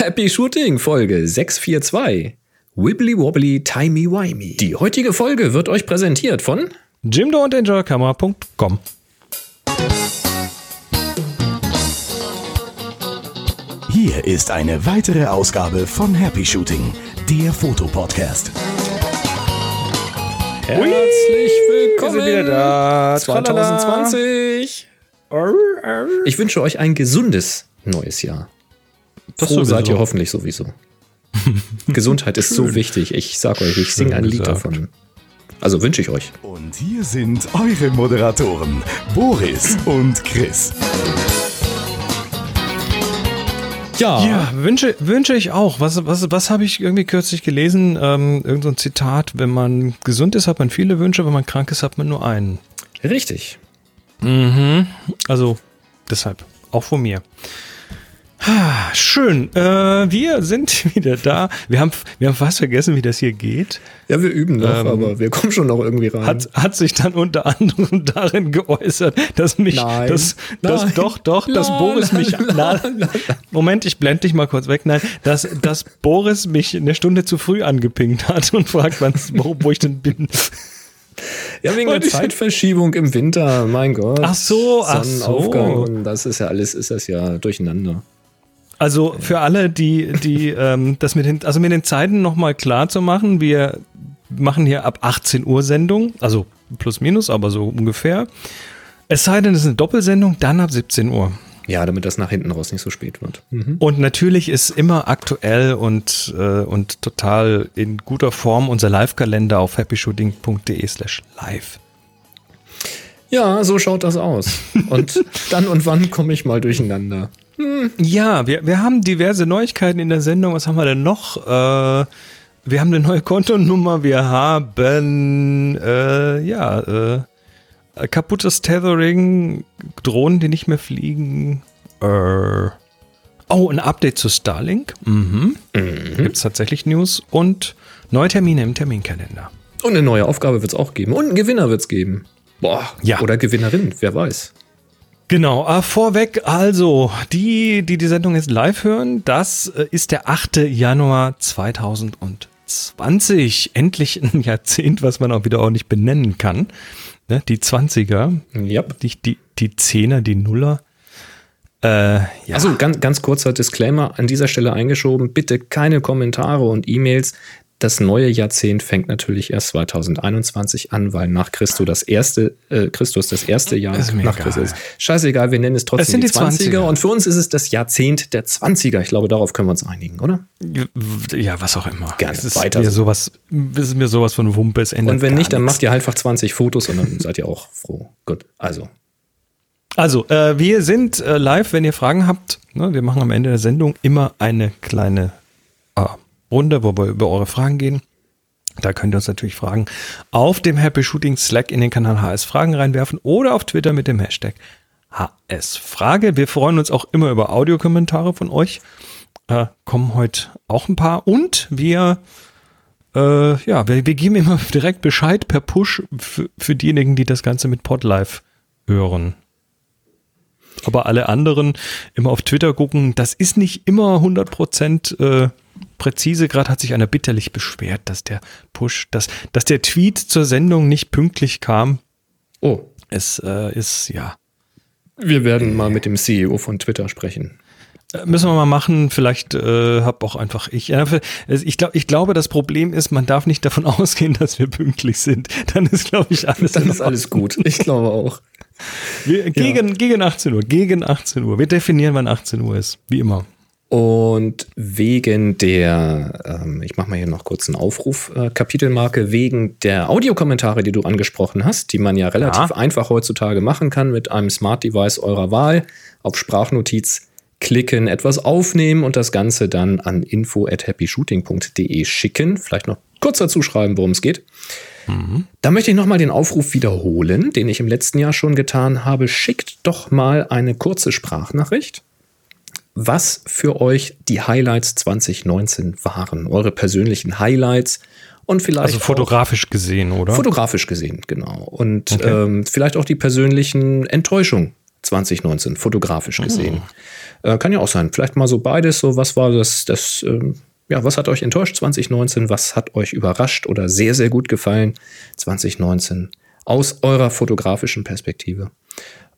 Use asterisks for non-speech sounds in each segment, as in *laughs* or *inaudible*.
Happy Shooting Folge 642. Wibbly Wobbly Timey Wimey. Die heutige Folge wird euch präsentiert von Jimdo und Enjoykamera.com. Hier ist eine weitere Ausgabe von Happy Shooting, der Fotopodcast. Herzlich willkommen. Wir sind wieder da. 2020. Ich wünsche euch ein gesundes neues Jahr. Das Froh sowieso. seid ihr hoffentlich sowieso. *laughs* Gesundheit ist so wichtig. Ich sag euch, ich singe ein Lied davon. Also wünsche ich euch. Und hier sind eure Moderatoren, Boris und Chris. Ja. Ja, wünsche, wünsche ich auch. Was, was, was habe ich irgendwie kürzlich gelesen? Ähm, irgend so ein Zitat. Wenn man gesund ist, hat man viele Wünsche. Wenn man krank ist, hat man nur einen. Richtig. Also deshalb, auch von mir. Ah, Schön. Äh, wir sind *laughs* wieder da. Wir haben, wir haben fast vergessen, wie das hier geht. Ja, wir üben noch, Ähm, aber wir kommen schon noch irgendwie rein. Hat, hat sich dann unter anderem *laughs* darin geäußert, dass mich, Nein. dass, dass Nein. doch, doch, dass La, Boris mich, na, *laughs* Moment, ich blende dich mal kurz weg. Nein, dass, dass Boris mich eine Stunde zu früh angepinkt hat und fragt, wo, wo ich denn bin. ja, wegen der Und Zeitverschiebung im Winter, mein Gott. Ach so, ach so. Das ist ja alles, ist das ja durcheinander. Also für alle, die, die *laughs* ähm, das mit den, also mit den Zeiten nochmal klar zu machen, wir machen hier ab 18 Uhr Sendung, also plus minus, aber so ungefähr. Es sei denn, es ist eine Doppelsendung, dann ab 17 Uhr. Ja, damit das nach hinten raus nicht so spät wird. Und natürlich ist immer aktuell und, äh, und total in guter Form unser Live-Kalender auf happyshooting.de slash live. Ja, so schaut das aus. Und *laughs* dann und wann komme ich mal durcheinander. Ja, wir, wir haben diverse Neuigkeiten in der Sendung. Was haben wir denn noch? Äh, wir haben eine neue Kontonummer. Wir haben, äh, ja, äh, kaputtes Tethering, Drohnen, die nicht mehr fliegen. Äh, oh, ein Update zu Starlink. Mhm. Gibt es tatsächlich News und neue Termine im Terminkalender. Und eine neue Aufgabe wird es auch geben. Und einen Gewinner wird es geben. Boah. Ja. Oder Gewinnerin, wer weiß. Genau, äh, vorweg also, die, die die Sendung jetzt live hören, das äh, ist der 8. Januar 2020. Endlich ein *laughs* Jahrzehnt, was man auch wieder ordentlich benennen kann. Ne, die 20er, Ja. nicht die, die 10er, die Nuller. Äh, ja. Also ganz, ganz kurzer Disclaimer an dieser Stelle eingeschoben. Bitte keine Kommentare und E-Mails. Das neue Jahrzehnt fängt natürlich erst 2021 an, weil nach Christus das erste, äh, Christus das erste Jahr Ist nach. Christus. Scheißegal, wir nennen es trotzdem Es sind die die 20er. 20er. Und für uns ist es das Jahrzehnt der 20er. Ich glaube, darauf können wir uns einigen, oder? ja, was auch immer. Gerne, es ist weiter Mir so. sowas, es ist mir sowas von Wumpe. Es ändert Und wenn nicht, dann macht ihr einfach 20 Fotos und dann seid ihr auch froh. Gut, also. Also, äh, wir sind äh, live, wenn ihr Fragen habt. Ne, wir machen am Ende der Sendung immer eine kleine äh, Runde, wo wir über eure Fragen gehen. Da könnt ihr uns natürlich Fragen auf dem Happy Shooting Slack in den Kanal HS Fragen reinwerfen oder auf Twitter mit dem Hashtag HS Frage. Wir freuen uns auch immer über Audiokommentare von euch. Äh, kommen heute auch ein paar und wir äh, ja, wir, wir geben immer *laughs* direkt Bescheid per Push für, diejenigen, die das Ganze mit Podlife hören. Aber alle anderen immer auf Twitter gucken, das ist nicht immer 100% äh, präzise. Gerade hat sich einer bitterlich beschwert, dass der Push, dass, dass der Tweet zur Sendung nicht pünktlich kam. Oh, Es äh, ist, ja, wir werden mal mit dem CEO von Twitter sprechen. Äh, Müssen wir mal machen. Vielleicht äh, hab auch einfach ich. Ja, ich, glaub, ich glaube, das Problem ist, man darf nicht davon *laughs* ausgehen, dass wir pünktlich sind. Dann ist, glaube ich, alles. Dann ist alles gut. Ich glaube auch. Wir, gegen, gegen 18 Uhr. Gegen 18 Uhr. Wir definieren, wann 18 Uhr ist. Wie immer. Und wegen der, ähm, ich mache mal hier noch kurz einen Aufruf, äh, Kapitelmarke, wegen der Audiokommentare, die du angesprochen hast, die man ja relativ Ja. einfach heutzutage machen kann mit einem Smart Device eurer Wahl, auf Sprachnotiz klicken, etwas aufnehmen und das Ganze dann an info at happyshooting.de schicken. Vielleicht noch kurz dazu schreiben, worum es geht. Da möchte ich nochmal den Aufruf wiederholen, den ich im letzten Jahr schon getan habe. Schickt doch mal eine kurze Sprachnachricht was für euch die Highlights 2019 waren, eure persönlichen Highlights und vielleicht Also fotografisch gesehen, oder? auch fotografisch gesehen, genau. Und Okay. ähm, vielleicht auch die persönlichen Enttäuschungen 2019 fotografisch gesehen? Äh, kann ja auch sein. Vielleicht mal so beides. So, was war das, das ähm, ja, was hat euch enttäuscht 2019? Was hat euch überrascht oder sehr, sehr gut gefallen 2019 aus eurer fotografischen Perspektive?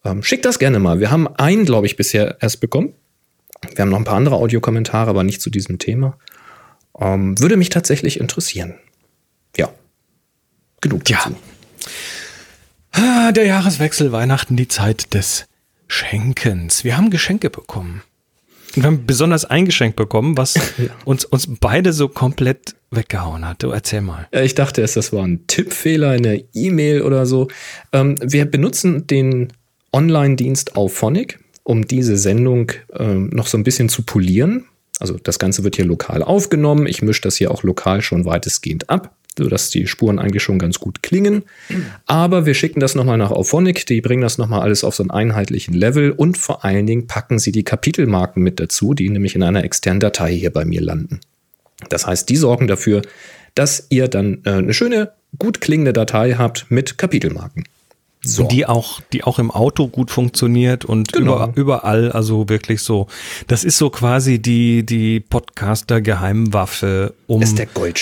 Ähm, schickt das gerne mal. Wir haben einen, glaube ich, bisher erst bekommen. Wir haben noch ein paar andere Audiokommentare, aber nicht zu diesem Thema. Ähm, würde mich tatsächlich interessieren. Ja. Genug dazu. Ja. Ah, der Jahreswechsel, Weihnachten, die Zeit des Schenkens. Wir haben Geschenke bekommen. Und wir haben besonders ein Geschenk bekommen, was *laughs* ja. uns, uns beide so komplett weggehauen hat. Du erzähl mal. Ich dachte erst, das war ein Tippfehler in der E-Mail oder so. Ähm, wir benutzen den Online-Dienst Auphonic, um diese Sendung ähm, noch so ein bisschen zu polieren. Also das Ganze wird hier lokal aufgenommen. Ich mische das hier auch lokal schon weitestgehend ab sodass die Spuren eigentlich schon ganz gut klingen. Aber wir schicken das nochmal nach Auphonic, die bringen das nochmal alles auf so einen einheitlichen Level und vor allen Dingen packen sie die Kapitelmarken mit dazu, die nämlich in einer externen Datei hier bei mir landen. Das heißt, die sorgen dafür, dass ihr dann äh, eine schöne, gut klingende Datei habt mit Kapitelmarken. So. Die auch, die auch im Auto gut funktioniert und genau. über, überall, also wirklich so. Das ist so quasi die, die Podcaster-Geheimwaffe, um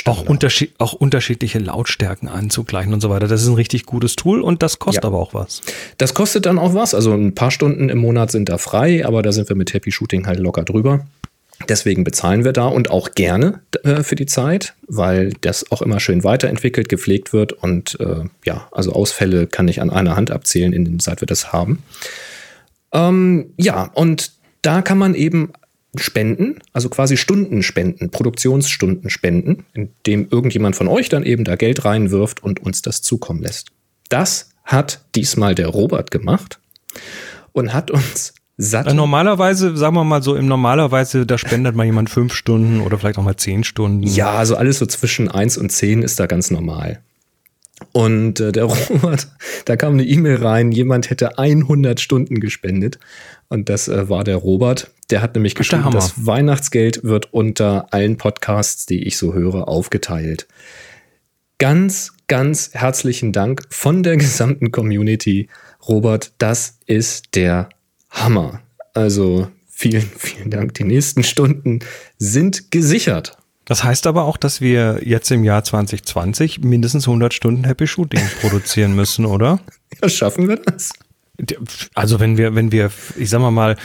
auch, unterschied, auch unterschiedliche Lautstärken anzugleichen und so weiter. Das ist ein richtig gutes Tool und das kostet ja. aber auch was. Das kostet dann auch was. Also ein paar Stunden im Monat sind da frei, aber da sind wir mit Happy Shooting halt locker drüber. Deswegen bezahlen wir da und auch gerne äh, für die Zeit, weil das auch immer schön weiterentwickelt, gepflegt wird und äh, ja, also Ausfälle kann ich an einer Hand abzählen, in, seit wir das haben. Ähm, ja, und da kann man eben spenden, also quasi Stunden spenden, Produktionsstunden spenden, indem irgendjemand von euch dann eben da Geld reinwirft und uns das zukommen lässt. Das hat diesmal der Robert gemacht und hat uns satt. Äh, normalerweise, sagen wir mal so, im normalerweise, da spendet mal jemand fünf Stunden oder vielleicht auch mal zehn Stunden. Ja, also alles so zwischen eins und zehn ist da ganz normal. Und äh, der *laughs* Robert, da kam eine E-Mail rein, jemand hätte 100 Stunden gespendet. Und das äh, war der Robert. Der hat nämlich geschrieben, das Weihnachtsgeld wird unter allen Podcasts, die ich so höre, aufgeteilt. Ganz, ganz herzlichen Dank von der gesamten Community. Robert, das ist der Hammer. Also vielen, vielen Dank. Die nächsten Stunden sind gesichert. Das heißt aber auch, dass wir jetzt im Jahr 2020 mindestens 100 Stunden Happy Shooting produzieren müssen, oder? *laughs* Ja, schaffen wir das? Also wenn wir, wenn wir, ich sag mal mal,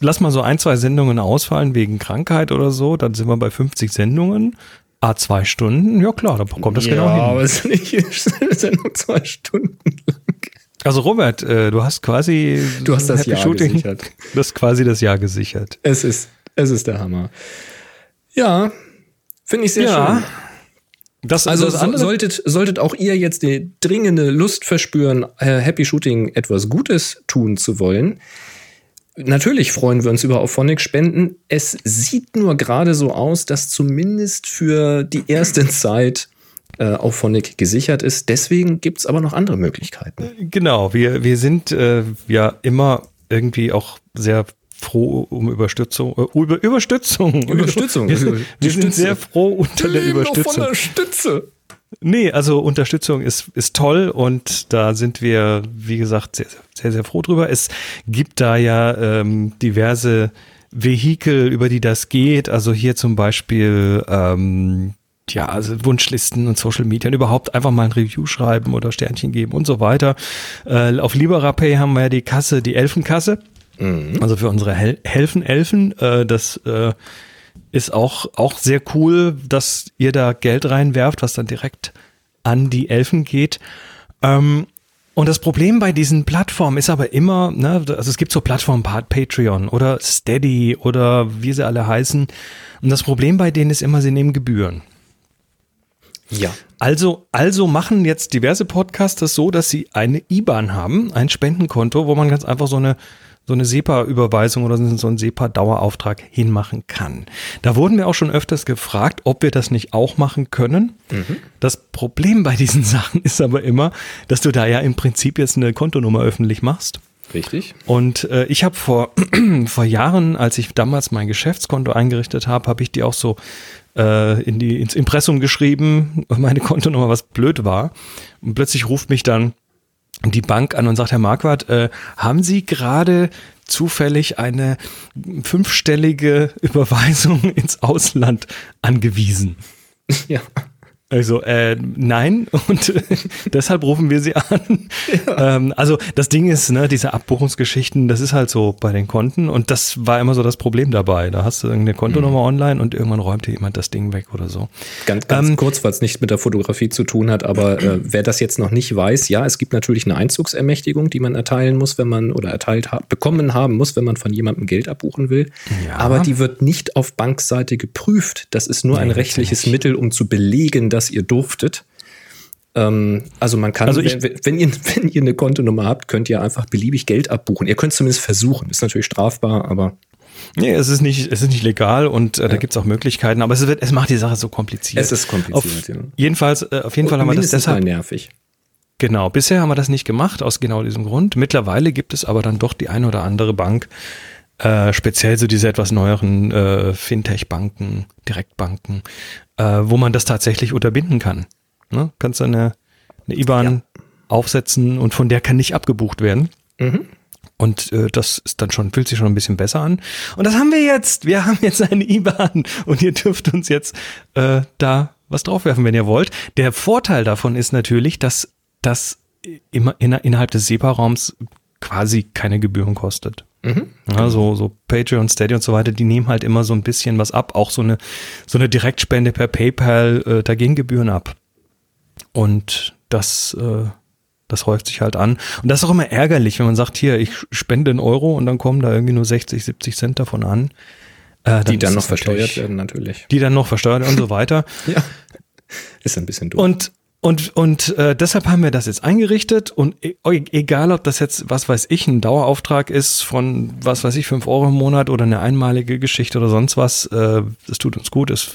lass mal so ein, zwei Sendungen ausfallen wegen Krankheit oder so, dann sind wir bei 50 Sendungen. A zwei Stunden, ja klar, da kommt das ja, genau hin. Ja, aber es ist nicht eine *laughs* Sendung zwei Stunden lang. Also Robert, äh, du hast quasi du hast das Happy Jahr Shooting, gesichert. Das ist quasi das Jahr gesichert. Es ist, es ist der Hammer. Ja, finde ich sehr ja. schön. Das, also das solltet, solltet auch ihr jetzt die dringende Lust verspüren, äh, Happy Shooting etwas Gutes tun zu wollen. Natürlich freuen wir uns über Auphonic Spenden. Es sieht nur gerade so aus, dass zumindest für die erste *laughs* Zeit äh, auf Phonic gesichert ist. Deswegen gibt es aber noch andere Möglichkeiten. Genau, wir, wir sind äh, ja immer irgendwie auch sehr froh um Überstützung. Äh, über, Überstützung. Überstützung. Wir, sind, wir sind sehr froh unter der Überstützung. Von der Stütze. Nee, also Unterstützung ist, ist toll und da sind wir, wie gesagt, sehr, sehr, sehr froh drüber. Es gibt da ja ähm, diverse Vehikel, über die das geht. Also hier zum Beispiel ähm, ja, also Wunschlisten und Social Media und überhaupt einfach mal ein Review schreiben oder Sternchen geben und so weiter. Äh, auf LiberaPay haben wir ja die Kasse, die Elfenkasse. Mhm. Also für unsere Hel Helfen Elfen. Äh, das äh, ist auch, auch sehr cool, dass ihr da Geld reinwerft, was dann direkt an die Elfen geht. Ähm, und das Problem bei diesen Plattformen ist aber immer, ne, also es gibt so Plattformen, Patreon oder Steady oder wie sie alle heißen. Und das Problem bei denen ist immer, sie nehmen Gebühren. Ja. Also, also machen jetzt diverse Podcasts das so, dass sie eine IBAN haben, ein Spendenkonto, wo man ganz einfach so eine so eine SEPA-Überweisung oder so einen SEPA-Dauerauftrag hinmachen kann. Da wurden wir auch schon öfters gefragt, ob wir das nicht auch machen können. Mhm. Das Problem bei diesen *laughs* Sachen ist aber immer, dass du da ja im Prinzip jetzt eine Kontonummer öffentlich machst. Richtig. Und äh, ich habe vor, *clears throat* vor Jahren, als ich damals mein Geschäftskonto eingerichtet habe, habe ich die auch so äh, in die, ins Impressum geschrieben, *laughs* meine Kontonummer, was blöd war. Und plötzlich ruft mich dann die Bank an und sagt, Herr Marquardt, äh, haben Sie gerade zufällig eine fünfstellige *laughs* Überweisung ins Ausland angewiesen? Ja. Also, äh, nein, *laughs* und *laughs* deshalb rufen wir sie an. Ja. Ähm, also, das Ding ist, ne, diese Abbuchungsgeschichten, das ist halt so bei den Konten und das war immer so das Problem dabei. Da hast du irgendeine Kontonummer mhm. online und irgendwann räumt dir jemand das Ding weg oder so. Ganz, ganz ähm, kurz, weil es nichts mit der Fotografie zu tun hat, aber äh, *clears throat* wer das jetzt noch nicht weiß, ja, es gibt natürlich eine Einzugsermächtigung, die man erteilen muss, wenn man oder erteilt ha bekommen haben muss, wenn man von jemandem Geld abbuchen will. Ja. Aber die wird nicht auf Bankseite geprüft. Das ist nur nee, ein rechtliches Mittel, um zu belegen, dass ihr durftet. Ähm, also man kann, also ich, wenn, wenn, ihr, *laughs* wenn ihr eine Kontonummer habt, könnt ihr einfach beliebig Geld abbuchen. Ihr könnt es zumindest versuchen. Ist natürlich strafbar, aber Nee, es ist nicht, es ist nicht legal und äh, ja. da gibt es auch Möglichkeiten, aber es, wird, es macht die Sache so kompliziert. Es ist kompliziert, auf, ja. Jedenfalls, äh, auf jeden und Fall haben wir das deshalb. nervig. Genau, bisher haben wir das nicht gemacht, aus genau diesem Grund. Mittlerweile gibt es aber dann doch die eine oder andere Bank, äh, speziell so diese etwas neueren äh, Fintech-Banken, Direktbanken, äh, wo man das tatsächlich unterbinden kann. Ne? Kannst du eine, eine IBAN ja. aufsetzen und von der kann nicht abgebucht werden. Mhm. Und äh, das ist dann schon, fühlt sich schon ein bisschen besser an. Und das haben wir jetzt. Wir haben jetzt eine IBAN und ihr dürft uns jetzt äh, da was draufwerfen, wenn ihr wollt. Der Vorteil davon ist natürlich, dass das immer in, innerhalb des SEPA-Raums quasi keine Gebühren kostet. Mhm. Ja, so, so Patreon, Steady und so weiter, die nehmen halt immer so ein bisschen was ab. Auch so eine, so eine Direktspende per PayPal, äh, da gehen Gebühren ab. Und das, äh, das häuft sich halt an. Und das ist auch immer ärgerlich, wenn man sagt, hier, ich spende einen Euro und dann kommen da irgendwie nur 60, 70 Cent davon an. Äh, dann die dann noch versteuert werden, natürlich. Die dann noch versteuert werden und so weiter. *laughs* ja. Ist ein bisschen doof. Und und, und äh, deshalb haben wir das jetzt eingerichtet und e egal, ob das jetzt, was weiß ich, ein Dauerauftrag ist von, was weiß ich, fünf Euro im Monat oder eine einmalige Geschichte oder sonst was, äh, es tut uns gut, es,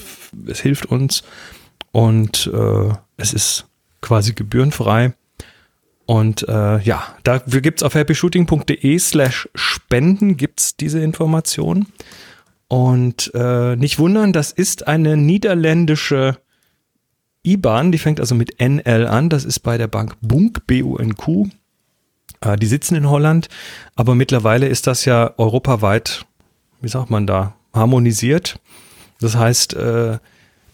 es hilft uns und äh, es ist quasi gebührenfrei. Und äh, ja, dafür gibt's auf happyshooting.de slash spenden gibt's diese Information. Und äh, nicht wundern, das ist eine niederländische IBAN, die fängt also mit NL an. Das ist bei der Bank Bunk, B-U-N-Q. Äh, die sitzen in Holland, aber mittlerweile ist das ja europaweit, wie sagt man da, harmonisiert. Das heißt, äh,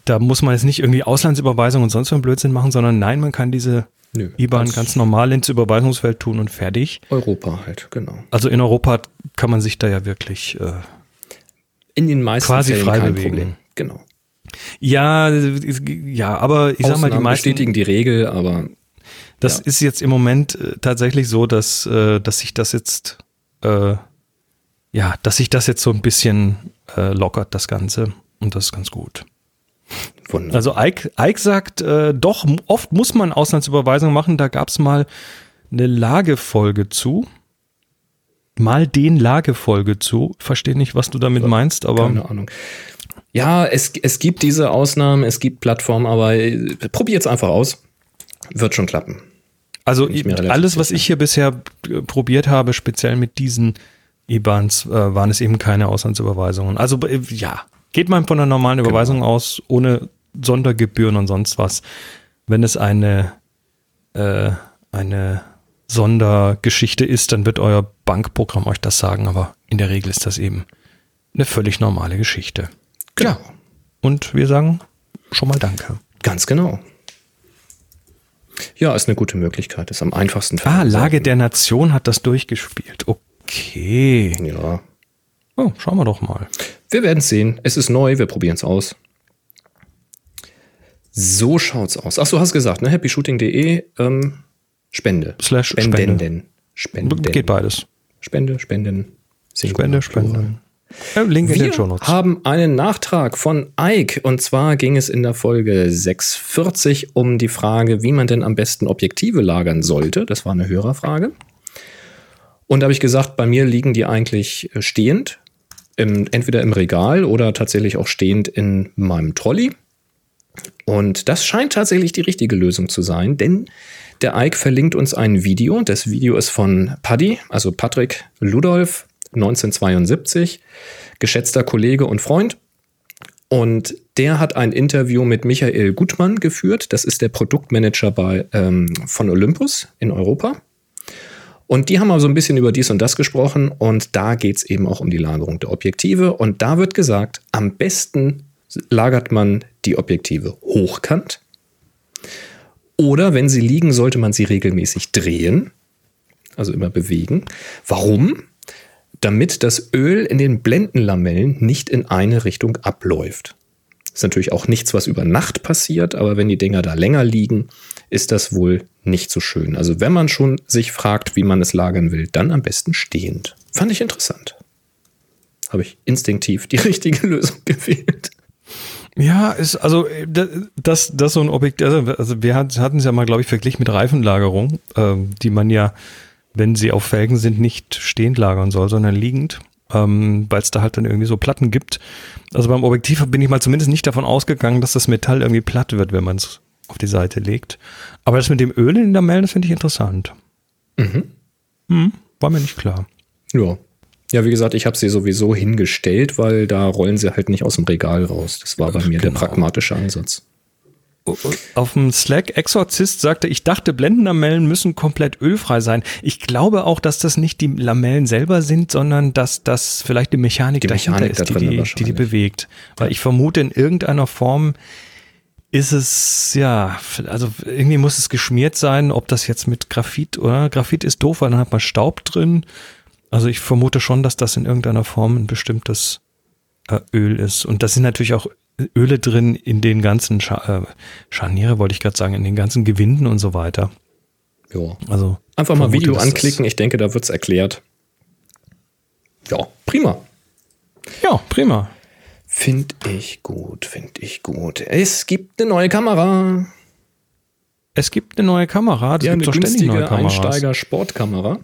da muss man jetzt nicht irgendwie Auslandsüberweisung und sonst so einen Blödsinn machen, sondern nein, man kann diese Nö, IBAN ganz normal ins Überweisungsfeld tun und fertig. Europa halt, genau. Also in Europa kann man sich da ja wirklich äh, in den meisten quasi Fällen frei bewegen. Problem. Genau. Ja, ja, aber ich Ausnahmen sag mal, die meisten bestätigen die Regel, aber das ja. ist jetzt im Moment äh, tatsächlich so, dass, äh, dass sich das jetzt, äh, ja, dass sich das jetzt so ein bisschen äh, lockert, das Ganze. Und das ist ganz gut. Wunderbar. Also Ike, Ike sagt, äh, doch, oft muss man Auslandsüberweisungen machen. Da gab es mal eine Lagefolge zu. Mal den Lagefolge zu. Verstehe nicht, was du damit meinst, aber. Keine Ahnung. Ja, es, es gibt diese Ausnahmen, es gibt Plattformen, aber äh, probiert es einfach aus. Wird schon klappen. Also alles, was ich hier bisher äh, probiert habe, speziell mit diesen IBANs, äh, waren es eben keine Auslandsüberweisungen. Also ja, geht man von einer normalen genau. Überweisung aus, ohne Sondergebühren und sonst was. Wenn es eine, äh, eine Sondergeschichte ist, dann wird euer Bankprogramm euch das sagen, aber in der Regel ist das eben eine völlig normale Geschichte. Genau. Ja. Und wir sagen schon mal Danke. Ganz genau. Ja, ist eine gute Möglichkeit. Ist am einfachsten. Ah, Lage der Nation hat das durchgespielt. Okay. Ja. Oh, schauen wir doch mal. Wir werden es sehen. Es ist neu, wir probieren es aus. So schaut's aus. Ach, du hast gesagt, ne? happyshooting.de ähm, Spende. Slash Spendenden. Spenden. Geht beides. Spende, Spenden. Singular, Spende, Spende. Link in den Show haben einen Nachtrag von Ike und zwar ging es in der Folge 640 um die Frage, wie man denn am besten Objektive lagern sollte. Das war eine Hörerfrage. Und da habe ich gesagt, bei mir liegen die eigentlich äh, stehend, im, entweder im Regal oder tatsächlich auch stehend in meinem Trolley. Und das scheint tatsächlich die richtige Lösung zu sein, denn der Ike verlinkt uns ein Video. Das Video ist von Paddy, also Patrick Ludolf, 1972, geschätzter Kollege und Freund. Und der hat ein Interview mit Michael Gutmann geführt. Das ist der Produktmanager bei, ähm, von Olympus in Europa. Und die haben mal so ein bisschen über dies und das gesprochen und da geht es eben auch um die Lagerung der Objektive. Und da wird gesagt, am besten lagert man die Objektive hochkant. Oder wenn sie liegen, sollte man sie regelmäßig drehen, also immer bewegen. Warum? Damit das Öl in den Blendenlamellen nicht in eine Richtung abläuft. Ist natürlich auch nichts, was über Nacht passiert, aber wenn die Dinger da länger liegen, ist das wohl nicht so schön. Also wenn man schon sich fragt, wie man es lagern will, dann am besten stehend. Fand ich interessant. Habe ich instinktiv die *laughs* richtige Lösung gewählt. Ja, ist also das, das so ein Objekt, also, also wir hatten es ja mal, glaube ich, verglichen mit Reifenlagerung, äh, die man ja, wenn sie auf Felgen sind, nicht stehend lagern soll, sondern liegend ähm, weil es da halt dann irgendwie so Platten gibt. Also beim Objektiv bin ich mal zumindest nicht davon ausgegangen, dass das Metall irgendwie platt wird, wenn man es auf die Seite legt. Aber das mit dem Öl in der Lamellen, das finde ich interessant. Mhm. Hm, war mir nicht klar. Ja. Ja, wie gesagt, ich habe sie sowieso hingestellt, weil da rollen sie halt nicht aus dem Regal raus. Das war bei mir genau. der pragmatische Ansatz auf dem Slack Exorzist sagte, ich dachte, Blendenlamellen müssen komplett ölfrei sein. Ich glaube auch, dass das nicht die Lamellen selber sind, sondern dass das vielleicht die Mechanik, die Mechanik dahinter ist, die die, die die bewegt. Weil ich vermute, in irgendeiner Form ist es, ja, also irgendwie muss es geschmiert sein, ob das jetzt mit Graphit oder Graphit ist doof, weil dann hat man Staub drin. Also ich vermute schon, dass das in irgendeiner Form ein bestimmtes äh, Öl ist. Und das sind natürlich auch Öle drin in den ganzen Scha äh, Scharniere, wollte ich gerade sagen, in den ganzen Gewinden und so weiter. Ja. Also einfach mal Video anklicken. Ich denke, da wird es erklärt. Ja, prima. Ja, prima. Finde ich gut, finde ich gut. Es gibt eine neue Kamera. Es gibt eine neue Kamera. Das ja, gibt eine günstige Einsteiger-Sportkamera.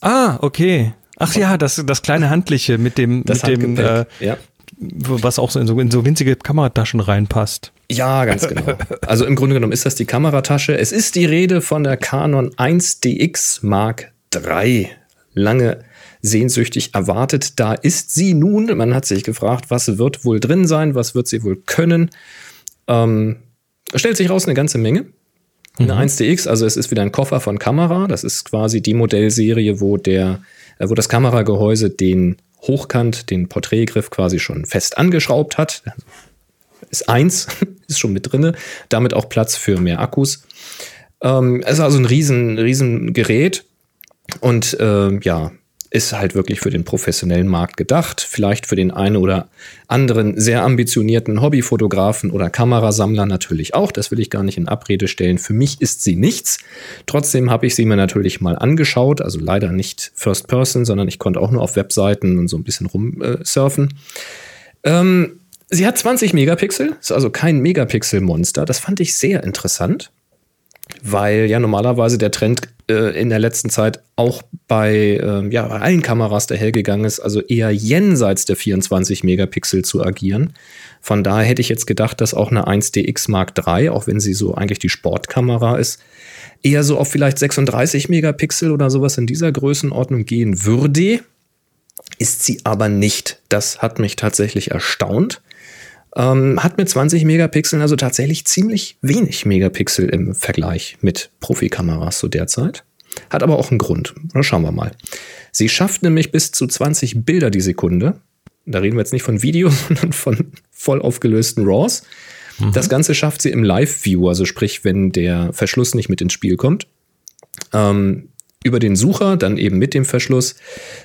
Ah, okay. Ach ja, das, das kleine handliche mit dem, das mit dem äh, ja was auch so in, so in so winzige Kamerataschen reinpasst. Ja, ganz genau. Also im Grunde genommen ist das die Kameratasche. Es ist die Rede von der Canon 1DX Mark III. Lange sehnsüchtig erwartet. Da ist sie nun. Man hat sich gefragt, was wird wohl drin sein, was wird sie wohl können. Ähm, stellt sich raus eine ganze Menge. Eine mhm. 1DX, also es ist wieder ein Koffer von Kamera. Das ist quasi die Modellserie, wo der, äh, wo das Kameragehäuse den hochkant den Porträtgriff quasi schon fest angeschraubt hat. Ist eins, *laughs* ist schon mit drinne. Damit auch Platz für mehr Akkus. Ähm, es ist also ein riesen, riesen Gerät. Und äh, ja, ist halt wirklich für den professionellen Markt gedacht. Vielleicht für den einen oder anderen sehr ambitionierten Hobbyfotografen oder Kamerasammler natürlich auch. Das will ich gar nicht in Abrede stellen. Für mich ist sie nichts. Trotzdem habe ich sie mir natürlich mal angeschaut. Also leider nicht First Person, sondern ich konnte auch nur auf Webseiten und so ein bisschen rumsurfen. Ähm, sie hat 20 Megapixel, ist also kein Megapixel-Monster. Das fand ich sehr interessant weil ja normalerweise der Trend äh, in der letzten Zeit auch bei, äh, ja, bei allen Kameras dahergegangen ist, also eher jenseits der 24 Megapixel zu agieren. Von daher hätte ich jetzt gedacht, dass auch eine 1DX Mark III, auch wenn sie so eigentlich die Sportkamera ist, eher so auf vielleicht 36 Megapixel oder sowas in dieser Größenordnung gehen würde. Ist sie aber nicht. Das hat mich tatsächlich erstaunt. Ähm, hat mit 20 Megapixeln also tatsächlich ziemlich wenig Megapixel im Vergleich mit Profikameras so derzeit. Hat aber auch einen Grund. Na, schauen wir mal. Sie schafft nämlich bis zu 20 Bilder die Sekunde. Da reden wir jetzt nicht von Video, *laughs* sondern von voll aufgelösten RAWs. Mhm. Das Ganze schafft sie im Live-View, also sprich, wenn der Verschluss nicht mit ins Spiel kommt. Ähm, über den Sucher, dann eben mit dem Verschluss,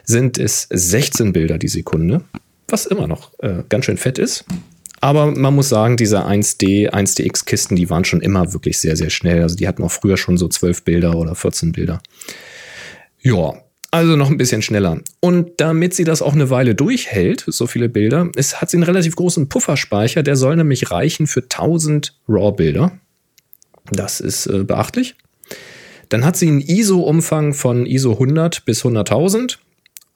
sind es 16 Bilder die Sekunde, was immer noch äh, ganz schön fett ist. Aber man muss sagen, diese 1D, 1DX-Kisten, die waren schon immer wirklich sehr, sehr schnell. Also die hatten auch früher schon so 12 Bilder oder 14 Bilder. Ja, also noch ein bisschen schneller. Und damit sie das auch eine Weile durchhält, so viele Bilder, ist, hat sie einen relativ großen Pufferspeicher. Der soll nämlich reichen für 1000 RAW-Bilder. Das ist äh, beachtlich. Dann hat sie einen ISO-Umfang von ISO 100 bis 100.000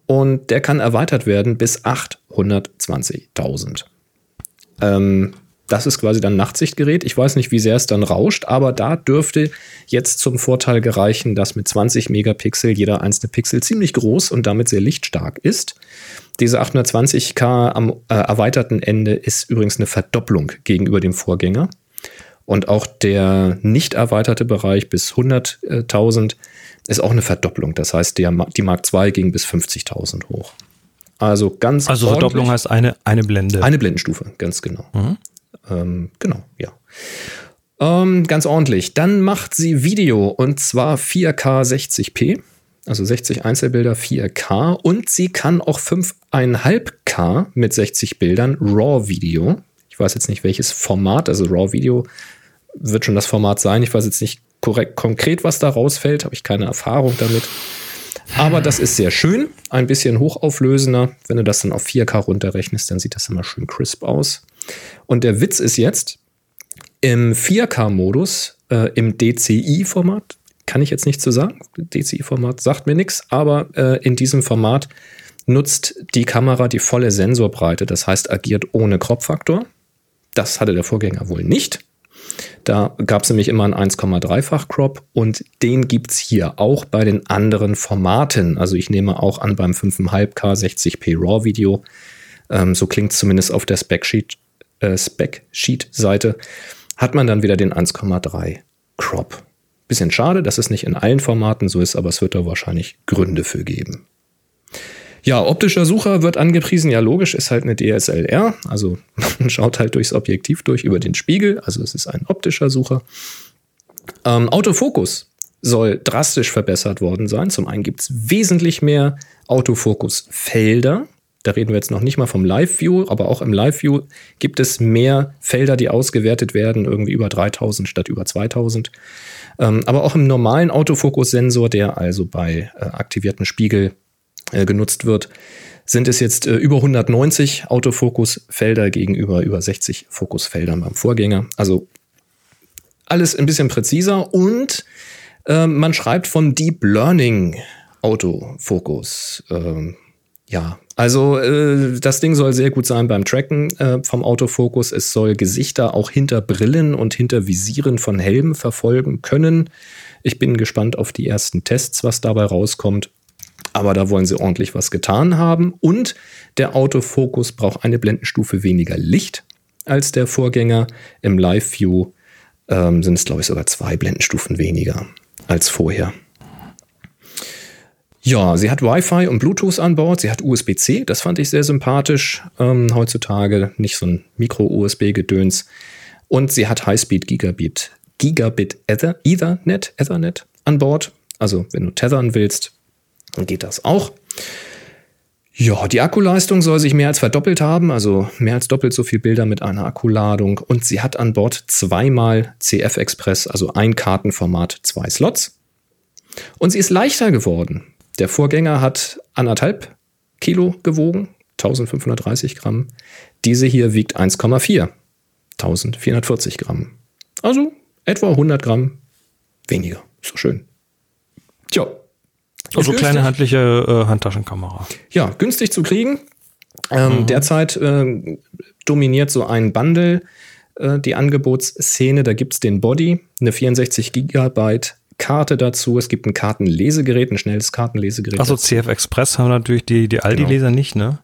und der kann erweitert werden bis 820.000. Ähm, das ist quasi dann Nachtsichtgerät. Ich weiß nicht, wie sehr es dann rauscht, aber da dürfte jetzt zum Vorteil gereichen, dass mit 20 Megapixel jeder einzelne Pixel ziemlich groß und damit sehr lichtstark ist. Diese 820K am äh, erweiterten Ende ist übrigens eine Verdopplung gegenüber dem Vorgänger. Und auch der nicht erweiterte Bereich bis 100.000 ist auch eine Verdopplung. Das heißt, der, die Mark II ging bis 50.000 hoch. Also ganz Also Verdopplung heißt eine, eine Blende. Eine Blendenstufe, ganz genau. Mhm. Ähm, genau, ja. Ähm, ganz ordentlich. Dann macht sie Video und zwar 4K 60p, also 60 Einzelbilder 4K und sie kann auch 5,5K mit 60 Bildern RAW Video. Ich weiß jetzt nicht welches Format, also RAW Video wird schon das Format sein. Ich weiß jetzt nicht korrekt konkret, was da rausfällt, habe ich keine Erfahrung damit. Aber das ist sehr schön, ein bisschen hochauflösender. Wenn du das dann auf 4K runterrechnest, dann sieht das immer schön crisp aus. Und der Witz ist jetzt, im 4K-Modus, äh, im DCI-Format, kann ich jetzt nicht zu so sagen. DCI-Format sagt mir nichts, aber äh, in diesem Format nutzt die Kamera die volle Sensorbreite, das heißt agiert ohne Crop-Faktor. Das hatte der Vorgänger wohl nicht. Da gab es nämlich immer einen 1,3-fach Crop und den gibt es hier auch bei den anderen Formaten. Also ich nehme auch an beim 5,5K 60p RAW Video. Ähm, so klingt es zumindest auf der Spec-Sheet-Seite. Äh, Spec hat man dann wieder den 1,3 Crop. Bisschen schade, dass es nicht in allen Formaten so ist, aber es wird da wahrscheinlich Gründe für geben. Ja, optischer Sucher wird angepriesen. Ja, logisch, ist halt eine DSLR. Also *laughs* man schaut halt durchs Objektiv durch über den Spiegel. Also es ist ein optischer Sucher. Ähm, Autofokus soll drastisch verbessert worden sein. Zum einen gibt es wesentlich mehr Autofokusfelder. Da reden wir jetzt noch nicht mal vom Live-View, aber auch im Live-View gibt es mehr Felder, die ausgewertet werden, irgendwie über 3000 statt über 2000. Ähm, aber auch im normalen Autofokus-Sensor, der also bei äh, aktiviertem Spiegel äh, genutzt wird, sind es jetzt äh, über 190 Autofokusfelder gegenüber über 60 Fokusfeldern beim Vorgänger. Also alles ein bisschen präziser und äh, man schreibt von Deep Learning Autofokus. Ähm, ja, also äh, das Ding soll sehr gut sein beim Tracken äh, vom Autofokus. Es soll Gesichter auch hinter Brillen und hinter Visieren von Helmen verfolgen können. Ich bin gespannt auf die ersten Tests, was dabei rauskommt. Aber da wollen sie ordentlich was getan haben. Und der Autofokus braucht eine Blendenstufe weniger Licht als der Vorgänger. Im Live-View ähm, sind es, glaube ich, sogar zwei Blendenstufen weniger als vorher. Ja, sie hat Wi-Fi und Bluetooth an Bord. Sie hat USB-C, das fand ich sehr sympathisch. Ähm, heutzutage nicht so ein Micro-USB-Gedöns. Und sie hat Highspeed Gigabit, Gigabit Ether, Ethernet, Ethernet an Bord. Also, wenn du tethern willst, dann geht das auch. Ja, die Akkuleistung soll sich mehr als verdoppelt haben, also mehr als doppelt so viel Bilder mit einer Akkuladung. Und sie hat an Bord zweimal CF Express, also ein Kartenformat, zwei Slots. Und sie ist leichter geworden. Der Vorgänger hat anderthalb Kilo gewogen, 1530 Gramm. Diese hier wiegt 1,4, 1440 Gramm. Also etwa 100 Gramm weniger. Doch schön. Tja. Also kleine handliche äh, Handtaschenkamera. Ja, günstig zu kriegen. Ähm, mhm. Derzeit äh, dominiert so ein Bundle äh, die Angebotsszene. Da gibt es den Body, eine 64 Gigabyte Karte dazu. Es gibt ein Kartenlesegerät, ein schnelles Kartenlesegerät. Achso, CF Express haben natürlich die, die Aldi-Leser genau. nicht, ne?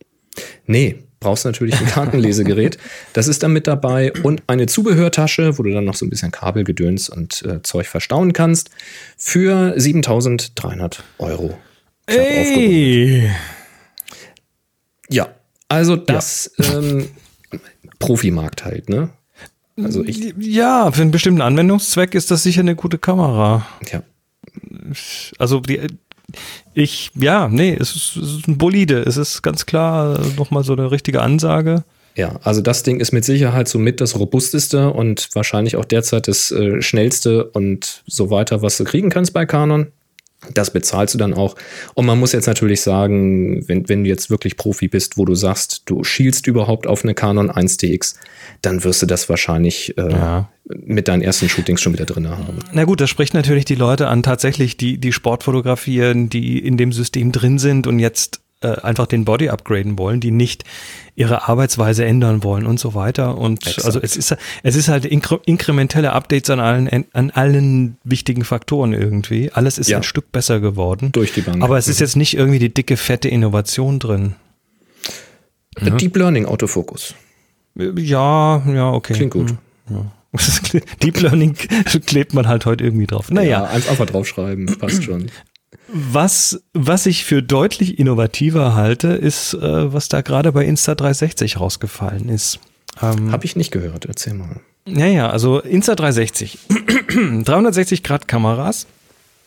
Nee, brauchst natürlich ein Kartenlesegerät. das ist dann mit dabei und eine Zubehörtasche, wo du dann noch so ein bisschen Kabelgedöns und äh, Zeug verstauen kannst, für 7300 Euro. Ey. Ja, also das ja. Ähm, Profimarkt halt, ne? Also ich, ja, für einen bestimmten Anwendungszweck ist das sicher eine gute Kamera. Ja. Also die, ich, ja, nee, es ist, es ist ein Bolide. Es ist ganz klar nochmal so eine richtige Ansage. Ja, also das Ding ist mit Sicherheit somit das robusteste und wahrscheinlich auch derzeit das äh, schnellste und so weiter, was du kriegen kannst bei Canon. Das bezahlst du dann auch. Und man muss jetzt natürlich sagen, wenn, wenn du jetzt wirklich Profi bist, wo du sagst, du schielst überhaupt auf eine Canon 1DX, dann wirst du das wahrscheinlich äh, ja. mit deinen ersten Shootings schon wieder drin haben. Na gut, das spricht natürlich die Leute an, tatsächlich, die, die Sport fotografieren, die in dem System drin sind und jetzt äh, einfach den Body upgraden wollen, die nicht ihre Arbeitsweise ändern wollen und so weiter. Und Exakt. also es ist, es ist halt inkre inkrementelle Updates an allen, an allen wichtigen Faktoren irgendwie. Alles ist ja. ein Stück besser geworden. Durch die Bank. Aber es ist mhm. jetzt nicht irgendwie die dicke, fette Innovation drin. Ja. Deep Learning Autofokus. Ja, ja, okay. Klingt gut. Mhm. Ja. *laughs* Deep Learning *laughs* klebt man halt heute irgendwie drauf. Naja. Ja, eins einfach draufschreiben, passt schon. Was, was ich für deutlich innovativer halte, ist, äh, was da gerade bei Insta360 rausgefallen ist. Ähm, Habe ich nicht gehört, erzähl mal. Ja, ja, also Insta360. 360 *clears throat* Grad Kameras.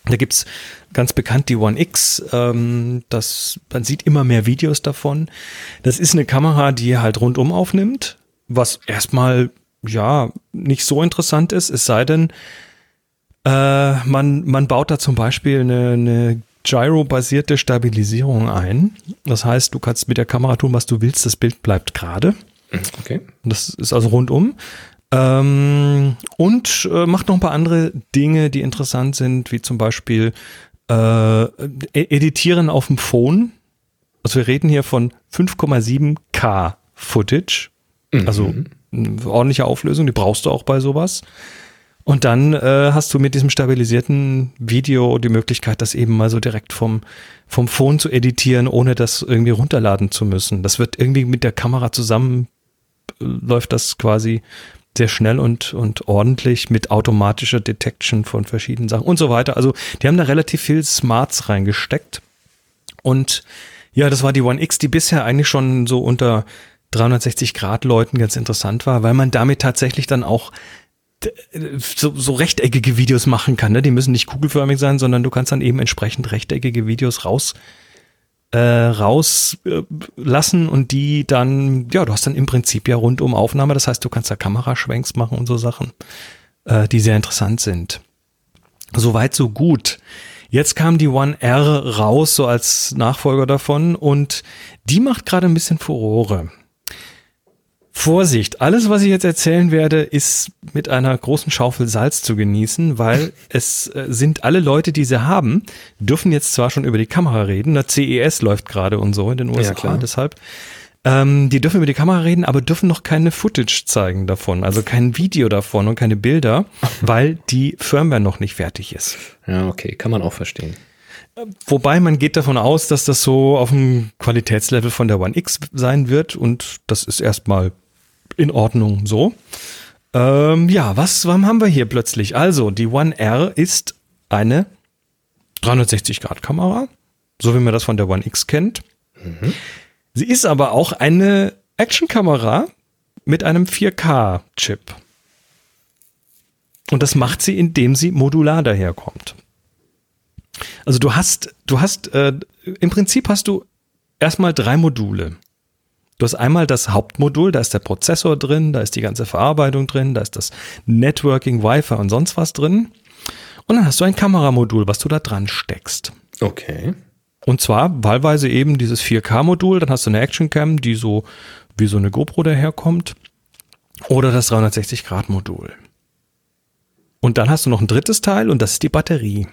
Da gibt's ganz bekannt die One X. Ähm, das, man sieht immer mehr Videos davon. Das ist eine Kamera, die halt rundum aufnimmt, was erstmal ja nicht so interessant ist, es sei denn, äh, man, man baut da zum Beispiel eine, eine Gyro-basierte Stabilisierung ein. Das heißt, du kannst mit der Kamera tun, was du willst, das Bild bleibt gerade. Okay. Das ist also rundum. Ähm, und äh, macht noch ein paar andere Dinge, die interessant sind, wie zum Beispiel äh, e-, Editieren auf dem Phone. Also wir reden hier von 5,7K Footage. Also mhm. eine ordentliche Auflösung, die brauchst du auch bei sowas. Und dann äh, hast du mit diesem stabilisierten Video die Möglichkeit, das eben mal so direkt vom, vom Phone zu editieren, ohne das irgendwie runterladen zu müssen. Das wird irgendwie mit der Kamera zusammen, äh, läuft das quasi sehr schnell und, und ordentlich mit automatischer Detection von verschiedenen Sachen und so weiter. Also die haben da relativ viel Smarts reingesteckt. Und ja, das war die One X, die bisher eigentlich schon so unter 360 Grad Leuten ganz interessant war, weil man damit tatsächlich dann auch so, so rechteckige Videos machen kann. Ne? Die müssen nicht kugelförmig sein, sondern du kannst dann eben entsprechend rechteckige Videos raus äh, rauslassen äh, und die dann, ja, du hast dann im Prinzip ja rundum Aufnahme. Das heißt, du kannst da Kameraschwenks machen und so Sachen, äh, die sehr interessant sind. Soweit, so gut. Jetzt kam die One R raus, so als Nachfolger davon, und die macht gerade ein bisschen Furore. Vorsicht, alles, was ich jetzt erzählen werde, ist mit einer großen Schaufel Salz zu genießen, weil *laughs* es äh, sind alle Leute, die sie haben, dürfen jetzt zwar schon über die Kamera reden, der CES läuft gerade und so in den USA, ja, deshalb. Ähm, die dürfen über die Kamera reden, aber dürfen noch keine Footage zeigen davon, also kein Video davon und keine Bilder, *laughs* weil die Firmware noch nicht fertig ist. Ja, okay, kann man auch verstehen. Wobei man geht davon aus, dass das so auf dem Qualitätslevel von der One X sein wird und das ist erstmal in Ordnung so. Ähm, ja, was, was haben wir hier plötzlich? Also, die One R ist eine 360-Grad-Kamera, so wie man das von der One X kennt. Mhm. Sie ist aber auch eine Action-Kamera mit einem 4K-Chip. Und das macht sie, indem sie modular daherkommt. Also du hast, du hast, äh, im Prinzip hast du erstmal drei Module. Du hast einmal das Hauptmodul, da ist der Prozessor drin, da ist die ganze Verarbeitung drin, da ist das Networking, Wi-Fi und sonst was drin. Und dann hast du ein Kameramodul, was du da dran steckst. Okay. Und zwar wahlweise eben dieses 4K-Modul, dann hast du eine Action-Cam, die so wie so eine GoPro daherkommt. Oder das 360-Grad-Modul. Und dann hast du noch ein drittes Teil und das ist die Batterie.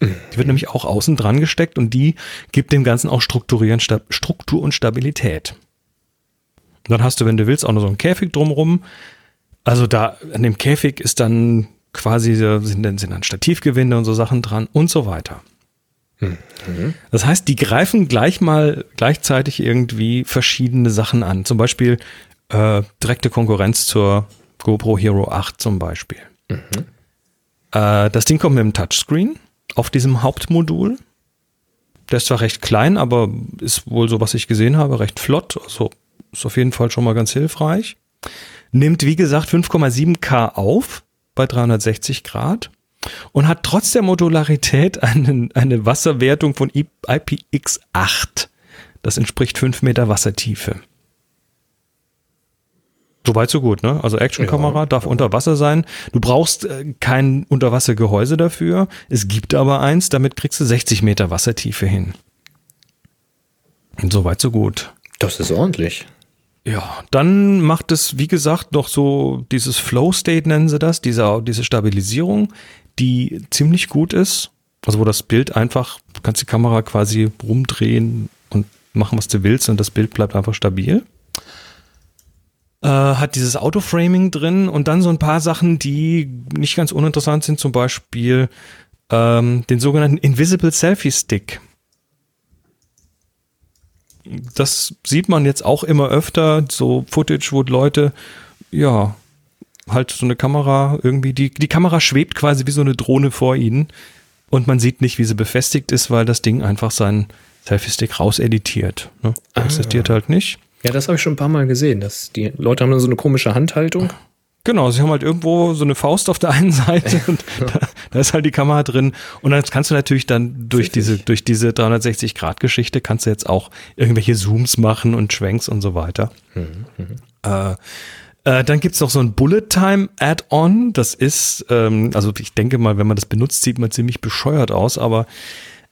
Die wird nämlich auch außen dran gesteckt und die gibt dem Ganzen auch Struktur und Stabilität. Und dann hast du, wenn du willst, auch noch so einen Käfig drumrum. Also da an dem Käfig ist dann quasi, sind dann, sind dann Stativgewinde und so Sachen dran und so weiter. Mhm. Das heißt, die greifen gleich mal gleichzeitig irgendwie verschiedene Sachen an. Zum Beispiel äh, direkte Konkurrenz zur GoPro Hero 8 zum Beispiel. Mhm. Äh, das Ding kommt mit einem Touchscreen auf diesem Hauptmodul. Der ist zwar recht klein, aber ist wohl so, was ich gesehen habe, recht flott. Also ist auf jeden Fall schon mal ganz hilfreich. Nimmt, wie gesagt, 5,7K auf bei 360 Grad und hat trotz der Modularität einen, eine Wasserwertung von IPX8. Das entspricht 5 Meter Wassertiefe. Soweit so gut, ne? Also Actionkamera ja, darf ja. unter Wasser sein. Du brauchst äh, kein Unterwassergehäuse dafür. Es gibt aber eins, damit kriegst du 60 Meter Wassertiefe hin. Soweit so gut. Das ist ordentlich. Ja, dann macht es, wie gesagt, noch so dieses Flow State nennen sie das, diese, diese Stabilisierung, die ziemlich gut ist. Also wo das Bild einfach, du kannst die Kamera quasi rumdrehen und machen, was du willst und das Bild bleibt einfach stabil. Äh, hat dieses Autoframing drin und dann so ein paar Sachen, die nicht ganz uninteressant sind, zum Beispiel ähm, den sogenannten Invisible Selfie Stick das sieht man jetzt auch immer öfter, so Footage, wo Leute, ja, halt so eine Kamera irgendwie, die, die Kamera schwebt quasi wie so eine Drohne vor ihnen und man sieht nicht, wie sie befestigt ist, weil das Ding einfach seinen Selfie-Stick rauseditiert. Ne? Ah. Existiert halt nicht. Ja, das habe ich schon ein paar Mal gesehen. Dass die Leute haben dann so eine komische Handhaltung. Genau, sie haben halt irgendwo so eine Faust auf der einen Seite *laughs* und da, da ist halt die Kamera drin. Und dann kannst du natürlich dann durch diese, durch diese 360-Grad-Geschichte kannst du jetzt auch irgendwelche Zooms machen und Schwenks und so weiter. Äh, äh, dann gibt's noch so ein Bullet Time Add-on. Das ist, ähm, also ich denke mal, wenn man das benutzt, sieht man ziemlich bescheuert aus, aber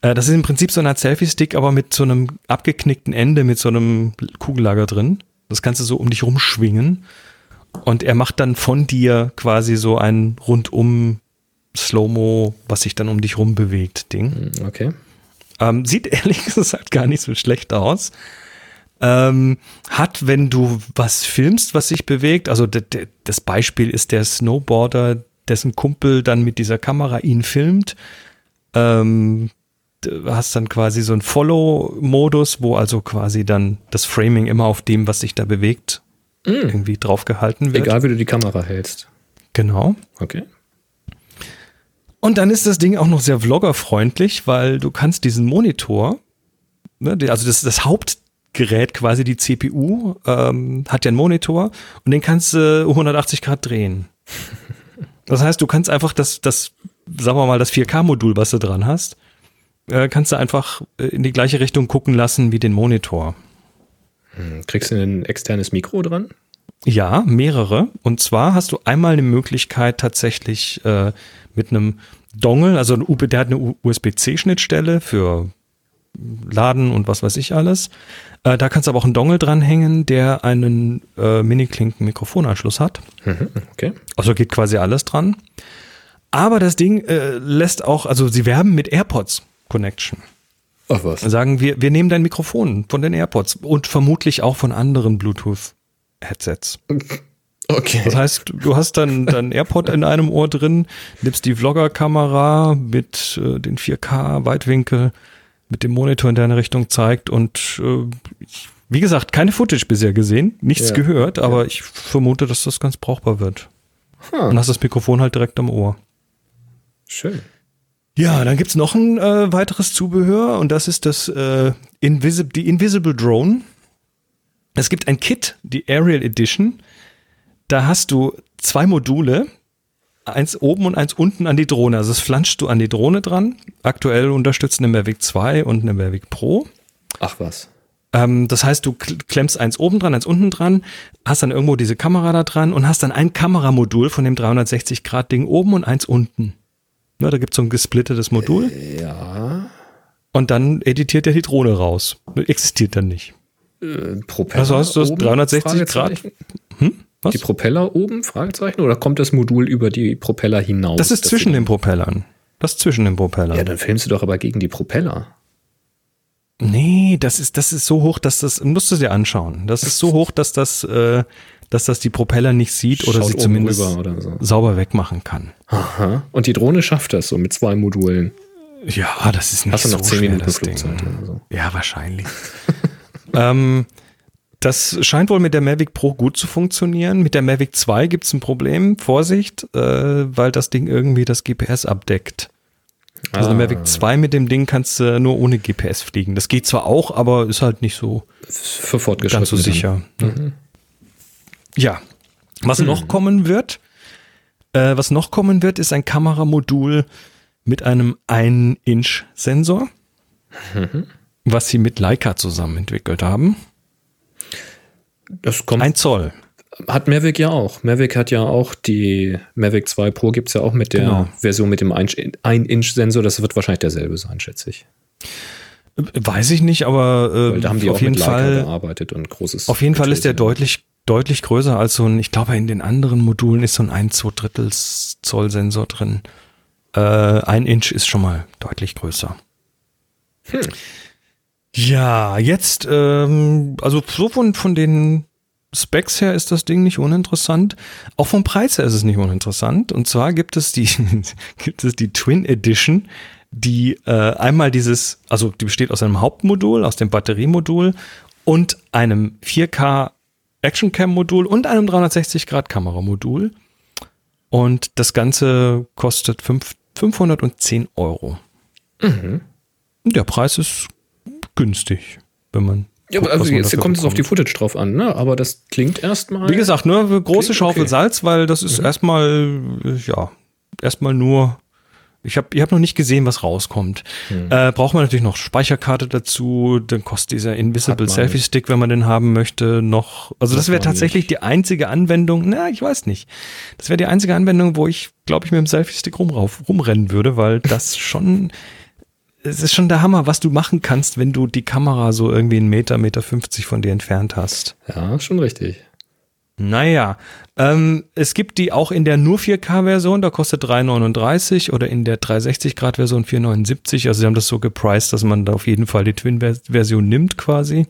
äh, das ist im Prinzip so Art Selfie-Stick, aber mit so einem abgeknickten Ende, mit so einem Kugellager drin. Das kannst du so um dich rumschwingen. Und er macht dann von dir quasi so ein rundum Slow-Mo, was sich dann um dich rum bewegt, Ding. Hm, Okay. Ähm, sieht *laughs* ehrlich gesagt gar nicht so schlecht aus. Ähm, hat, wenn du was filmst, was sich bewegt, also das Beispiel ist der Snowboarder, dessen Kumpel dann mit dieser Kamera ihn filmt. Ähm, du hast dann quasi so einen Follow-Modus, wo also quasi dann das Framing immer auf dem, was sich da bewegt, irgendwie draufgehalten wird. Egal, wie du die Kamera hältst. Genau. Okay. Und dann ist das Ding auch noch sehr vloggerfreundlich, weil du kannst diesen Monitor, ne, also das, das Hauptgerät quasi, die CPU, ähm, hat ja einen Monitor und den kannst du 180 Grad drehen. *laughs* Das heißt, du kannst einfach das, das, sagen wir mal, das 4K-Modul, was du dran hast, äh, kannst du einfach äh, in die gleiche Richtung gucken lassen wie den Monitor. Hm, Kriegst du ein externes Mikro dran? Ja, mehrere. Und zwar hast du einmal eine Möglichkeit tatsächlich äh, mit einem Dongle, also ein der hat eine USB-C-Schnittstelle für Laden und was weiß ich alles. Äh, da kannst du aber auch einen Dongle dranhängen, der einen äh, Mini-Klinken-Mikrofonanschluss hat. Mhm, okay. Also geht quasi alles dran. Aber das Ding äh, lässt auch, also sie werben mit AirPods Connection. Ach was. Sagen wir, wir nehmen dein Mikrofon von den AirPods und vermutlich auch von anderen Bluetooth-Headsets. Okay. Das heißt, du hast dann *laughs* dein AirPod in einem Ohr drin, nimmst die Vlogger-Kamera mit äh, den 4K-Weitwinkel, mit dem Monitor in deine Richtung zeigt und äh, ich, wie gesagt, keine Footage bisher gesehen, nichts Ja. gehört, aber ich vermute, dass das ganz brauchbar wird. Huh. Und hast das Mikrofon halt direkt am Ohr. Schön. Ja, dann gibt's noch ein äh, weiteres Zubehör und das ist das äh, Invisible, die Invisible Drone. Es gibt ein Kit, die Aerial Edition. Da hast du zwei Module, eins oben und eins unten an die Drohne. Also das flanschst du an die Drohne dran. Aktuell unterstützen eine Mavic 2 und eine Mavic Pro. Ach was. Ähm, das heißt, du kl- klemmst eins oben dran, eins unten dran, hast dann irgendwo diese Kamera da dran und hast dann ein Kameramodul von dem 360-Grad-Ding oben und eins unten. Ja, da gibt's so ein gesplittetes Modul Ja. und dann editiert er die Drohne raus. Existiert dann nicht. Äh, Propeller. Also hast du das oben, 360 Grad? Fragezeichen? Was? Die Propeller oben? Fragezeichen? Oder kommt das Modul über die Propeller hinaus? Das ist zwischen den Propellern. Das ist zwischen den Propellern. Ja, dann filmst du doch aber gegen die Propeller. Nee, das ist, das ist so hoch, dass das, musst du dir anschauen. Das ist so hoch, dass das, äh, dass das die Propeller nicht sieht oder Schaut sie oben zumindest oder so. sauber wegmachen kann. Aha. Und die Drohne schafft das so mit zwei Modulen. Ja, das ist nicht Hast du noch so zehn Minuten das Ding. Oder so? Ja, wahrscheinlich. *laughs* ähm, das scheint wohl mit der Mavic Pro gut zu funktionieren. Mit der Mavic 2 gibt es ein Problem. Vorsicht, äh, weil das Ding irgendwie das GPS abdeckt. Also eine Ah. Mavic 2 mit dem Ding kannst du nur ohne GPS fliegen. Das geht zwar auch, aber ist halt nicht so Für Fortgeschrittene. ganz so sicher. ne? Ja. Was Hm. noch kommen wird, äh, was noch kommen wird, ist ein Kameramodul mit einem 1-Inch-Sensor, Mhm. was sie mit Leica zusammen entwickelt haben. Das kommt, Ein Zoll. Hat Mavic ja auch. Mavic hat ja auch die Mavic 2 Pro gibt es ja auch mit der Genau. Version mit dem 1-Inch-Sensor. Das wird wahrscheinlich derselbe sein, schätze ich. Weiß ich nicht, aber äh, da haben die auf auch jeden mit Leica Fall. gearbeitet und großes. Auf jeden Fall ist der deutlich, deutlich größer als so ein, ich glaube, in den anderen Modulen ist so ein 1, 2 Drittels Zoll Sensor drin. Äh, ein Inch ist schon mal deutlich größer. Hm. Ja, jetzt, ähm, also so von, von den Specs her ist das Ding nicht uninteressant. Auch vom Preis her ist es nicht uninteressant. Und zwar gibt es die, *laughs* gibt es die Twin Edition, die äh, einmal dieses, also die besteht aus einem Hauptmodul, aus dem Batteriemodul und einem 4K Action Cam Modul und einem 360 Grad Kameramodul. Und das Ganze kostet fünf, 510 Euro. Mhm. Der Preis ist günstig, wenn man. Ja, aber also jetzt kommt es auf die. Footage drauf an, ne? Aber das klingt erstmal. Wie gesagt, nur eine große Schaufel okay. Salz, weil das ist erstmal, äh, ja, erstmal nur. Ich habe ich hab noch nicht gesehen, was rauskommt. Hm. Äh, braucht man natürlich noch Speicherkarte dazu, dann kostet dieser Invisible Selfie Stick, wenn man den haben möchte, noch. Also das Hat wäre tatsächlich nicht. die einzige Anwendung, na, ich weiß nicht. Das wäre die einzige Anwendung, wo ich, glaube ich, mit dem Selfie Stick rumrauf, rumrennen würde, weil das schon, es ist schon der Hammer, was du machen kannst, wenn du die Kamera so irgendwie einen Meter, Meter 50 von dir entfernt hast. Ja, schon richtig. Naja, ähm, es gibt die auch in der nur 4K-Version, da kostet 3,39 oder in der 360-Grad-Version 4,79. Also sie haben das so gepriced, dass man da auf jeden Fall die Twin-Version nimmt quasi.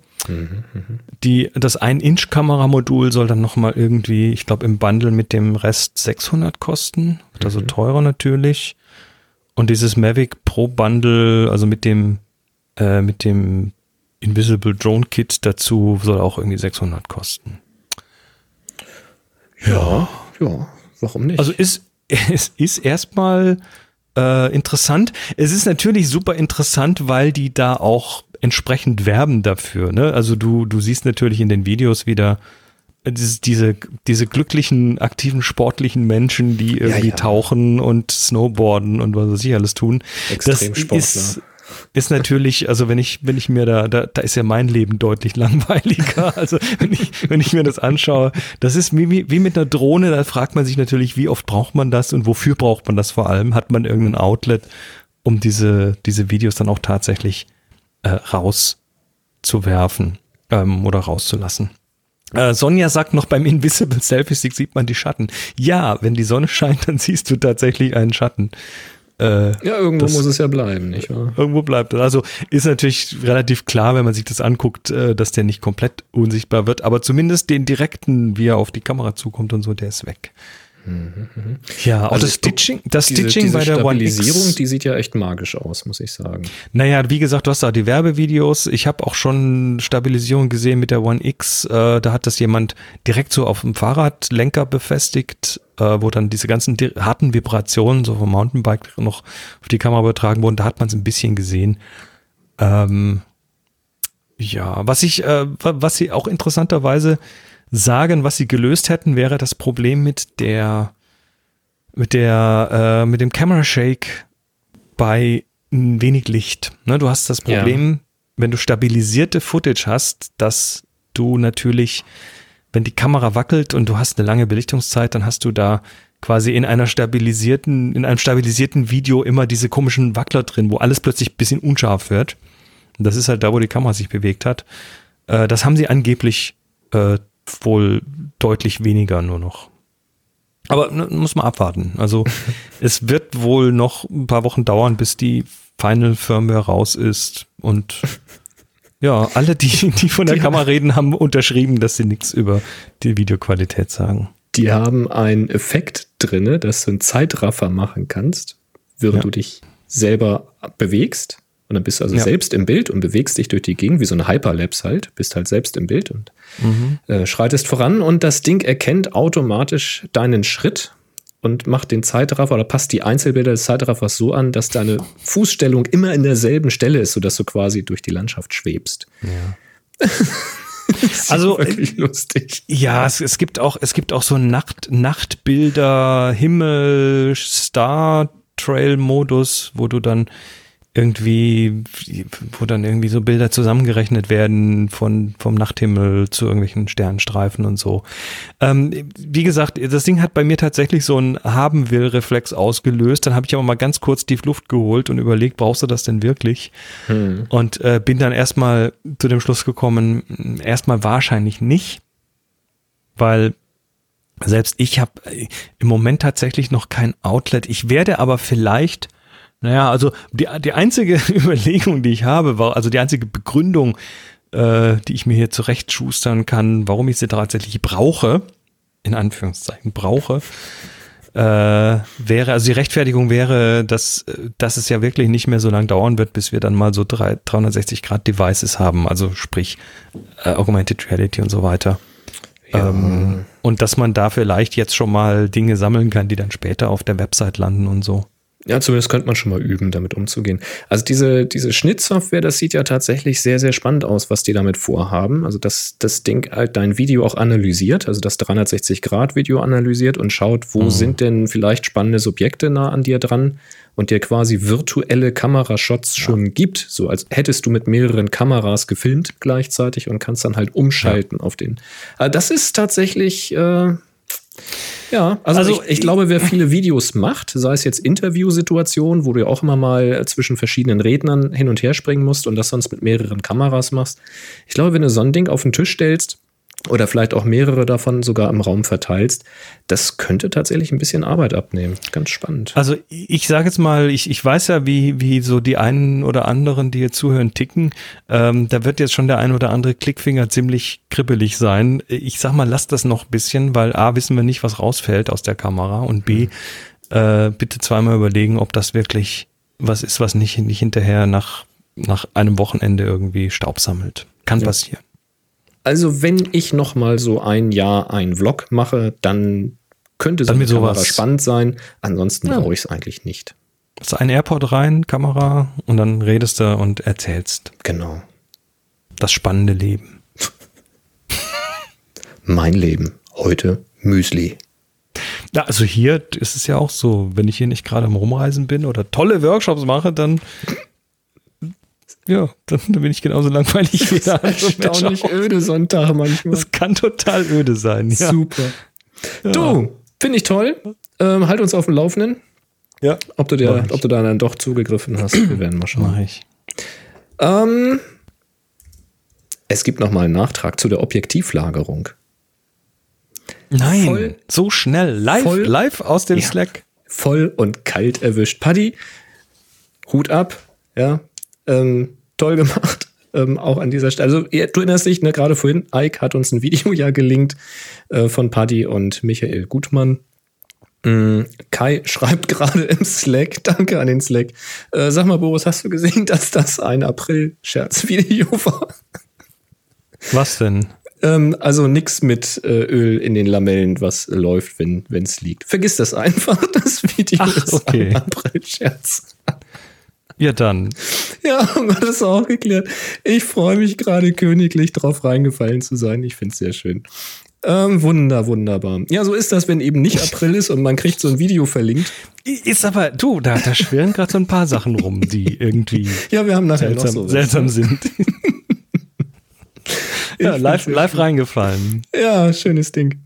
Die, das 1-Inch-Kameramodul soll dann nochmal irgendwie, ich glaube im Bundle mit dem Rest 600 kosten. Wird also teurer natürlich. Und dieses Mavic Pro Bundle, also mit dem, äh, mit dem Invisible Drone Kit dazu, soll auch irgendwie 600 kosten. Ja, ja, warum nicht? Also ist, *laughs* es ist erstmal äh, interessant. Es ist natürlich super interessant, weil die da auch entsprechend werben dafür. Ne? Also du, du siehst natürlich in den Videos wieder diese, diese, diese glücklichen, aktiven, sportlichen Menschen, die irgendwie ja. tauchen und snowboarden und was weiß ich alles tun. Das ist, ist natürlich, also wenn ich, wenn ich mir da, da, da ist ja mein Leben deutlich *laughs* langweiliger. Also wenn ich, wenn ich mir das anschaue, das ist wie, wie, wie mit einer Drohne, da fragt man sich natürlich, wie oft braucht man das und wofür braucht man das vor allem? Hat man irgendein Outlet, um diese, diese Videos dann auch tatsächlich äh, rauszuwerfen ähm, oder rauszulassen? Äh, Sonja sagt noch, beim Invisible Selfie Stick sieht man die Schatten. Ja, wenn die Sonne scheint, dann siehst du tatsächlich einen Schatten. Äh, ja, irgendwo das- muss es ja bleiben, nicht wahr? Irgendwo bleibt das. Also ist natürlich relativ klar, wenn man sich das anguckt, äh, dass der nicht komplett unsichtbar wird, aber zumindest den direkten, wie er auf die Kamera zukommt und so, der ist weg. Ja, auch Also das Stitching, das Diese, Stitching diese bei der One Stabilisierung, X. die sieht ja echt magisch aus, muss ich sagen. Naja, wie gesagt, du hast da die Werbevideos. Ich habe auch schon Stabilisierung gesehen mit der One X. Äh, da hat das jemand direkt so auf dem Fahrradlenker befestigt, äh, wo dann diese ganzen harten Vibrationen so vom Mountainbike noch auf die Kamera übertragen wurden. Da hat man es ein bisschen gesehen. Ähm, ja, was ich, äh, wa- was sie auch interessanterweise sagen, was sie gelöst hätten, wäre das Problem mit der, mit der, äh, mit dem Camera Shake bei n- wenig Licht. Ne, du hast das Ja. Problem, wenn du stabilisierte Footage hast, dass du natürlich, wenn die Kamera wackelt und du hast eine lange Belichtungszeit, dann hast du da quasi in einer stabilisierten, in einem stabilisierten Video immer diese komischen Wackler drin, wo alles plötzlich ein bisschen unscharf wird. Und das ist halt da, wo die Kamera sich bewegt hat. Äh, das haben sie angeblich äh, wohl deutlich weniger nur noch. Aber ne, muss man abwarten. Also *laughs* es wird wohl noch ein paar Wochen dauern, bis die Final Firmware raus ist. Und ja, alle, die, die von der Die- Kamera reden, haben unterschrieben, dass sie nichts über die Videoqualität sagen. Die haben einen Effekt drinne, dass du einen Zeitraffer machen kannst, während Ja. du dich selber bewegst. Und dann bist du also Ja. selbst im Bild und bewegst dich durch die Gegend, wie so ein Hyperlapse halt. Bist halt selbst im Bild und äh, schreitest voran. Und das Ding erkennt automatisch deinen Schritt und macht den Zeitraffer oder passt die Einzelbilder des Zeitraffers so an, dass deine *laughs* Fußstellung immer in derselben Stelle ist, sodass du quasi durch die Landschaft schwebst. Das *laughs* ist Also, wirklich lustig. Ja, es, es gibt auch, es gibt auch so Nacht, Nachtbilder, Himmel, Star Trail Modus, wo du dann irgendwie, wo dann irgendwie so Bilder zusammengerechnet werden von, vom Nachthimmel zu irgendwelchen Sternstreifen und so. Ähm, wie gesagt, das Ding hat bei mir tatsächlich so einen Haben-Will-Reflex ausgelöst. Dann habe ich aber mal ganz kurz tief Luft geholt und überlegt, brauchst du das denn wirklich? Und äh, bin dann erstmal zu dem Schluss gekommen, erstmal wahrscheinlich nicht, weil selbst ich habe im Moment tatsächlich noch kein Outlet. Ich werde aber vielleicht, naja, also die, die einzige *laughs* Überlegung, die ich habe, war, also die einzige Begründung, äh, die ich mir hier zurechtschustern kann, warum ich sie tatsächlich brauche, in Anführungszeichen brauche, äh, wäre, also die Rechtfertigung wäre, dass, dass es ja wirklich nicht mehr so lange dauern wird, bis wir dann mal so drei, 360 Grad Devices haben, also sprich äh, Augmented Reality und so weiter. Ähm, Und dass man da vielleicht jetzt schon mal Dinge sammeln kann, die dann später auf der Website landen und so. Ja, zumindest könnte man schon mal üben, damit umzugehen. Also diese, diese Schnittsoftware, das sieht ja tatsächlich sehr, sehr spannend aus, was die damit vorhaben. Also dass das Ding halt dein Video auch analysiert, also das 360-Grad-Video analysiert und schaut, wo mhm. sind denn vielleicht spannende Subjekte nah an dir dran und dir quasi virtuelle Kamerashots ja. schon gibt, so als hättest du mit mehreren Kameras gefilmt gleichzeitig und kannst dann halt umschalten ja. auf den. Also das ist tatsächlich äh, ja, also, also ich, ich, glaube, wer viele Videos macht, sei es jetzt Interviewsituationen, wo du ja auch immer mal zwischen verschiedenen Rednern hin und her springen musst und das sonst mit mehreren Kameras machst. Ich glaube, wenn du so ein Ding auf den Tisch stellst, oder vielleicht auch mehrere davon sogar im Raum verteilst, das könnte tatsächlich ein bisschen Arbeit abnehmen. Ganz spannend. Also ich sage jetzt mal, ich, ich weiß ja, wie, wie so die einen oder anderen, die hier zuhören, ticken. Ähm, da wird jetzt schon der ein oder andere Klickfinger ziemlich kribbelig sein. Ich sag mal, lass das noch ein bisschen, weil A, wissen wir nicht, was rausfällt aus der Kamera und B, mhm. äh, bitte zweimal überlegen, ob das wirklich was ist, was nicht, nicht hinterher nach, nach einem Wochenende irgendwie Staub sammelt. Kann ja. passieren. Also, wenn ich noch mal so ein Jahr einen Vlog mache, dann könnte so eine Kamera spannend sein. Ansonsten ja. brauche ich es eigentlich nicht. Also ein Airport rein, Kamera und dann redest du und erzählst. Genau. Das spannende Leben. *laughs* mein Leben. Heute Müsli. Ja, also hier ist es ja auch so, wenn ich hier nicht gerade am Rumreisen bin oder tolle Workshops mache, dann ja, dann, dann bin ich genauso langweilig wie der andere Erstaunlich öde Sonntag manchmal. Das kann total öde sein. Ja. Super. Ja. Du, finde ich toll. Ähm, halt uns auf dem Laufenden. Ja. Ob du, dir, ob du da dann doch zugegriffen hast. Wir werden mal schauen. Mach ich. Ähm, es gibt noch mal einen Nachtrag zu der Objektivlagerung. Nein, voll, so schnell. Live, voll, live aus dem ja, Slack. Voll und kalt erwischt. Paddy, Hut ab. Ja, ähm, toll gemacht. *laughs* Ähm, auch an dieser Stelle. Also, du erinnerst dich, ne, gerade vorhin, Ike hat uns ein Video *laughs* ja gelinkt äh, von Paddy und Michael Gutmann. Mm, Kai *laughs* schreibt gerade im Slack, danke an den Slack. Äh, sag mal, Boris, hast du gesehen, dass das ein April-Scherz-Video war? Was denn? Ähm, also nichts mit äh, Öl in den Lamellen, was läuft, wenn es liegt. Vergiss das einfach. Das Video Ach, ist okay. ein April-Scherz. Ja, dann. Ja, haben wir das auch geklärt. Ich freue mich gerade königlich drauf reingefallen zu sein. Ich finde es sehr schön. Ähm, wunder, wunderbar. Ja, so ist das, wenn eben nicht April ist und man kriegt so ein Video verlinkt. Ist aber, du, da, da schwirren gerade so ein paar Sachen rum, die irgendwie ja, wir haben nachher seltsam, so seltsam sind. *laughs* ja, live, live reingefallen. Ja, schönes Ding.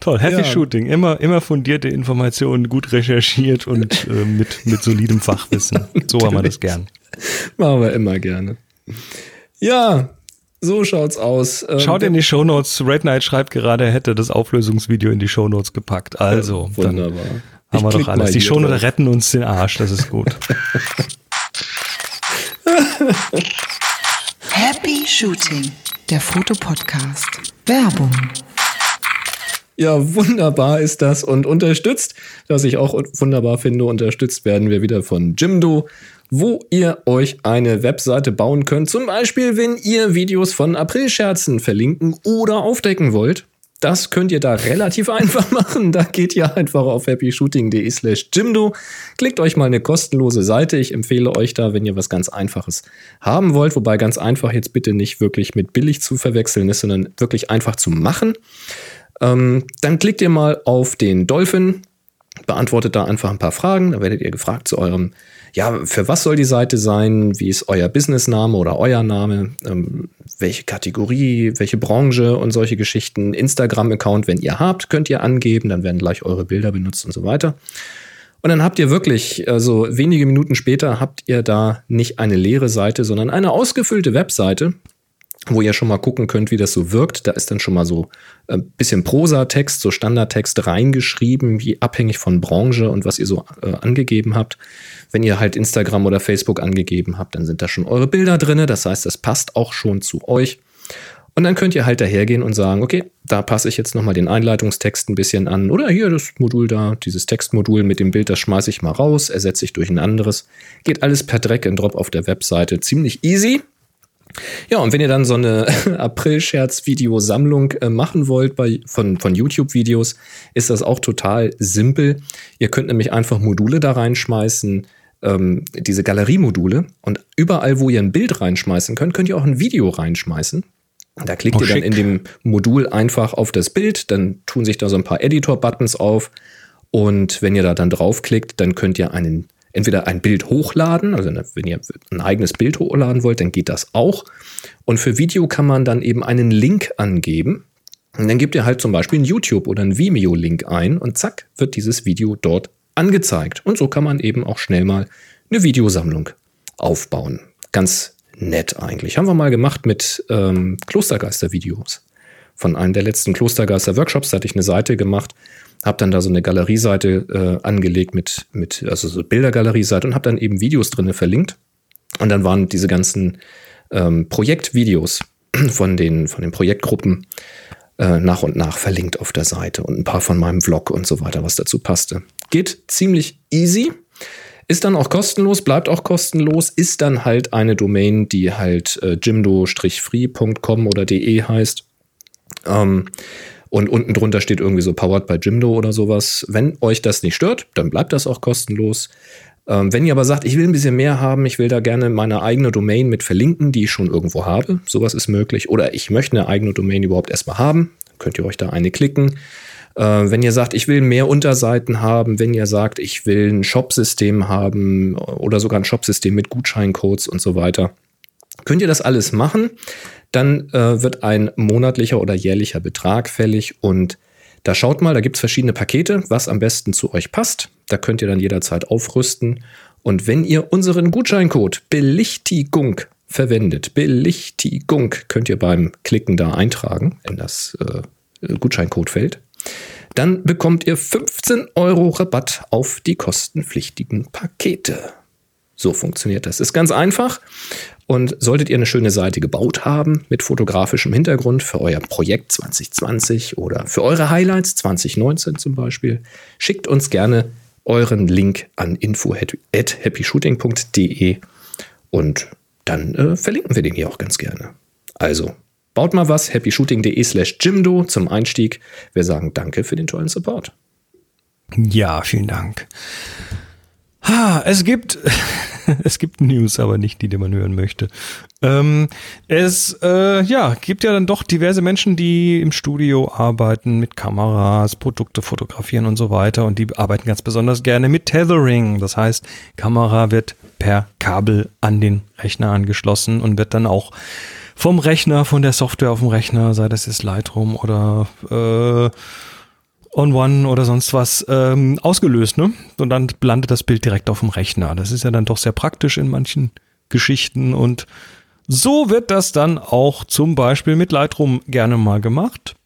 Toll, Happy ja. Shooting. Immer, immer fundierte Informationen, gut recherchiert und *laughs* äh, mit, mit solidem Fachwissen. *laughs* So haben wir das gern. Machen wir immer gerne. Ja, so schaut's aus. Ähm, Schaut in die Shownotes. Red Knight schreibt gerade, er hätte das Auflösungsvideo in die Shownotes gepackt. Also, ja, wunderbar. haben wir doch alles. Die Shownotes retten uns den Arsch, das ist gut. *laughs* Happy Shooting der Fotopodcast. Werbung. Ja, wunderbar ist das und unterstützt, was ich auch wunderbar finde, unterstützt werden wir wieder von Jimdo, wo ihr euch eine Webseite bauen könnt. Zum Beispiel, wenn ihr Videos von Aprilscherzen verlinken oder aufdecken wollt. Das könnt ihr da relativ einfach machen. Da geht ihr einfach auf happyshooting.de slash Jimdo. Klickt euch mal eine kostenlose Seite. Ich empfehle euch da, wenn ihr was ganz Einfaches haben wollt, wobei ganz einfach jetzt bitte nicht wirklich mit billig zu verwechseln ist, sondern wirklich einfach zu machen. Ähm, dann klickt ihr mal auf den Dolphin, beantwortet da einfach ein paar Fragen. Da werdet ihr gefragt zu eurem ja, für was soll die Seite sein? Wie ist euer Businessname oder euer Name? Ähm, welche Kategorie, welche Branche und solche Geschichten? Instagram-Account, wenn ihr habt, könnt ihr angeben, dann werden gleich eure Bilder benutzt und so weiter. Und dann habt ihr wirklich, also wenige Minuten später habt ihr da nicht eine leere Seite, sondern eine ausgefüllte Webseite, wo ihr schon mal gucken könnt, wie das so wirkt. Da ist dann schon mal so ein äh, bisschen Prosatext, so Standardtext reingeschrieben, wie abhängig von Branche und was ihr so äh, angegeben habt. Wenn ihr halt Instagram oder Facebook angegeben habt, dann sind da schon eure Bilder drin. Das heißt, das passt auch schon zu euch. Und dann könnt ihr halt dahergehen und sagen, okay, da passe ich jetzt nochmal den Einleitungstext ein bisschen an. Oder hier das Modul da, dieses Textmodul mit dem Bild, das schmeiße ich mal raus, ersetze ich durch ein anderes. Geht alles per Drag and Drop auf der Webseite. Ziemlich easy. Ja, und wenn ihr dann so eine *laughs* April-Scherz-Videosammlung äh, machen wollt bei, von, von YouTube-Videos, ist das auch total simpel. Ihr könnt nämlich einfach Module da reinschmeißen, ähm, diese Galeriemodule. Und überall, wo ihr ein Bild reinschmeißen könnt, könnt ihr auch ein Video reinschmeißen. Da klickt Oh, ihr dann schick. in dem Modul einfach auf das Bild, dann tun sich da so ein paar Editor-Buttons auf. Und wenn ihr da dann draufklickt, dann könnt ihr einen, entweder ein Bild hochladen, also wenn ihr ein eigenes Bild hochladen wollt, dann geht das auch. Und für Video kann man dann eben einen Link angeben. Und dann gebt ihr halt zum Beispiel einen YouTube- oder einen Vimeo-Link ein und zack, wird dieses Video dort angezeigt. Und so kann man eben auch schnell mal eine Videosammlung aufbauen. Ganz nett eigentlich. Haben wir mal gemacht mit ähm, Klostergeister-Videos. Von einem der letzten Klostergeister-Workshops hatte ich eine Seite gemacht, habe dann da so eine Galerieseite äh, angelegt mit, mit, also so Bildergalerieseite und habe dann eben Videos drinne verlinkt. Und dann waren diese ganzen ähm, Projektvideos *clears throat* von den, von den Projektgruppen äh, nach und nach verlinkt auf der Seite und ein paar von meinem Vlog und so weiter, was dazu passte. Geht ziemlich easy. Ist dann auch kostenlos, bleibt auch kostenlos, ist dann halt eine Domain, die halt äh, jimdo-free.com oder de heißt. Ähm, und unten drunter steht irgendwie so powered by Jimdo oder sowas. Wenn euch das nicht stört, dann bleibt das auch kostenlos. Ähm, wenn ihr aber sagt, ich will ein bisschen mehr haben, ich will da gerne meine eigene Domain mit verlinken, die ich schon irgendwo habe, sowas ist möglich. Oder ich möchte eine eigene Domain überhaupt erstmal haben, könnt ihr euch da eine klicken. Äh, wenn ihr sagt, ich will mehr Unterseiten haben, wenn ihr sagt, ich will ein Shopsystem haben oder sogar ein Shopsystem mit Gutscheincodes und so weiter, könnt ihr das alles machen. Dann äh, wird ein monatlicher oder jährlicher Betrag fällig und da schaut mal, da gibt es verschiedene Pakete, was am besten zu euch passt. Da könnt ihr dann jederzeit aufrüsten. Und wenn ihr unseren Gutscheincode Belichtigung verwendet, Belichtigung könnt ihr beim Klicken da eintragen in das äh, Gutscheincodefeld, dann bekommt ihr 15 Euro Rabatt auf die kostenpflichtigen Pakete. So funktioniert das. Ist ganz einfach. Und solltet ihr eine schöne Seite gebaut haben mit fotografischem Hintergrund für euer Projekt 2020 oder für eure Highlights 2019 zum Beispiel, schickt uns gerne euren Link an info@happyshooting.de und dann äh, verlinken wir den hier auch ganz gerne. Also baut mal was, happyshooting.de slash Jimdo zum Einstieg. Wir sagen danke für den tollen Support. Ja, vielen Dank. Ha, es gibt, *laughs* es gibt News, aber nicht die, die man hören möchte. Ähm, es äh, ja, gibt ja dann doch diverse Menschen, die im Studio arbeiten mit Kameras, Produkte fotografieren und so weiter. Und die arbeiten ganz besonders gerne mit Tethering. Das heißt, Kamera wird per Kabel an den Rechner angeschlossen und wird dann auch vom Rechner, von der Software auf dem Rechner, sei das jetzt Lightroom oder äh, On One oder sonst was ähm, ausgelöst, ne? Und dann landet das Bild direkt auf dem Rechner. Das ist ja dann doch sehr praktisch in manchen Geschichten und so wird das dann auch zum Beispiel mit Lightroom gerne mal gemacht.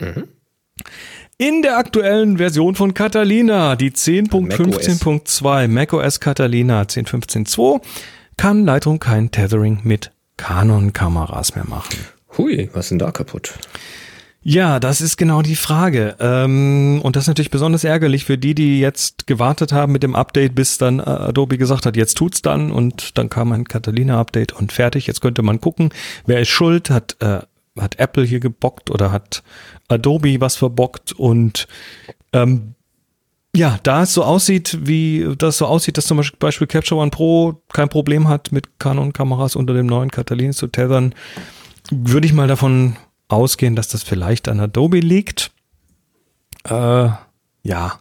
In der aktuellen Version von Catalina, die 10.15.2, macOS Catalina 10.15.2, kann Lightroom kein Tethering mit Canon-Kameras mehr machen. Hui, was ist denn da kaputt? Ja, das ist genau die Frage. Ähm, und das ist natürlich besonders ärgerlich für die, die jetzt gewartet haben mit dem Update, bis dann äh, Adobe gesagt hat, jetzt tut's dann und dann kam ein Catalina-Update und fertig. Jetzt könnte man gucken, wer ist schuld, hat, äh, hat Apple hier gebockt oder hat Adobe was verbockt und ähm, ja, da es so aussieht, wie das so aussieht, dass zum Beispiel Capture One Pro kein Problem hat, mit Canon-Kameras unter dem neuen Catalina zu tethern, würde ich mal davon ausgehen, dass das vielleicht an Adobe liegt. Äh, ja.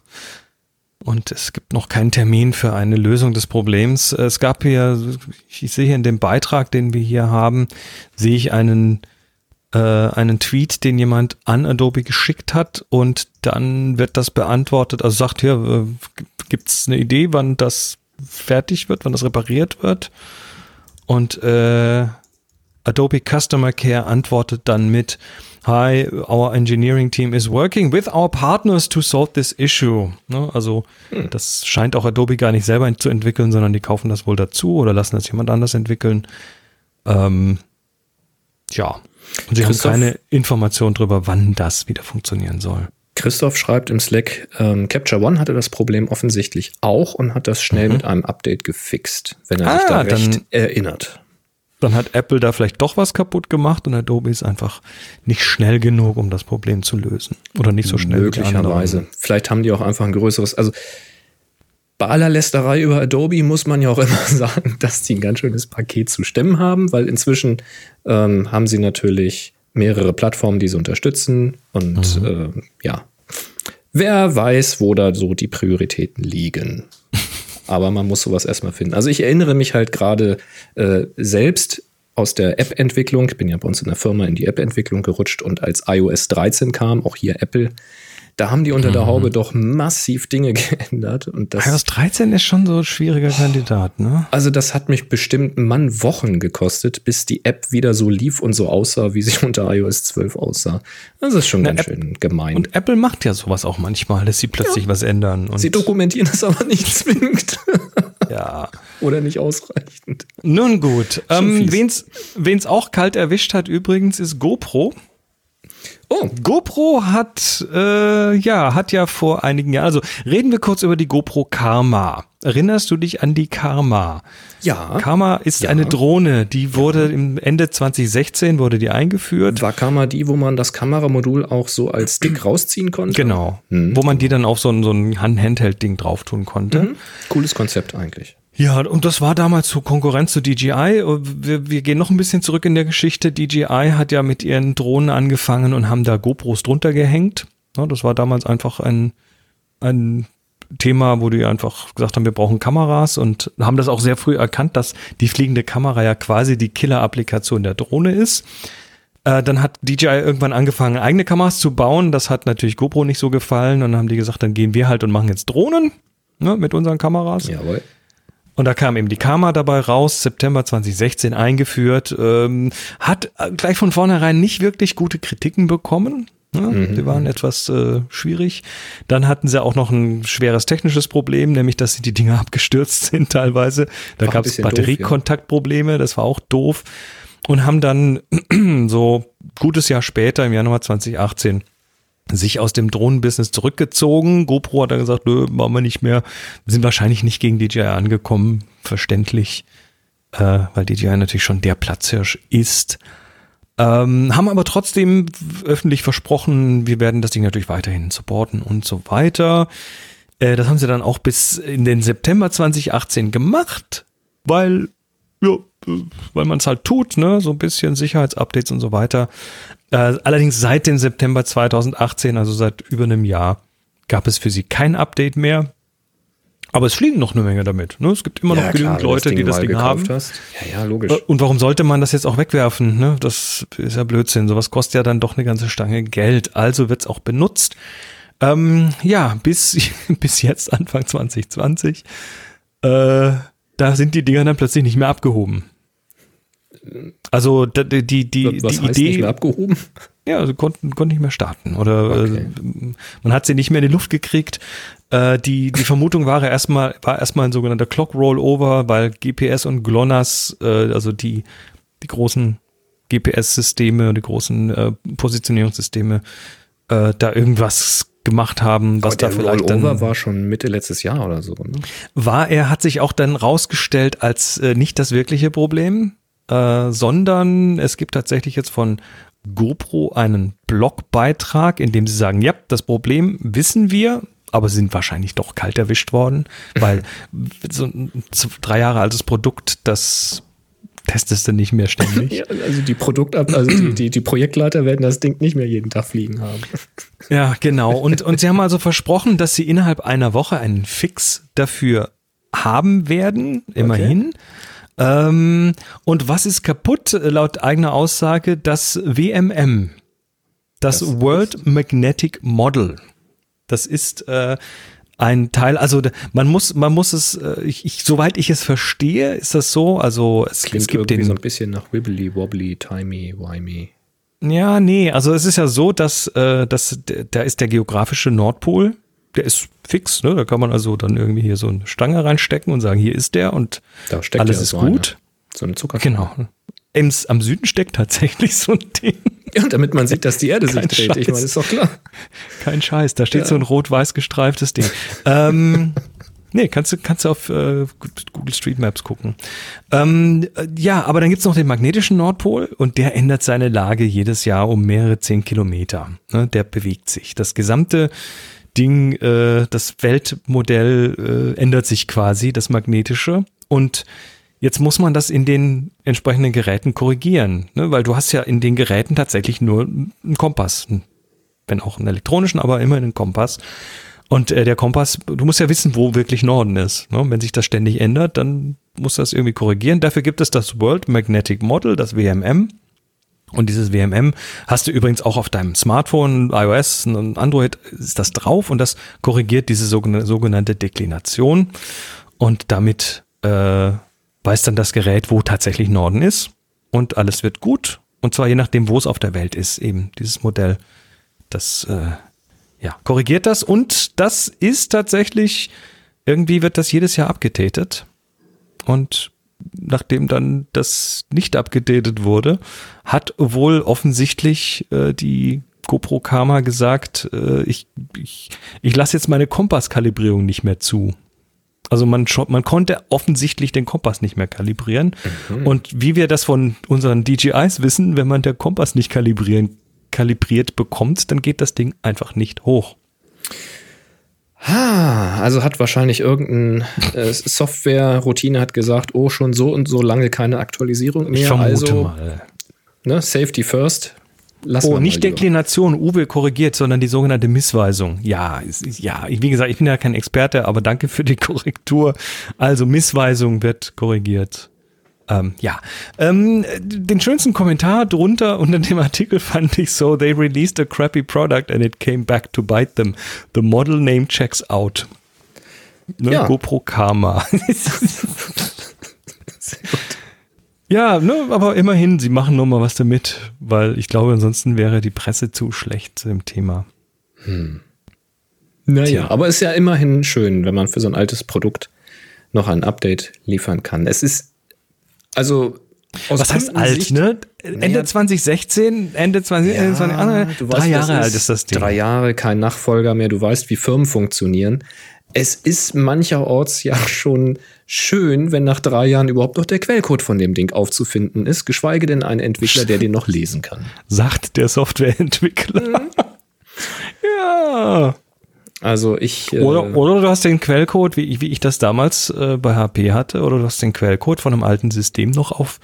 Und es gibt noch keinen Termin für eine Lösung des Problems. Es gab hier, ich sehe hier in dem Beitrag, den wir hier haben, sehe ich einen, äh, einen Tweet, den jemand an Adobe geschickt hat und dann wird das beantwortet, also sagt hier, äh, gibt es eine Idee, wann das fertig wird, wann das repariert wird? Und äh, Adobe Customer Care antwortet dann mit Hi, our engineering team is working with our partners to solve this issue. Ne, also das scheint auch Adobe gar nicht selber zu entwickeln, sondern die kaufen das wohl dazu oder lassen das jemand anders entwickeln. Ähm, ja. Und sie Christoph? haben keine Information darüber, wann das wieder funktionieren soll. Christoph schreibt im Slack, ähm, Capture One hatte das Problem offensichtlich auch und hat das schnell mit einem Update gefixt, wenn er sich Mhm. Ah, da recht erinnert. Dann hat Apple da vielleicht doch was kaputt gemacht und Adobe ist einfach nicht schnell genug, um das Problem zu lösen. Oder nicht so schnell. Möglicherweise. Vielleicht haben die auch einfach ein größeres. Also bei aller Lästerei über Adobe muss man ja auch *laughs* immer sagen, dass die ein ganz schönes Paket zu stemmen haben, weil inzwischen ähm, haben sie natürlich mehrere Plattformen, die sie unterstützen. Und ähm, ja, wer weiß, wo da so die Prioritäten liegen. Aber man muss sowas erstmal finden. Also ich erinnere mich halt gerade äh, selbst aus der App-Entwicklung. Ich bin ja bei uns in der Firma in die App-Entwicklung gerutscht und als iOS 13 kam, auch hier Apple, da haben die unter der Haube doch massiv Dinge *laughs* geändert. Und das, iOS 13 ist schon so ein schwieriger Kandidat, ne? also das hat mich bestimmt Mann Wochen gekostet, bis die App wieder so lief und so aussah, wie sie *laughs* unter iOS 12 aussah. Das ist schon Na, ganz App- schön gemein. Und Apple macht ja sowas auch manchmal, dass sie plötzlich was ändern. Und sie dokumentieren das aber nicht *laughs* zwingend ja. oder nicht ausreichend. Nun gut. Ähm, wen's, wen's auch kalt erwischt hat übrigens, ist GoPro. Oh, GoPro hat, äh, ja, hat ja vor einigen Jahren, also reden wir kurz über die GoPro Karma. Erinnerst du dich an die Karma? ja. Karma ist Ja. eine Drohne, die wurde im Ende 2016 wurde die eingeführt. War Kamera die, wo man das Kameramodul auch so als Stick *clears throat* rausziehen konnte? Genau. Mhm. Wo man die dann auf so ein, so ein Hand- Handheld-Ding drauf tun konnte. Mhm. Cooles Konzept eigentlich. Ja, und das war damals zur Konkurrenz zu DJI. Wir, wir gehen noch ein bisschen zurück in der Geschichte. DJI hat ja mit ihren Drohnen angefangen und haben da GoPros drunter gehängt. Ja, das war damals einfach ein, ein Thema, wo die einfach gesagt haben, wir brauchen Kameras und haben das auch sehr früh erkannt, dass die fliegende Kamera ja quasi die Killer-Applikation der Drohne ist. Äh, dann hat DJI irgendwann angefangen, eigene Kameras zu bauen. Das hat natürlich GoPro nicht so gefallen. Und dann haben die gesagt, dann gehen wir halt und machen jetzt Drohnen ne, mit unseren Kameras. Jawohl. Und da kam eben die Karma dabei raus, September 2016 eingeführt, ähm, hat äh, gleich von vornherein nicht wirklich gute Kritiken bekommen. Ne? Die waren etwas äh, schwierig. Dann hatten sie auch noch ein schweres technisches Problem, nämlich dass sie die Dinger *laughs* abgestürzt sind teilweise. Da gab es doof, ja. Batteriekontaktprobleme, das war auch doof. Und haben dann *clears throat* so gutes Jahr später, im Januar 2018, sich aus dem Drohnenbusiness zurückgezogen. GoPro hat dann gesagt, nö, machen wir nicht mehr. Sind wahrscheinlich nicht gegen DJI angekommen, verständlich, äh, weil DJI natürlich schon der Platzhirsch ist. Ähm, haben aber trotzdem öffentlich versprochen, wir werden das Ding natürlich weiterhin supporten und so weiter. Äh, das haben sie dann auch bis in den September 2018 gemacht, weil, ja, weil man es halt tut, ne, so ein bisschen Sicherheitsupdates und so weiter. Äh, allerdings seit dem September 2018, also seit über einem Jahr, gab es für sie kein Update mehr. Aber es fliegen noch eine Menge damit. Ne? Es gibt immer noch genügend klar, Leute, die das Ding haben. Hast. Ja, ja, logisch. Äh, Und warum sollte man das jetzt auch wegwerfen? Ne? Das ist ja Blödsinn. Sowas kostet ja dann doch eine ganze Stange Geld. Also wird es auch benutzt. Ähm, ja, bis, *laughs* bis jetzt, Anfang 2020, äh, da sind die Dinger dann plötzlich nicht mehr abgehoben. Also die, die, die, Was die heißt Idee, nicht mehr abgehoben? ja, sie konnten, konnten nicht mehr starten. Oder Okay. äh, man hat sie nicht mehr in die Luft gekriegt. Äh, die, die Vermutung war erstmal, war erstmal ein sogenannter Clock Rollover, weil GPS und GLONASS, äh, also die, die großen GPS-Systeme, die großen äh, Positionierungssysteme, äh, da irgendwas gemacht haben, was da vielleicht Rollover dann war schon Mitte letztes Jahr oder so. Ne? war er, hat sich auch dann rausgestellt als äh, nicht das wirkliche Problem, äh, sondern es gibt tatsächlich jetzt von GoPro einen Blogbeitrag, in dem sie sagen, ja, das Problem wissen wir, aber sie sind wahrscheinlich doch kalt erwischt worden, weil *laughs* so ein drei Jahre altes Produkt, das testest du nicht mehr ständig. *laughs* Ja, also die Produktab also die, die, die Projektleiter werden das Ding nicht mehr jeden Tag fliegen haben. *laughs* Ja, genau. Und, und sie haben also versprochen, dass sie innerhalb einer Woche einen Fix dafür haben werden, immerhin. Ähm, und was ist kaputt? Laut eigener Aussage das WMM, das, Das World Magnetic Model. Das ist äh, ein Teil, also man muss, man muss es, äh, ich, ich, soweit ich es verstehe, ist das so. Also es, Klingt es gibt irgendwie den so ein bisschen nach Wibbly, Wobbly, Timey, Wimey. Ja, nee, also es ist ja so, dass, äh, dass da ist der geografische Nordpol, der ist fix, ne? Da kann man also dann irgendwie hier so eine Stange reinstecken und sagen, hier ist der und Da steckt alles ist so gut. Eine, so eine Zucker. Genau. Im, am Süden steckt tatsächlich so ein Ding. Ja, damit man sieht, dass die Erde sich Kein dreht. Ich Scheiß. meine, ist doch klar. Kein Scheiß, da steht Ja. so ein rot-weiß gestreiftes Ding. ähm, *laughs* Nee, kannst du, kannst du auf äh, Google Street Maps gucken. Ähm, äh, ja, aber dann gibt's noch den magnetischen Nordpol und der ändert seine Lage jedes Jahr um mehrere zehn Kilometer. Ne, der bewegt sich. Das gesamte Ding, äh, das Weltmodell äh, ändert sich quasi, das magnetische. Und jetzt muss man das in den entsprechenden Geräten korrigieren, ne? weil du hast ja in den Geräten tatsächlich nur einen Kompass. Wenn auch einen elektronischen, aber immer einen Kompass. Und äh, der Kompass, du musst ja wissen, wo wirklich Norden ist. Ne? Wenn sich das ständig ändert, dann muss das irgendwie korrigieren. Dafür gibt es das World Magnetic Model, das WMM. Und dieses WMM hast du übrigens auch auf deinem Smartphone, iOS und Android ist das drauf und das korrigiert diese sogenannte Deklination. Und damit äh, weiß dann das Gerät, wo tatsächlich Norden ist. Und alles wird gut. Und zwar je nachdem, wo es auf der Welt ist, eben dieses Modell. Das äh, ja, korrigiert das und das ist tatsächlich, irgendwie wird das jedes Jahr abgedatet. Und nachdem dann das nicht abgedatet wurde, hat wohl offensichtlich äh, die GoPro Karma gesagt, äh, ich, ich, ich lasse jetzt meine Kompasskalibrierung nicht mehr zu. Also man, man konnte offensichtlich den Kompass nicht mehr kalibrieren. Mhm. Und wie wir das von unseren DJIs wissen, wenn man der Kompass nicht kalibrieren kalibriert bekommt, dann geht das Ding einfach nicht hoch. Ha, also hat wahrscheinlich irgendeine äh, Software-Routine hat gesagt, oh, schon so und so lange keine Aktualisierung mehr. Ich vermute also, mal. Ne, Safety first. Lassen oh, nicht Deklination, Uwe korrigiert, sondern die sogenannte Missweisung. Ja, ist, ja, wie gesagt, ich bin ja kein Experte, aber danke für die *laughs* Korrektur. Also Missweisung wird korrigiert. Ähm, ja, ähm, den schönsten Kommentar drunter unter dem Artikel fand ich so, they released a crappy product and it came back to bite them. The model name checks out. Ne, ja. GoPro Karma. Sehr *laughs* gut. Ja, ne, aber immerhin, sie machen nur mal was damit, weil ich glaube, ansonsten wäre die Presse zu schlecht zu dem Thema. Hm. Naja, aber es ist ja immerhin schön, wenn man für so ein altes Produkt noch ein Update liefern kann. Es ist also was heißt alt, ne? Ende naja, 2016, Ende 20, ja, Ende 20, ah, drei weißt, Jahre alt ist das Ding. Drei Jahre, kein Nachfolger mehr. Du weißt, wie Firmen funktionieren. Es ist mancherorts ja schon schön, wenn nach drei Jahren überhaupt noch der Quellcode von dem Ding aufzufinden ist, geschweige denn ein Entwickler, der den noch lesen kann. Sagt der Softwareentwickler. Mhm. *laughs* ja. Also ich. Äh oder, oder du hast den Quellcode, wie ich, wie ich das damals äh, bei HP hatte, oder du hast den Quellcode von einem alten System noch auf,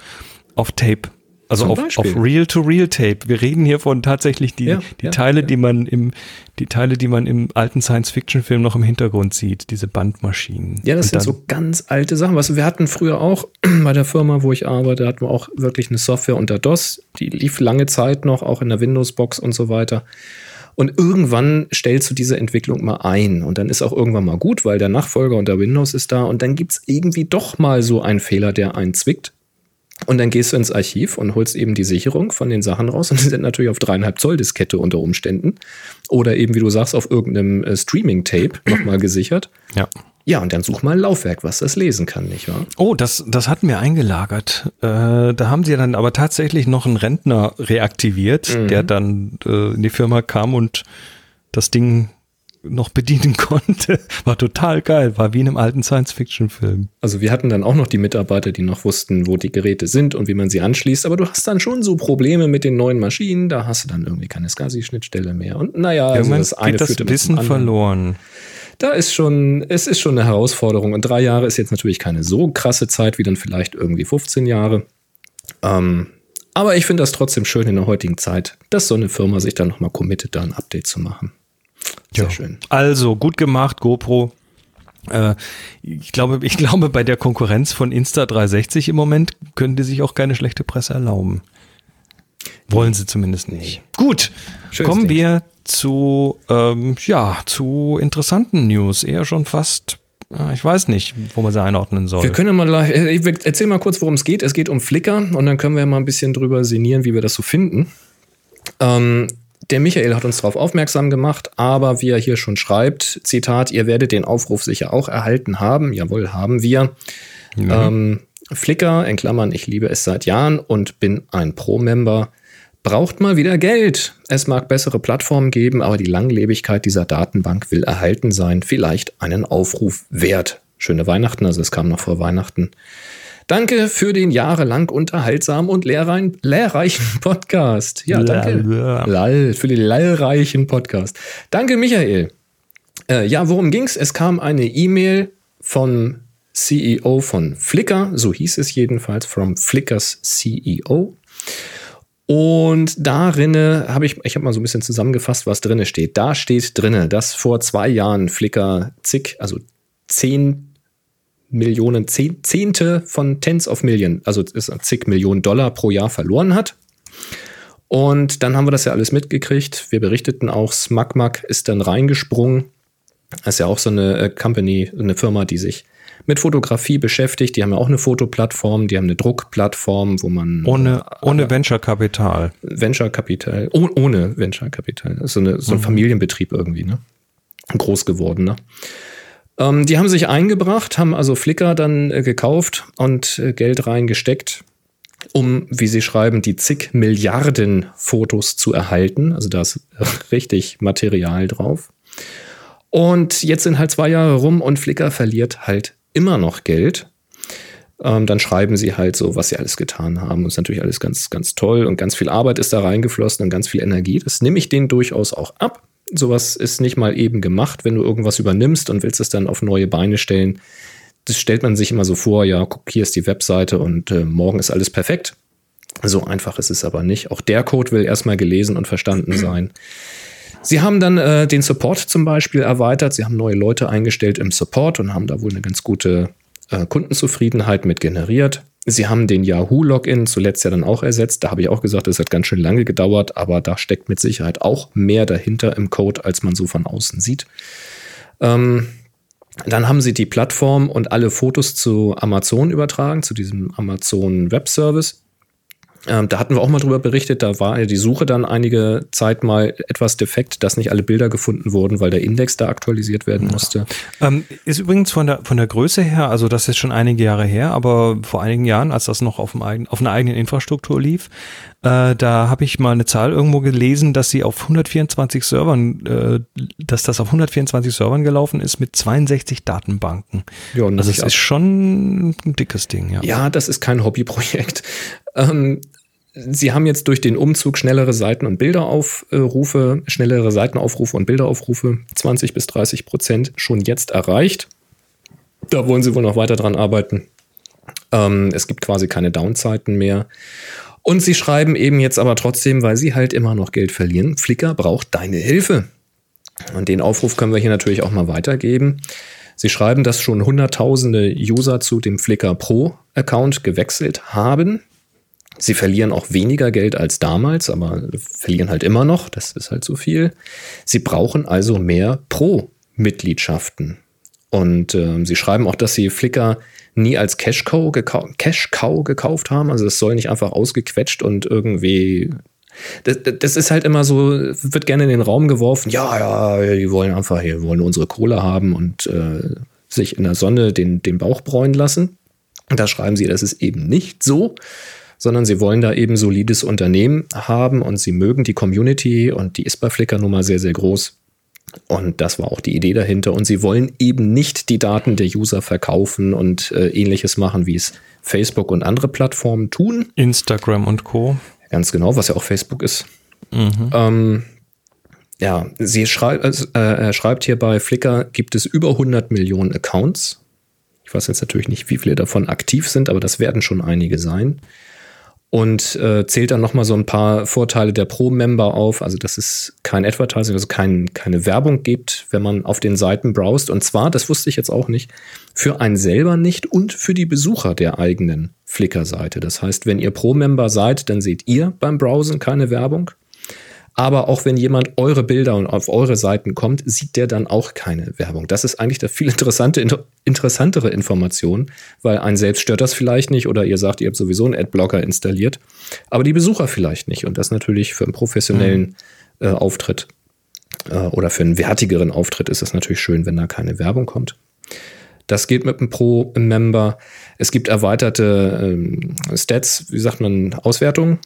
auf Tape. Also auf, auf Real-to-Real-Tape. Wir reden hier von tatsächlich die, ja, die ja, Teile, ja. die man im, die Teile, die man im alten Science-Fiction-Film noch im Hintergrund sieht, diese Bandmaschinen. Ja, das Und sind so ganz alte Sachen. Was wir hatten früher auch *clears throat* bei der Firma, wo ich arbeite, hatten wir auch wirklich eine Software unter DOS. Die lief lange Zeit noch, auch in der Windows-Box und so weiter. Und irgendwann stellst du diese Entwicklung mal ein. Und dann ist auch irgendwann mal gut, weil der Nachfolger unter Windows ist da. Und dann gibt es irgendwie doch mal so einen Fehler, der einen zwickt. Und dann gehst du ins Archiv und holst eben die Sicherung von den Sachen raus. *laughs* Und die sind natürlich auf dreieinhalb Zoll Diskette unter Umständen. Oder eben, wie du sagst, auf irgendeinem äh, Streaming-Tape nochmal gesichert. Ja. Ja, und dann such mal ein Laufwerk, was das lesen kann, nicht wahr? Oh, das, das hatten wir eingelagert. Äh, da haben sie dann aber tatsächlich noch einen Rentner reaktiviert, mhm. der dann äh, in die Firma kam und das Ding noch bedienen *laughs* konnte. War total geil, war wie in einem alten Science-Fiction-Film. Also wir hatten dann auch noch die Mitarbeiter, die noch wussten, wo die Geräte sind und wie man sie anschließt, aber du hast dann schon so Probleme mit den neuen Maschinen, da hast du dann irgendwie keine SCSI-Schnittstelle mehr. Und naja, also das geht das Wissen verloren da ist schon, es ist schon eine Herausforderung. Und drei Jahre ist jetzt natürlich keine so krasse Zeit wie dann vielleicht irgendwie 15 Jahre. Ähm, aber ich finde das trotzdem schön in der heutigen Zeit, dass so eine Firma sich dann nochmal committet, da ein Update zu machen. Sehr ja. schön. Also gut gemacht, GoPro. Äh, ich glaube, ich glaube, bei der Konkurrenz von Insta360 im Moment können die sich auch keine schlechte Presse erlauben. Wollen sie zumindest nicht. Gut, Schönes kommen Ding. wir zu, ähm, ja, zu interessanten News. Eher schon fast, äh, ich weiß nicht, wo man sie einordnen soll. Wir können mal, äh, ich erzähl mal kurz, worum es geht. Es geht um Flickr und dann können wir mal ein bisschen drüber sinnieren, wie wir das so finden. Ähm, der Michael hat uns darauf aufmerksam gemacht, aber wie er hier schon schreibt, Zitat, ihr werdet den Aufruf sicher auch erhalten haben. Jawohl, haben wir. Mhm. Ähm, Flickr, in Klammern, ich liebe es seit Jahren und bin ein Pro-Member braucht mal wieder Geld. Es mag bessere Plattformen geben, aber die Langlebigkeit dieser Datenbank will erhalten sein. Vielleicht einen Aufruf wert. Schöne Weihnachten, also es kam noch vor Weihnachten. Danke für den jahrelang unterhaltsamen und lehrrein, lehrreichen *laughs* Podcast. Ja, danke. Lall, für den lehrreichen Podcast. Danke, Michael. Äh, ja, worum ging's? Es kam eine E-Mail vom CEO von Flickr, so hieß es jedenfalls, from Flickrs CEO. Und darin habe ich, ich habe mal so ein bisschen zusammengefasst, was drinne steht. Da steht drinne, dass vor zwei Jahren Flickr zig, also zehn Millionen, zehn, Zehnte von Tens of Million, also zig Millionen Dollar pro Jahr verloren hat. Und dann haben wir das ja alles mitgekriegt. Wir berichteten auch, Smagmag ist dann reingesprungen. Das ist ja auch so eine äh, Company, eine Firma, die sich mit Fotografie beschäftigt. Die haben ja auch eine Fotoplattform, die haben eine Druckplattform, wo man. Ohne, äh, ohne Venture-Kapital. Venture-Kapital, oh, ohne Venture-Kapital. So, eine, so ein mhm. Familienbetrieb irgendwie, ne? Groß geworden, Ähm, die haben sich eingebracht, haben also Flickr dann äh, gekauft und äh, Geld reingesteckt, um, wie sie schreiben, die zig Milliarden Fotos zu erhalten. Also da ist *laughs* richtig Material drauf. Und jetzt sind halt zwei Jahre rum und Flickr verliert halt immer noch Geld. Ähm, dann schreiben sie halt so, was sie alles getan haben. Und ist natürlich alles ganz, ganz toll und ganz viel Arbeit ist da reingeflossen und ganz viel Energie. Das nehme ich denen durchaus auch ab. Sowas ist nicht mal eben gemacht, wenn du irgendwas übernimmst und willst es dann auf neue Beine stellen. Das stellt man sich immer so vor, ja, guck, hier ist die Webseite und äh, morgen ist alles perfekt. So einfach ist es aber nicht. Auch der Code will erstmal gelesen und verstanden *clears throat* sein. Sie haben dann äh, den Support zum Beispiel erweitert. Sie haben neue Leute eingestellt im Support und haben da wohl eine ganz gute äh, Kundenzufriedenheit mit generiert. Sie haben den Yahoo-Login zuletzt ja dann auch ersetzt. Da habe ich auch gesagt, es hat ganz schön lange gedauert, aber da steckt mit Sicherheit auch mehr dahinter im Code, als man so von außen sieht. Ähm, dann haben sie die Plattform und alle Fotos zu Amazon übertragen, zu diesem Amazon Web Service. Ähm, da hatten wir auch mal drüber berichtet, da war die Suche dann einige Zeit mal etwas defekt, dass nicht alle Bilder gefunden wurden, weil der Index da aktualisiert werden musste. Ähm, ist übrigens von der, von der Größe her, also das ist schon einige Jahre her, aber vor einigen Jahren, als das noch auf, dem eigen, auf einer eigenen Infrastruktur lief, äh, da habe ich mal eine Zahl irgendwo gelesen, dass sie auf 124 Servern, äh, dass das auf 124 Servern gelaufen ist mit 62 Datenbanken. Ja, und also es ist schon ein dickes Ding, ja. Ja, das ist kein Hobbyprojekt. Ähm, Sie haben jetzt durch den Umzug schnellere Seiten- und Bilderaufrufe, schnellere Seitenaufrufe und Bilderaufrufe 20 bis 30 Prozent schon jetzt erreicht. Da wollen Sie wohl noch weiter dran arbeiten. Ähm, es gibt quasi keine Downzeiten mehr. Und Sie schreiben eben jetzt aber trotzdem, weil Sie halt immer noch Geld verlieren, Flickr braucht deine Hilfe. Und den Aufruf können wir hier natürlich auch mal weitergeben. Sie schreiben, dass schon Hunderttausende User zu dem Flickr Pro Account gewechselt haben. Sie verlieren auch weniger Geld als damals, aber verlieren halt immer noch. Das ist halt so viel. Sie brauchen also mehr Pro-Mitgliedschaften. Und äh, sie schreiben auch, dass sie Flickr nie als Cash Cow, gekau Cash gekauft haben. Also es soll nicht einfach ausgequetscht und irgendwie. Das, das, ist halt immer so, wird gerne in den Raum geworfen. Ja, ja, die wollen einfach hier, wollen unsere Kohle haben und äh, sich in der Sonne den, den Bauch bräunen lassen. Und da schreiben sie, das ist eben nicht so sondern sie wollen da eben solides Unternehmen haben und sie mögen die Community und die ist bei Flickr nun mal sehr, sehr groß. Und das war auch die Idee dahinter. Und sie wollen eben nicht die Daten der User verkaufen und äh, ähnliches machen, wie es Facebook und andere Plattformen tun. Instagram und Co. Ganz genau, was ja auch Facebook ist. Mhm. Ähm, ja, sie schrei äh, schreibt hier bei Flickr gibt es über 100 Millionen Accounts. Ich weiß jetzt natürlich nicht, wie viele davon aktiv sind, aber das werden schon einige sein und äh, zählt dann nochmal so ein paar Vorteile der Pro-Member auf, also dass es kein Advertising, also kein, keine Werbung gibt, wenn man auf den Seiten browst. Und zwar, das wusste ich jetzt auch nicht, für einen selber nicht und für die Besucher der eigenen Flickr-Seite. Das heißt, wenn ihr Pro-Member seid, dann seht ihr beim Browsen keine Werbung. Aber auch wenn jemand eure Bilder und auf eure Seiten kommt, sieht der dann auch keine Werbung. Das ist eigentlich der viel interessante, interessantere Information, weil ein selbst stört das vielleicht nicht oder ihr sagt, ihr habt sowieso einen Adblocker installiert, aber die Besucher vielleicht nicht. Und das natürlich für einen professionellen mhm. äh, Auftritt äh, oder für einen wertigeren Auftritt ist es natürlich schön, wenn da keine Werbung kommt. Das geht mit einem Pro-Member. Es gibt erweiterte ähm, Stats, wie sagt man, Auswertungen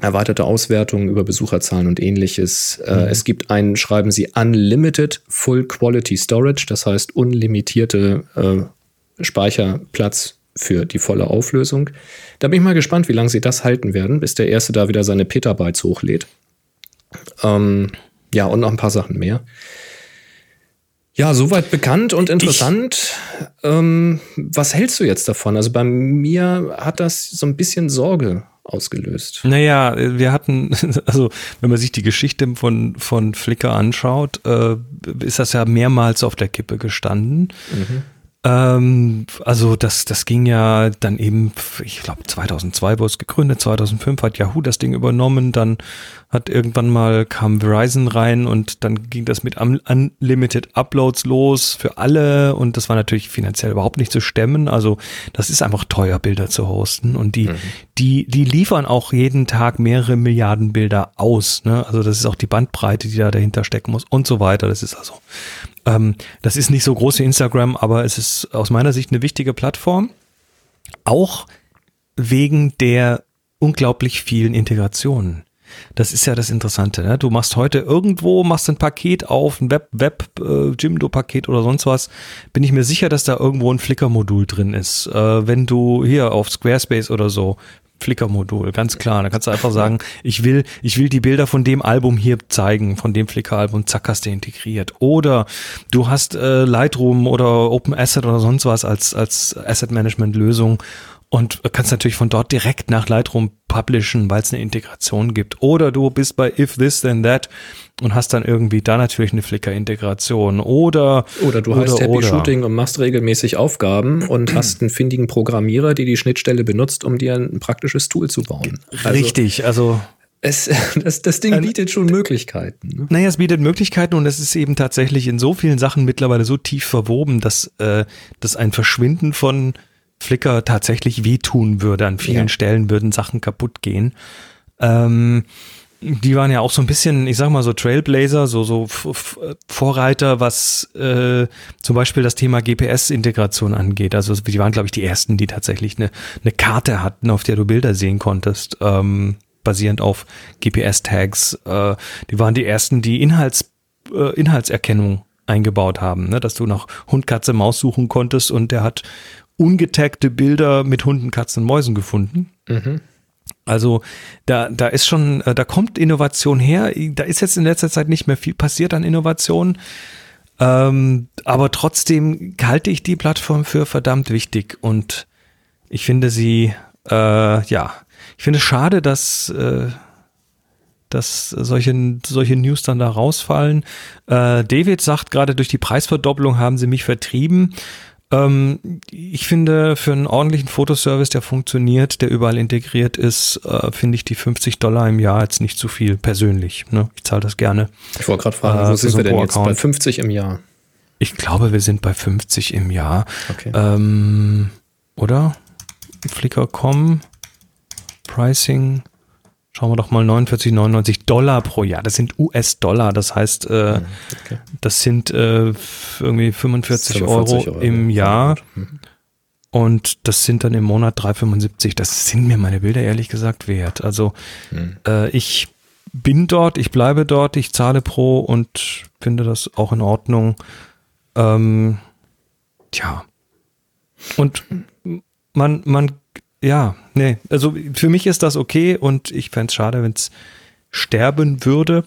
erweiterte Auswertungen über Besucherzahlen und ähnliches. Äh, Mhm. es gibt einen, schreiben sie, Unlimited Full Quality Storage, das heißt unlimitierte äh, Speicherplatz für die volle Auflösung. Da bin ich mal gespannt, wie lange sie das halten werden, bis der erste da wieder seine Petabytes hochlädt. Ähm, ja, und noch ein paar Sachen mehr. Ja, soweit bekannt und interessant. Ähm, was hältst du jetzt davon? Also bei mir hat das so ein bisschen Sorge ausgelöst. Naja, wir hatten, *laughs* also wenn man sich die Geschichte von, von Flickr anschaut, äh, ist das ja mehrmals auf der Kippe gestanden. Ähm, also das, das ging ja dann eben, ich glaube 2002 wurde es gegründet, 2005 hat Yahoo das Ding übernommen, dann hat irgendwann mal kam Verizon rein und dann ging das mit Un- Unlimited Uploads los für alle und das war natürlich finanziell überhaupt nicht zu stemmen. Also das ist einfach teuer, Bilder zu hosten und die, die, die liefern auch jeden Tag mehrere Milliarden Bilder aus. Ne? Also das ist auch die Bandbreite, die da dahinter stecken muss und so weiter. Das ist also ähm, das ist nicht so groß wie Instagram, aber es ist aus meiner Sicht eine wichtige Plattform. Auch wegen der unglaublich vielen Integrationen. Das ist ja das Interessante. Ne? Du machst heute irgendwo, machst ein Paket auf, ein Web, Web, äh, Jimdo-Paket oder sonst was. Bin ich mir sicher, dass da irgendwo ein Flickr-Modul drin ist. Äh, wenn du hier auf Squarespace oder so, Flickr-Modul, ganz klar. Da kannst du einfach sagen, ich will, ich will die Bilder von dem Album hier zeigen, von dem Flickr-Album, zack, hast du integriert. Oder du hast äh, Lightroom oder Open Asset oder sonst was als, als Asset-Management-Lösung und kannst natürlich von dort direkt nach Lightroom publishen, weil es eine Integration gibt. Oder du bist bei If This Then That und hast dann irgendwie da natürlich eine Flickr-Integration. Oder Oder du hast Happy oder. Shooting und machst regelmäßig Aufgaben und hast einen findigen Programmierer, der die Schnittstelle benutzt, um dir ein praktisches Tool zu bauen. Also Richtig, also Es, *laughs* das, das Ding bietet schon Möglichkeiten. Ne? Naja, es bietet Möglichkeiten und es ist eben tatsächlich in so vielen Sachen mittlerweile so tief verwoben, dass, äh, dass ein Verschwinden von Flickr tatsächlich wehtun würde. An vielen Ja. Stellen würden Sachen kaputt gehen. Ähm, die waren ja auch so ein bisschen, ich sag mal so Trailblazer, so, so Vorreiter, was äh, zum Beispiel das Thema GPS-Integration angeht. Also die waren, glaube ich, die ersten, die tatsächlich eine, eine Karte hatten, auf der du Bilder sehen konntest, ähm, basierend auf GPS-Tags. Äh, die waren die ersten, die Inhalts, äh, Inhaltserkennung eingebaut haben, ne? dass du nach Hund, Katze, Maus suchen konntest und der hat ungetagte Bilder mit Hunden, Katzen, Mäusen gefunden. Also da, da ist schon, äh, da kommt Innovation her. Da ist jetzt in letzter Zeit nicht mehr viel passiert an Innovation. Ähm, aber trotzdem halte ich die Plattform für verdammt wichtig und ich finde sie, äh, ja, ich finde es schade, dass, äh, dass solche, solche News dann da rausfallen. Äh, David sagt gerade, durch die Preisverdoppelung haben sie mich vertrieben. Ähm, ich finde, für einen ordentlichen Fotoservice, der funktioniert, der überall integriert ist, äh, finde ich die 50 Dollar im Jahr jetzt nicht zu viel, persönlich. Ne? Ich zahle das gerne. Ich wollte gerade fragen, Äh, wo sind so wir denn jetzt? Bei Pro-Account. 50 im Jahr. Ich glaube, wir sind bei 50 im Jahr. Okay. Ähm, oder? Flickr.com, Pricing, schauen wir doch mal 49,99 Dollar pro Jahr. Das sind US-Dollar, das heißt, äh, okay. das sind äh, irgendwie 45 Euro, 45 Euro, im ja. Jahr. Mhm. Und das sind dann im Monat 3,75. Das sind mir meine Bilder ehrlich gesagt wert. Also Mhm. äh, ich bin dort, ich bleibe dort, ich zahle pro und finde das auch in Ordnung. Ähm, tja. Und man, man, ja, nee, also für mich ist das okay und ich fände es schade, wenn es sterben würde.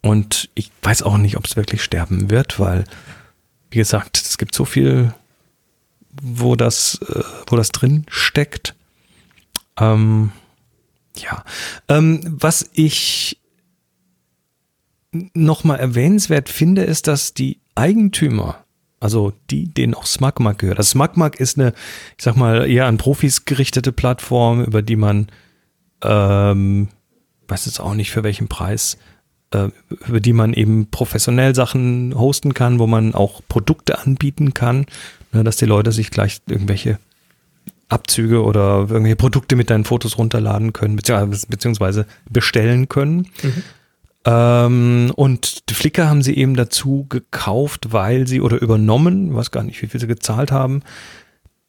Und ich weiß auch nicht, ob es wirklich sterben wird, weil, wie gesagt, es gibt so viel, wo das, äh, wo das drin steckt. Ähm, ja. Ähm, was ich nochmal erwähnenswert finde, ist, dass die Eigentümer, also die, denen auch Smugmug gehört. Das Smugmug ist eine, ich sag mal, eher an Profis gerichtete Plattform, über die man, ähm, weiß jetzt auch nicht für welchen Preis, äh, über die man eben professionell Sachen hosten kann, wo man auch Produkte anbieten kann, ne, dass die Leute sich gleich irgendwelche Abzüge oder irgendwelche Produkte mit deinen Fotos runterladen können, beziehungsweise, bestellen können. Ähm, und Flickr haben sie eben dazu gekauft, weil sie oder übernommen, weiß gar nicht, wie viel sie gezahlt haben,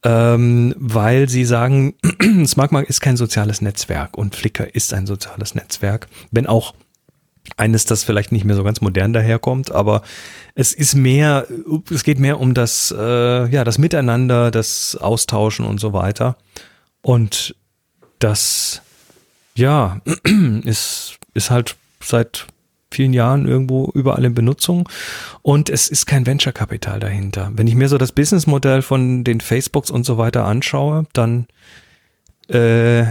ähm, weil sie sagen, *clears throat* SmartMark ist kein soziales Netzwerk und Flickr ist ein soziales Netzwerk, wenn auch eines, das vielleicht nicht mehr so ganz modern daherkommt, aber es ist mehr, es geht mehr um das, äh, ja, das Miteinander, das Austauschen und so weiter. Und das, ja, *clears throat* ist, ist halt seit vielen Jahren irgendwo überall in Benutzung und es ist kein Venture-Kapital dahinter. Wenn ich mir so das Businessmodell von den Facebooks und so weiter anschaue, dann äh,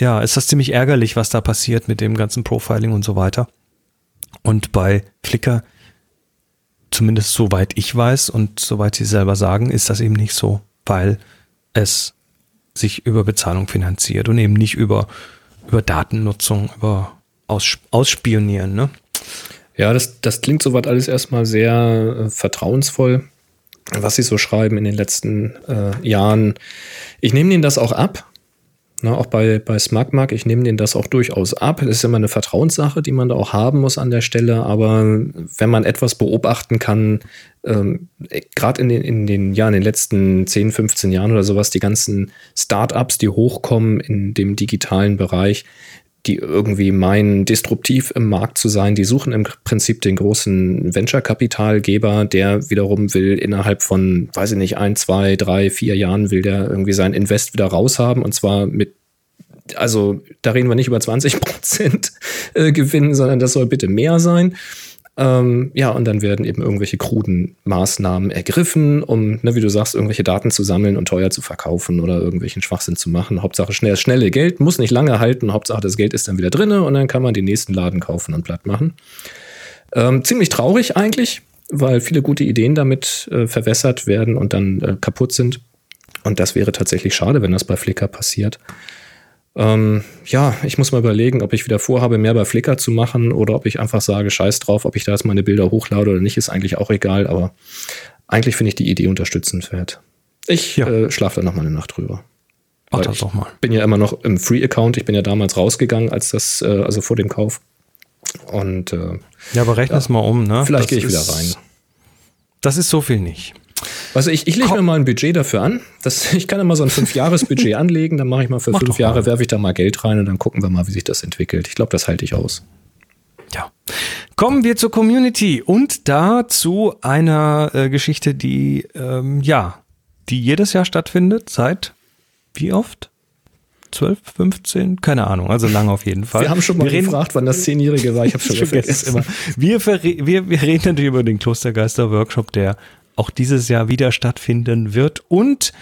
ja, ist das ziemlich ärgerlich, was da passiert mit dem ganzen Profiling und so weiter. Und bei Flickr, zumindest soweit ich weiß und soweit sie selber sagen, ist das eben nicht so, weil es sich über Bezahlung finanziert und eben nicht über, über Datennutzung, über Aus, Ausspionieren. Ne? Ja, das, das klingt soweit alles erstmal sehr äh, vertrauensvoll, was sie so schreiben in den letzten äh, Jahren. Ich nehme ihnen das auch ab. Na, auch bei, bei SmartMark, ich nehme denen das auch durchaus ab. Das ist immer eine Vertrauenssache, die man da auch haben muss an der Stelle. Aber wenn man etwas beobachten kann, ähm, gerade in den, in den Jahren, in den letzten 10, 15 Jahren oder sowas, die ganzen Startups, die hochkommen in dem digitalen Bereich, die irgendwie meinen, disruptiv im Markt zu sein, die suchen im Prinzip den großen Venture-Kapitalgeber, der wiederum will innerhalb von, weiß ich nicht, ein, zwei, drei, vier Jahren will der irgendwie sein Invest wieder raushaben und zwar mit also da reden wir nicht über 20 Prozent äh, Gewinn, sondern das soll bitte mehr sein. Ähm, ja, und dann werden eben irgendwelche kruden Maßnahmen ergriffen, um, ne, wie du sagst, irgendwelche Daten zu sammeln und teuer zu verkaufen oder irgendwelchen Schwachsinn zu machen. Hauptsache schnell, schnelle Geld, muss nicht lange halten, Hauptsache das Geld ist dann wieder drin und dann kann man den nächsten Laden kaufen und platt machen. Ähm, ziemlich traurig eigentlich, weil viele gute Ideen damit äh, verwässert werden und dann äh, kaputt sind. Und das wäre tatsächlich schade, wenn das bei Flickr passiert. Ähm, ja, ich muss mal überlegen, ob ich wieder vorhabe, mehr bei Flickr zu machen oder ob ich einfach sage, scheiß drauf, ob ich da jetzt meine Bilder hochlade oder nicht, ist eigentlich auch egal, aber eigentlich finde ich die Idee unterstützenswert. Ich ja. äh, schlafe da noch mal eine Nacht drüber. Mach das doch mal. bin ja immer noch im Free-Account. Ich bin ja damals rausgegangen, als das, äh, also vor dem Kauf. Und äh, ja, aber rechne es mal um, ne? Vielleicht gehe ich wieder rein. Das ist so viel nicht. Also ich, ich lege mir mal ein Budget dafür an. Das, *laughs* ich kann immer so ein Fünf-Jahres-Budget *laughs* anlegen, dann mache ich mal für Mach fünf Jahre, werfe ich da mal Geld rein und dann gucken wir mal, wie sich das entwickelt. Ich glaube, das halte ich aus. Ja. Kommen wir zur Community und da zu einer äh, Geschichte, die ähm, ja, die jedes Jahr stattfindet, seit wie oft? 12, 15, keine Ahnung, also lange auf jeden Fall. Wir haben schon mal wir gefragt, wann das Zehnjährige war, ich habe schon *laughs* vergessen. Immer. Wir, wir, wir reden natürlich über den Klostergeister-Workshop, der auch dieses Jahr wieder stattfinden wird. Und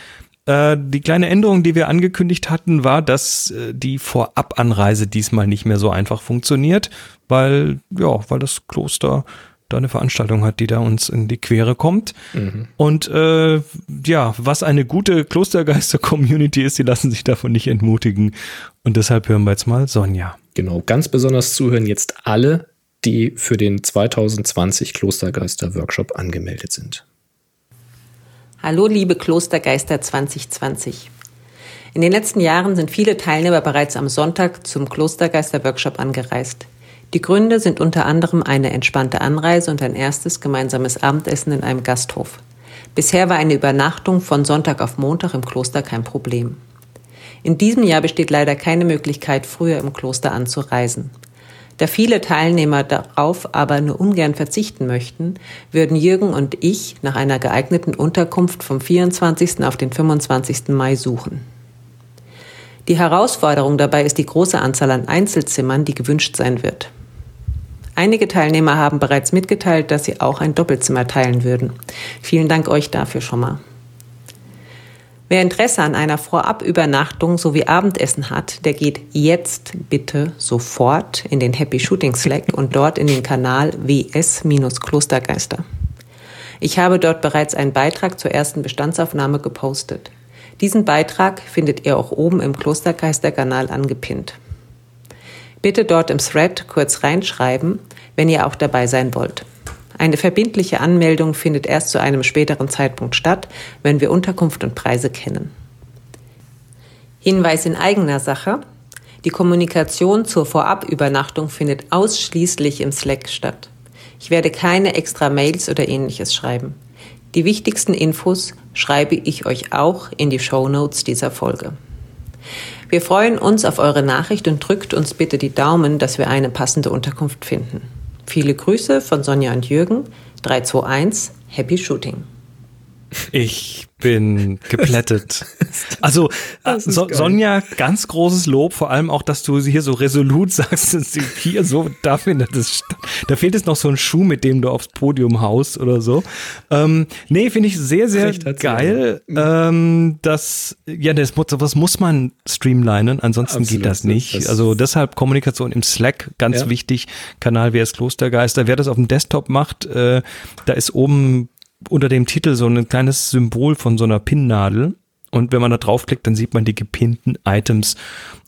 äh, die kleine Änderung, die wir angekündigt hatten, war, dass äh, die Vorabanreise diesmal nicht mehr so einfach funktioniert, weil, ja, weil das Kloster da eine Veranstaltung hat, die da uns in die Quere kommt. Mhm. Und äh, ja, was eine gute Klostergeister-Community ist, die lassen sich davon nicht entmutigen. Und deshalb hören wir jetzt mal Sonja. Genau, ganz besonders zuhören jetzt alle, die für den 2020 Klostergeister-Workshop angemeldet sind. Hallo liebe Klostergeister 2020. In den letzten Jahren sind viele Teilnehmer bereits am Sonntag zum Klostergeister-Workshop angereist. Die Gründe sind unter anderem eine entspannte Anreise und ein erstes gemeinsames Abendessen in einem Gasthof. Bisher war eine Übernachtung von Sonntag auf Montag im Kloster kein Problem. In diesem Jahr besteht leider keine Möglichkeit, früher im Kloster anzureisen. Da viele Teilnehmer darauf aber nur ungern verzichten möchten, würden Jürgen und ich nach einer geeigneten Unterkunft vom 24. auf den 25. Mai suchen. Die Herausforderung dabei ist die große Anzahl an Einzelzimmern, die gewünscht sein wird. Einige Teilnehmer haben bereits mitgeteilt, dass sie auch ein Doppelzimmer teilen würden. Vielen Dank euch dafür schon mal. Wer Interesse an einer Vorabübernachtung sowie Abendessen hat, der geht jetzt bitte sofort in den Happy Shooting Slack und dort in den Kanal WS-Klostergeister. Ich habe dort bereits einen Beitrag zur ersten Bestandsaufnahme gepostet. Diesen Beitrag findet ihr auch oben im Klostergeister-Kanal angepinnt. Bitte dort im Thread kurz reinschreiben, wenn ihr auch dabei sein wollt. Eine verbindliche Anmeldung findet erst zu einem späteren Zeitpunkt statt, wenn wir Unterkunft und Preise kennen. Hinweis in eigener Sache. Die Kommunikation zur Vorabübernachtung findet ausschließlich im Slack statt. Ich werde keine extra Mails oder ähnliches schreiben. Die wichtigsten Infos schreibe ich euch auch in die Show Notes dieser Folge. Wir freuen uns auf eure Nachricht und drückt uns bitte die Daumen, dass wir eine passende Unterkunft finden. Viele Grüße von Sonja und Jürgen. 321 Happy Shooting. Ich bin geplättet. *laughs* Also so, Sonja, ganz großes Lob, vor allem auch, dass du hier so resolut *laughs* sagst, dass sie hier so, da findet es Da fehlt es noch so ein Schuh, mit dem du aufs Podium haust oder so. Ähm, nee, finde ich sehr, sehr geil. Ähm, das, ja, das, was muss man streamlinen, ansonsten Absolut, geht das nicht. Das also deshalb Kommunikation im Slack, ganz ja. wichtig. Kanal WS Klostergeister. Wer das auf dem Desktop macht, äh, da ist oben unter dem Titel so ein kleines Symbol von so einer Pinnnadel. Und wenn man da draufklickt, dann sieht man die gepinnten Items.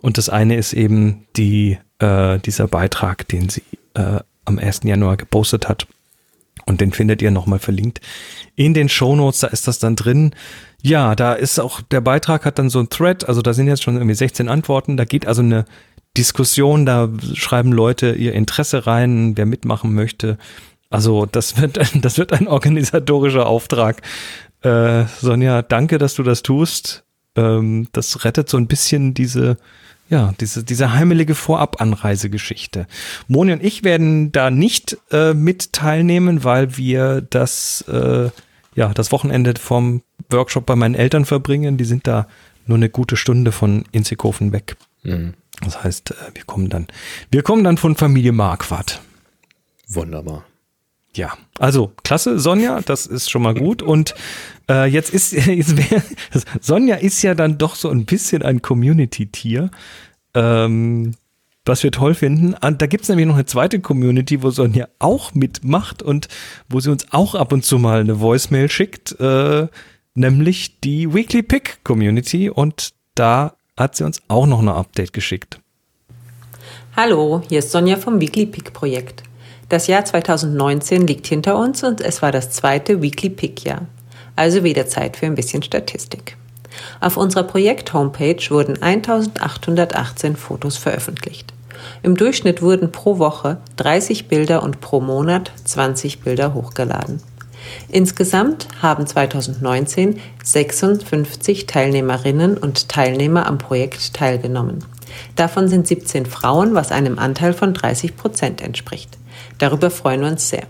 Und das eine ist eben die, äh, dieser Beitrag, den sie äh, am 1. Januar gepostet hat. Und den findet ihr nochmal verlinkt in den Show Notes. Da ist das dann drin. Ja, da ist auch, der Beitrag hat dann so ein Thread. Also da sind jetzt schon irgendwie 16 Antworten. Da geht also eine Diskussion. Da schreiben Leute ihr Interesse rein, wer mitmachen möchte. Also das wird, das wird ein organisatorischer Auftrag. Äh, Sonja, danke, dass du das tust. Ähm, das rettet so ein bisschen diese, ja, diese, diese heimelige Vorabanreisegeschichte. Moni und ich werden da nicht äh, mit teilnehmen, weil wir das, äh, ja, das Wochenende vom Workshop bei meinen Eltern verbringen. Die sind da nur eine gute Stunde von Inzighofen weg. Mhm. Das heißt, äh, wir kommen dann, wir kommen dann von Familie Marquardt. Wunderbar. Ja, also klasse, Sonja, das ist schon mal gut. Und äh, jetzt ist *laughs* wär, Sonja ist ja dann doch so ein bisschen ein Community-Tier, ähm, was wir toll finden. Und da gibt's nämlich noch eine zweite Community, wo Sonja auch mitmacht und wo sie uns auch ab und zu mal eine Voicemail schickt, äh, nämlich die Weekly Pick Community. Und da hat sie uns auch noch eine Update geschickt. Hallo, hier ist Sonja vom Weekly Pick Projekt. Das Jahr 2019 liegt hinter uns und es war das zweite Weekly Pick Jahr. Also wieder Zeit für ein bisschen Statistik. Auf unserer Projekt-Homepage wurden 1818 Fotos veröffentlicht. Im Durchschnitt wurden pro Woche 30 Bilder und pro Monat 20 Bilder hochgeladen. Insgesamt haben 2019 56 Teilnehmerinnen und Teilnehmer am Projekt teilgenommen. Davon sind 17 Frauen, was einem Anteil von 30 Prozent entspricht. Darüber freuen wir uns sehr.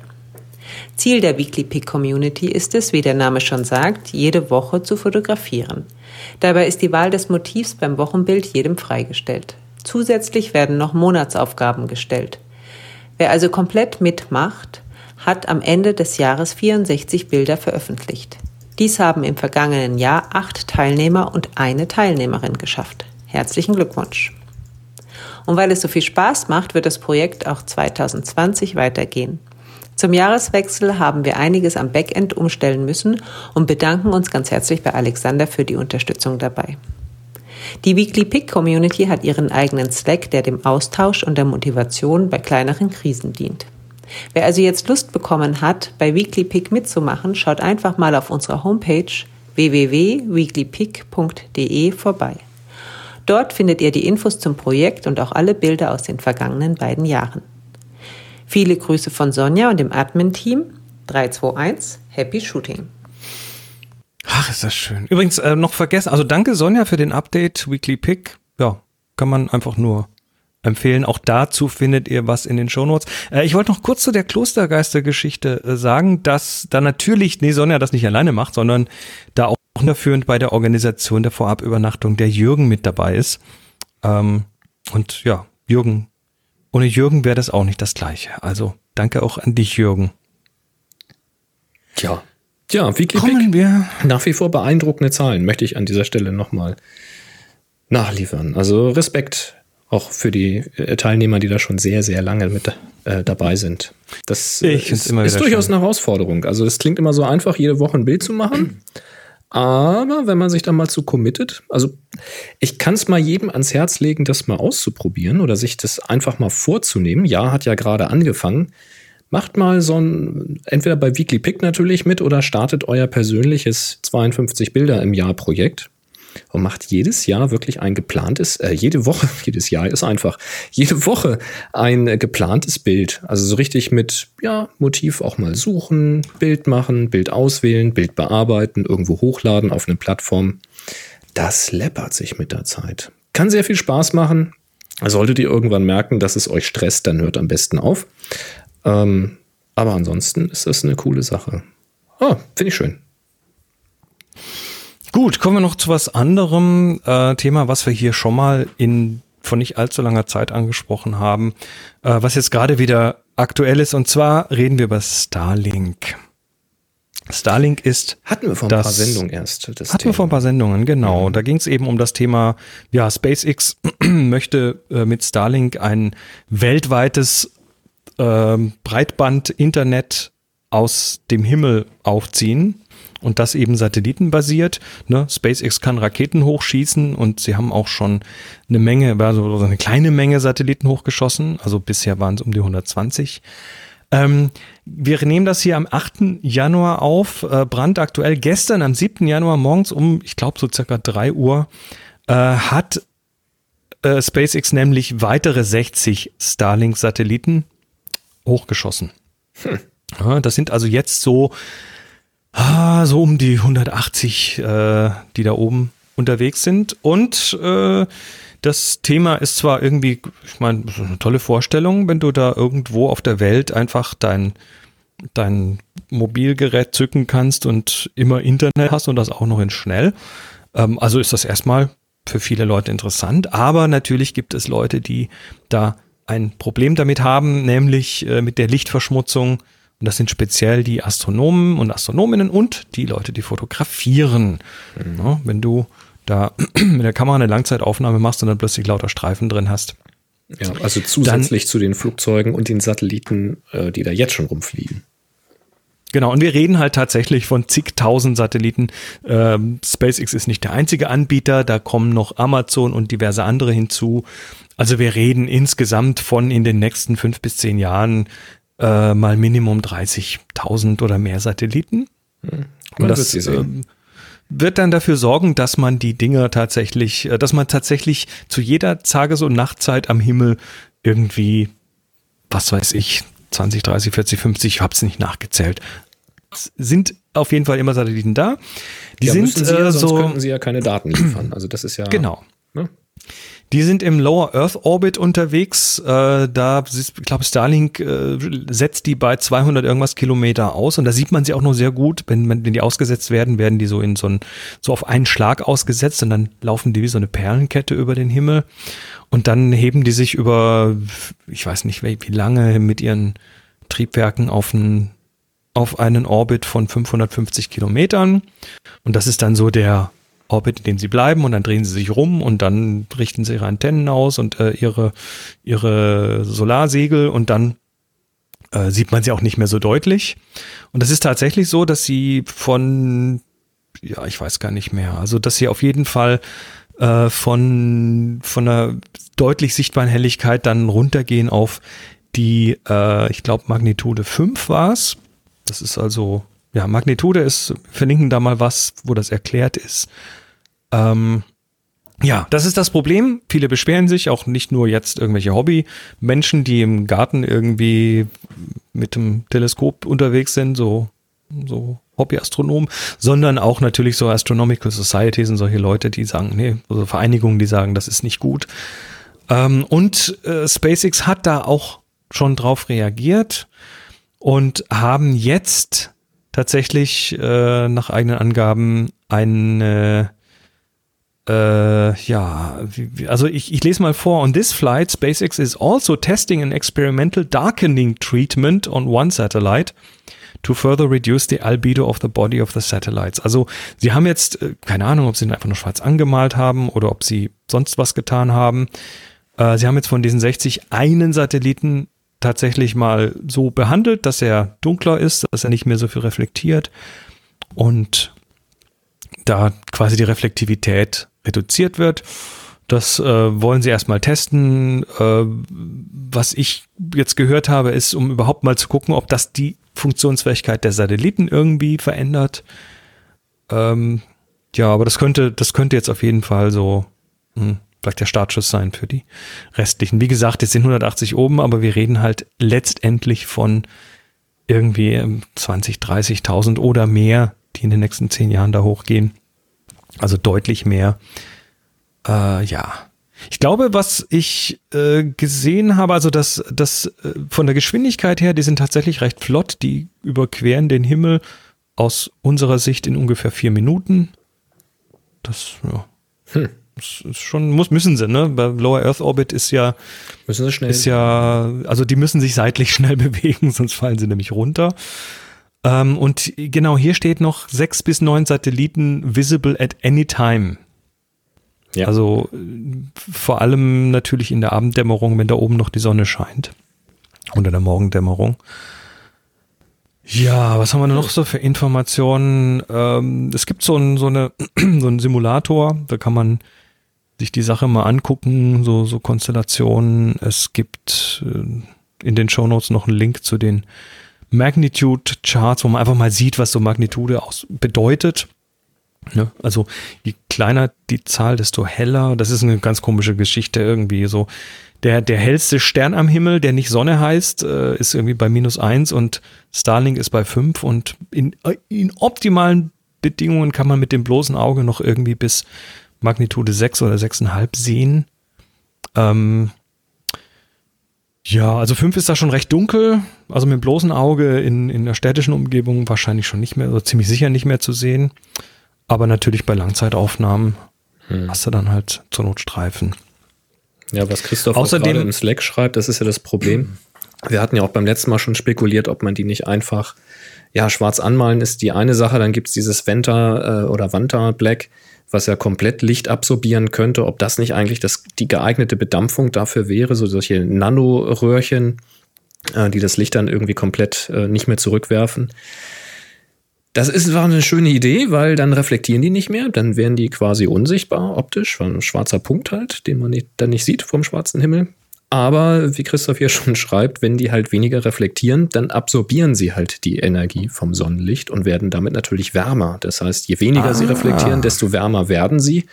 Ziel der Weekly Pick Community ist es, wie der Name schon sagt, jede Woche zu fotografieren. Dabei ist die Wahl des Motivs beim Wochenbild jedem freigestellt. Zusätzlich werden noch Monatsaufgaben gestellt. Wer also komplett mitmacht, hat am Ende des Jahres 64 Bilder veröffentlicht. Dies haben im vergangenen Jahr acht Teilnehmer und eine Teilnehmerin geschafft. Herzlichen Glückwunsch! Und weil es so viel Spaß macht, wird das Projekt auch 2020 weitergehen. Zum Jahreswechsel haben wir einiges am Backend umstellen müssen und bedanken uns ganz herzlich bei Alexander für die Unterstützung dabei. Die Weekly Pick Community hat ihren eigenen Slack, der dem Austausch und der Motivation bei kleineren Krisen dient. Wer also jetzt Lust bekommen hat, bei Weekly Pick mitzumachen, schaut einfach mal auf unserer Homepage www.weeklypick.de vorbei. Dort findet ihr die Infos zum Projekt und auch alle Bilder aus den vergangenen beiden Jahren. Viele Grüße von Sonja und dem Admin-Team. 321, Happy Shooting. Ach, ist das schön. Übrigens äh, noch vergessen, also danke Sonja für den Update, Weekly Pick. Ja, kann man einfach nur empfehlen. Auch dazu findet ihr was in den Shownotes. Äh, ich wollte noch kurz zu der Klostergeistergeschichte äh, sagen, dass da natürlich, nee, Sonja das nicht alleine macht, sondern da auch federführend bei der Organisation der Vorabübernachtung der Jürgen mit dabei ist. Ähm, und ja, Jürgen, ohne Jürgen wäre das auch nicht das Gleiche. Also danke auch an dich, Jürgen. Tja, ja, wie Kommen wir. Nach wie vor beeindruckende Zahlen möchte ich an dieser Stelle nochmal nachliefern. Also Respekt auch für die äh, Teilnehmer, die da schon sehr, sehr lange mit äh, dabei sind. Das ich ist, ist durchaus schön. eine Herausforderung. Also es klingt immer so einfach, jede Woche ein Bild zu machen. Aber wenn man sich da mal zu committet, also ich kann es mal jedem ans Herz legen, das mal auszuprobieren oder sich das einfach mal vorzunehmen. Ja, hat ja gerade angefangen. Macht mal so ein, entweder bei Weekly Pick natürlich mit oder startet euer persönliches 52 Bilder im Jahr Projekt. Und macht jedes Jahr wirklich ein geplantes, äh, jede Woche, *laughs* jedes Jahr ist einfach, jede Woche ein äh, geplantes Bild. Also so richtig mit, ja, Motiv auch mal suchen, Bild machen, Bild auswählen, Bild bearbeiten, irgendwo hochladen auf eine Plattform. Das läppert sich mit der Zeit. Kann sehr viel Spaß machen. Solltet ihr irgendwann merken, dass es euch stresst, dann hört am besten auf. Ähm, aber ansonsten ist das eine coole Sache. Ah, finde ich schön. Gut, kommen wir noch zu was anderem äh, Thema, was wir hier schon mal in von nicht allzu langer Zeit angesprochen haben, äh, was jetzt gerade wieder aktuell ist. Und zwar reden wir über Starlink. Starlink ist. Hatten wir vor ein das, paar Sendungen erst. hatten Thema. wir vor ein paar Sendungen, genau. Mhm. Da ging es eben um das Thema, ja, SpaceX *clears throat* möchte äh, mit Starlink ein weltweites äh, Breitband-Internet aus dem Himmel aufziehen und das eben satellitenbasiert. Ne? SpaceX kann Raketen hochschießen und sie haben auch schon eine Menge, also eine kleine Menge Satelliten hochgeschossen. Also bisher waren es um die 120. Ähm, wir nehmen das hier am 8. Januar auf, äh, brandaktuell. Gestern am 7. Januar morgens um, ich glaube so circa 3 Uhr, äh, hat äh, SpaceX nämlich weitere 60 Starlink-Satelliten hochgeschossen. Hm. Ja, das sind also jetzt so ah, so um die 180, äh, die da oben unterwegs sind. Und äh, das Thema ist zwar irgendwie, ich meine, eine tolle Vorstellung, wenn du da irgendwo auf der Welt einfach dein, dein Mobilgerät zücken kannst und immer Internet hast und das auch noch in schnell. Ähm, also ist das erstmal für viele Leute interessant, aber natürlich gibt es Leute, die da ein Problem damit haben, nämlich äh, mit der Lichtverschmutzung und das sind speziell die Astronomen und Astronominnen und die Leute, die fotografieren. Mhm. Ja, wenn du da *clears throat* mit der Kamera eine Langzeitaufnahme machst und dann plötzlich lauter Streifen drin hast. Ja, also zusätzlich dann, zu den Flugzeugen und den Satelliten, äh, die da jetzt schon rumfliegen. Genau, und wir reden halt tatsächlich von zigtausend Satelliten. Ähm, SpaceX ist nicht der einzige Anbieter, da kommen noch Amazon und diverse andere hinzu. Also wir reden insgesamt von in den nächsten fünf bis zehn Jahren äh, mal Minimum 30.000 oder mehr Satelliten. Hm. Und das äh, wird dann dafür sorgen, dass man die Dinger tatsächlich, äh, dass man tatsächlich zu jeder Tages- und Nachtzeit am Himmel irgendwie, was weiß ich, 20, 30, 40, 50, ich habe es nicht nachgezählt, sind auf jeden Fall immer Satelliten da. Die ja, sind sie ja, äh, sonst so, könnten sie ja keine Daten liefern. Also das ist ja genau. Die sind im Lower Earth Orbit unterwegs. Äh, da, ich glaube, Starlink äh, setzt die bei 200 irgendwas Kilometer aus und da sieht man sie auch noch sehr gut. Wenn, wenn die ausgesetzt werden, werden die so in so, ein, so auf einen Schlag ausgesetzt und dann laufen die wie so eine Perlenkette über den Himmel und dann heben die sich über, ich weiß nicht wie, wie lange, mit ihren Triebwerken auf einen auf einen Orbit von 550 Kilometern und das ist dann so der Orbit, in dem sie bleiben und dann drehen sie sich rum und dann richten sie ihre Antennen aus und äh, ihre, ihre Solarsegel und dann äh, sieht man sie auch nicht mehr so deutlich. Und das ist tatsächlich so, dass sie von, ja, ich weiß gar nicht mehr, also dass sie auf jeden Fall äh, von, von einer deutlich sichtbaren Helligkeit dann runtergehen auf die, äh, ich glaube, Magnitude 5 war es. Das ist also, ja, Magnitude ist, verlinken da mal was, wo das erklärt ist. Ähm, ja, das ist das Problem. Viele beschweren sich, auch nicht nur jetzt irgendwelche Hobby-Menschen, die im Garten irgendwie mit dem Teleskop unterwegs sind, so, so Hobbyastronomen, sondern auch natürlich so Astronomical Societies und solche Leute, die sagen, nee, also Vereinigungen, die sagen, das ist nicht gut. Ähm, und äh, SpaceX hat da auch schon drauf reagiert und haben jetzt tatsächlich äh, nach eigenen Angaben eine äh, ja, also ich, ich lese mal vor. On this flight, SpaceX is also testing an experimental darkening treatment on one satellite to further reduce the albedo of the body of the satellites. Also sie haben jetzt, äh, keine Ahnung, ob sie ihn einfach nur schwarz angemalt haben oder ob sie sonst was getan haben. Äh, sie haben jetzt von diesen 60 einen Satelliten tatsächlich mal so behandelt, dass er dunkler ist, dass er nicht mehr so viel reflektiert und da quasi die Reflektivität reduziert wird. Das äh, wollen sie erstmal testen. Äh, was ich jetzt gehört habe, ist, um überhaupt mal zu gucken, ob das die Funktionsfähigkeit der Satelliten irgendwie verändert. Ähm, Ja, aber das könnte, das könnte jetzt auf jeden Fall so hm, vielleicht der Startschuss sein für die restlichen. Wie gesagt, jetzt sind 180 oben, aber wir reden halt letztendlich von irgendwie 20, 30.000 oder mehr, die in den nächsten zehn Jahren da hochgehen. Also deutlich mehr. Äh, ja. Ich glaube, was ich äh, gesehen habe, also dass das äh, von der Geschwindigkeit her, die sind tatsächlich recht flott, die überqueren den Himmel aus unserer Sicht in ungefähr vier Minuten. Das, ja. Hm. Das ist schon, muss, müssen sie, ne? Bei Lower Earth Orbit ist ja, müssen sie schnell. Ist ja, also die müssen sich seitlich schnell *laughs* bewegen, sonst fallen sie nämlich runter. Ähm, und genau hier steht noch sechs bis neun Satelliten visible at any time. Ja. Also vor allem natürlich in der Abenddämmerung, wenn da oben noch die Sonne scheint. Oder der Morgendämmerung. Ja, was haben wir noch so für Informationen? Ähm, es gibt so, ein, so, eine, *clears throat* so einen Simulator, da kann man sich die Sache mal angucken, so, so Konstellationen. Es gibt äh, in den Shownotes noch einen Link zu den Magnitude Charts, wo man einfach mal sieht, was so Magnitude aus bedeutet. Ja, also je kleiner die Zahl, desto heller. Das ist eine ganz komische Geschichte irgendwie. So der, der hellste Stern am Himmel, der nicht Sonne heißt, äh, ist irgendwie bei minus eins und Starlink ist bei fünf und in, in optimalen Bedingungen kann man mit dem bloßen Auge noch irgendwie bis Magnitude sechs oder sechseinhalb sehen. Ähm, ja, also fünf ist da schon recht dunkel. Also mit dem bloßen Auge in, in der städtischen Umgebung wahrscheinlich schon nicht mehr, oder ziemlich sicher nicht mehr zu sehen. Aber natürlich bei Langzeitaufnahmen hm. hast du dann halt zur Not Streifen. Ja, was Christoph Außerdem, im Slack schreibt, das ist ja das Problem. Wir hatten ja auch beim letzten Mal schon spekuliert, ob man die nicht einfach, ja, schwarz anmalen ist die eine Sache, dann gibt es dieses Venta äh, oder Vanta Black, was ja komplett Licht absorbieren könnte, ob das nicht eigentlich das, die geeignete Bedampfung dafür wäre, so solche Nanoröhrchen, äh, die das Licht dann irgendwie komplett äh, nicht mehr zurückwerfen. Das ist war eine schöne Idee, weil dann reflektieren die nicht mehr, dann wären die quasi unsichtbar optisch, ein schwarzer Punkt halt, den man nicht, dann nicht sieht vom schwarzen Himmel. Aber wie Christoph hier *laughs* schon schreibt, wenn die halt weniger reflektieren, dann absorbieren sie halt die Energie vom Sonnenlicht und werden damit natürlich wärmer. Das heißt, je weniger ah. sie reflektieren, desto wärmer werden sie.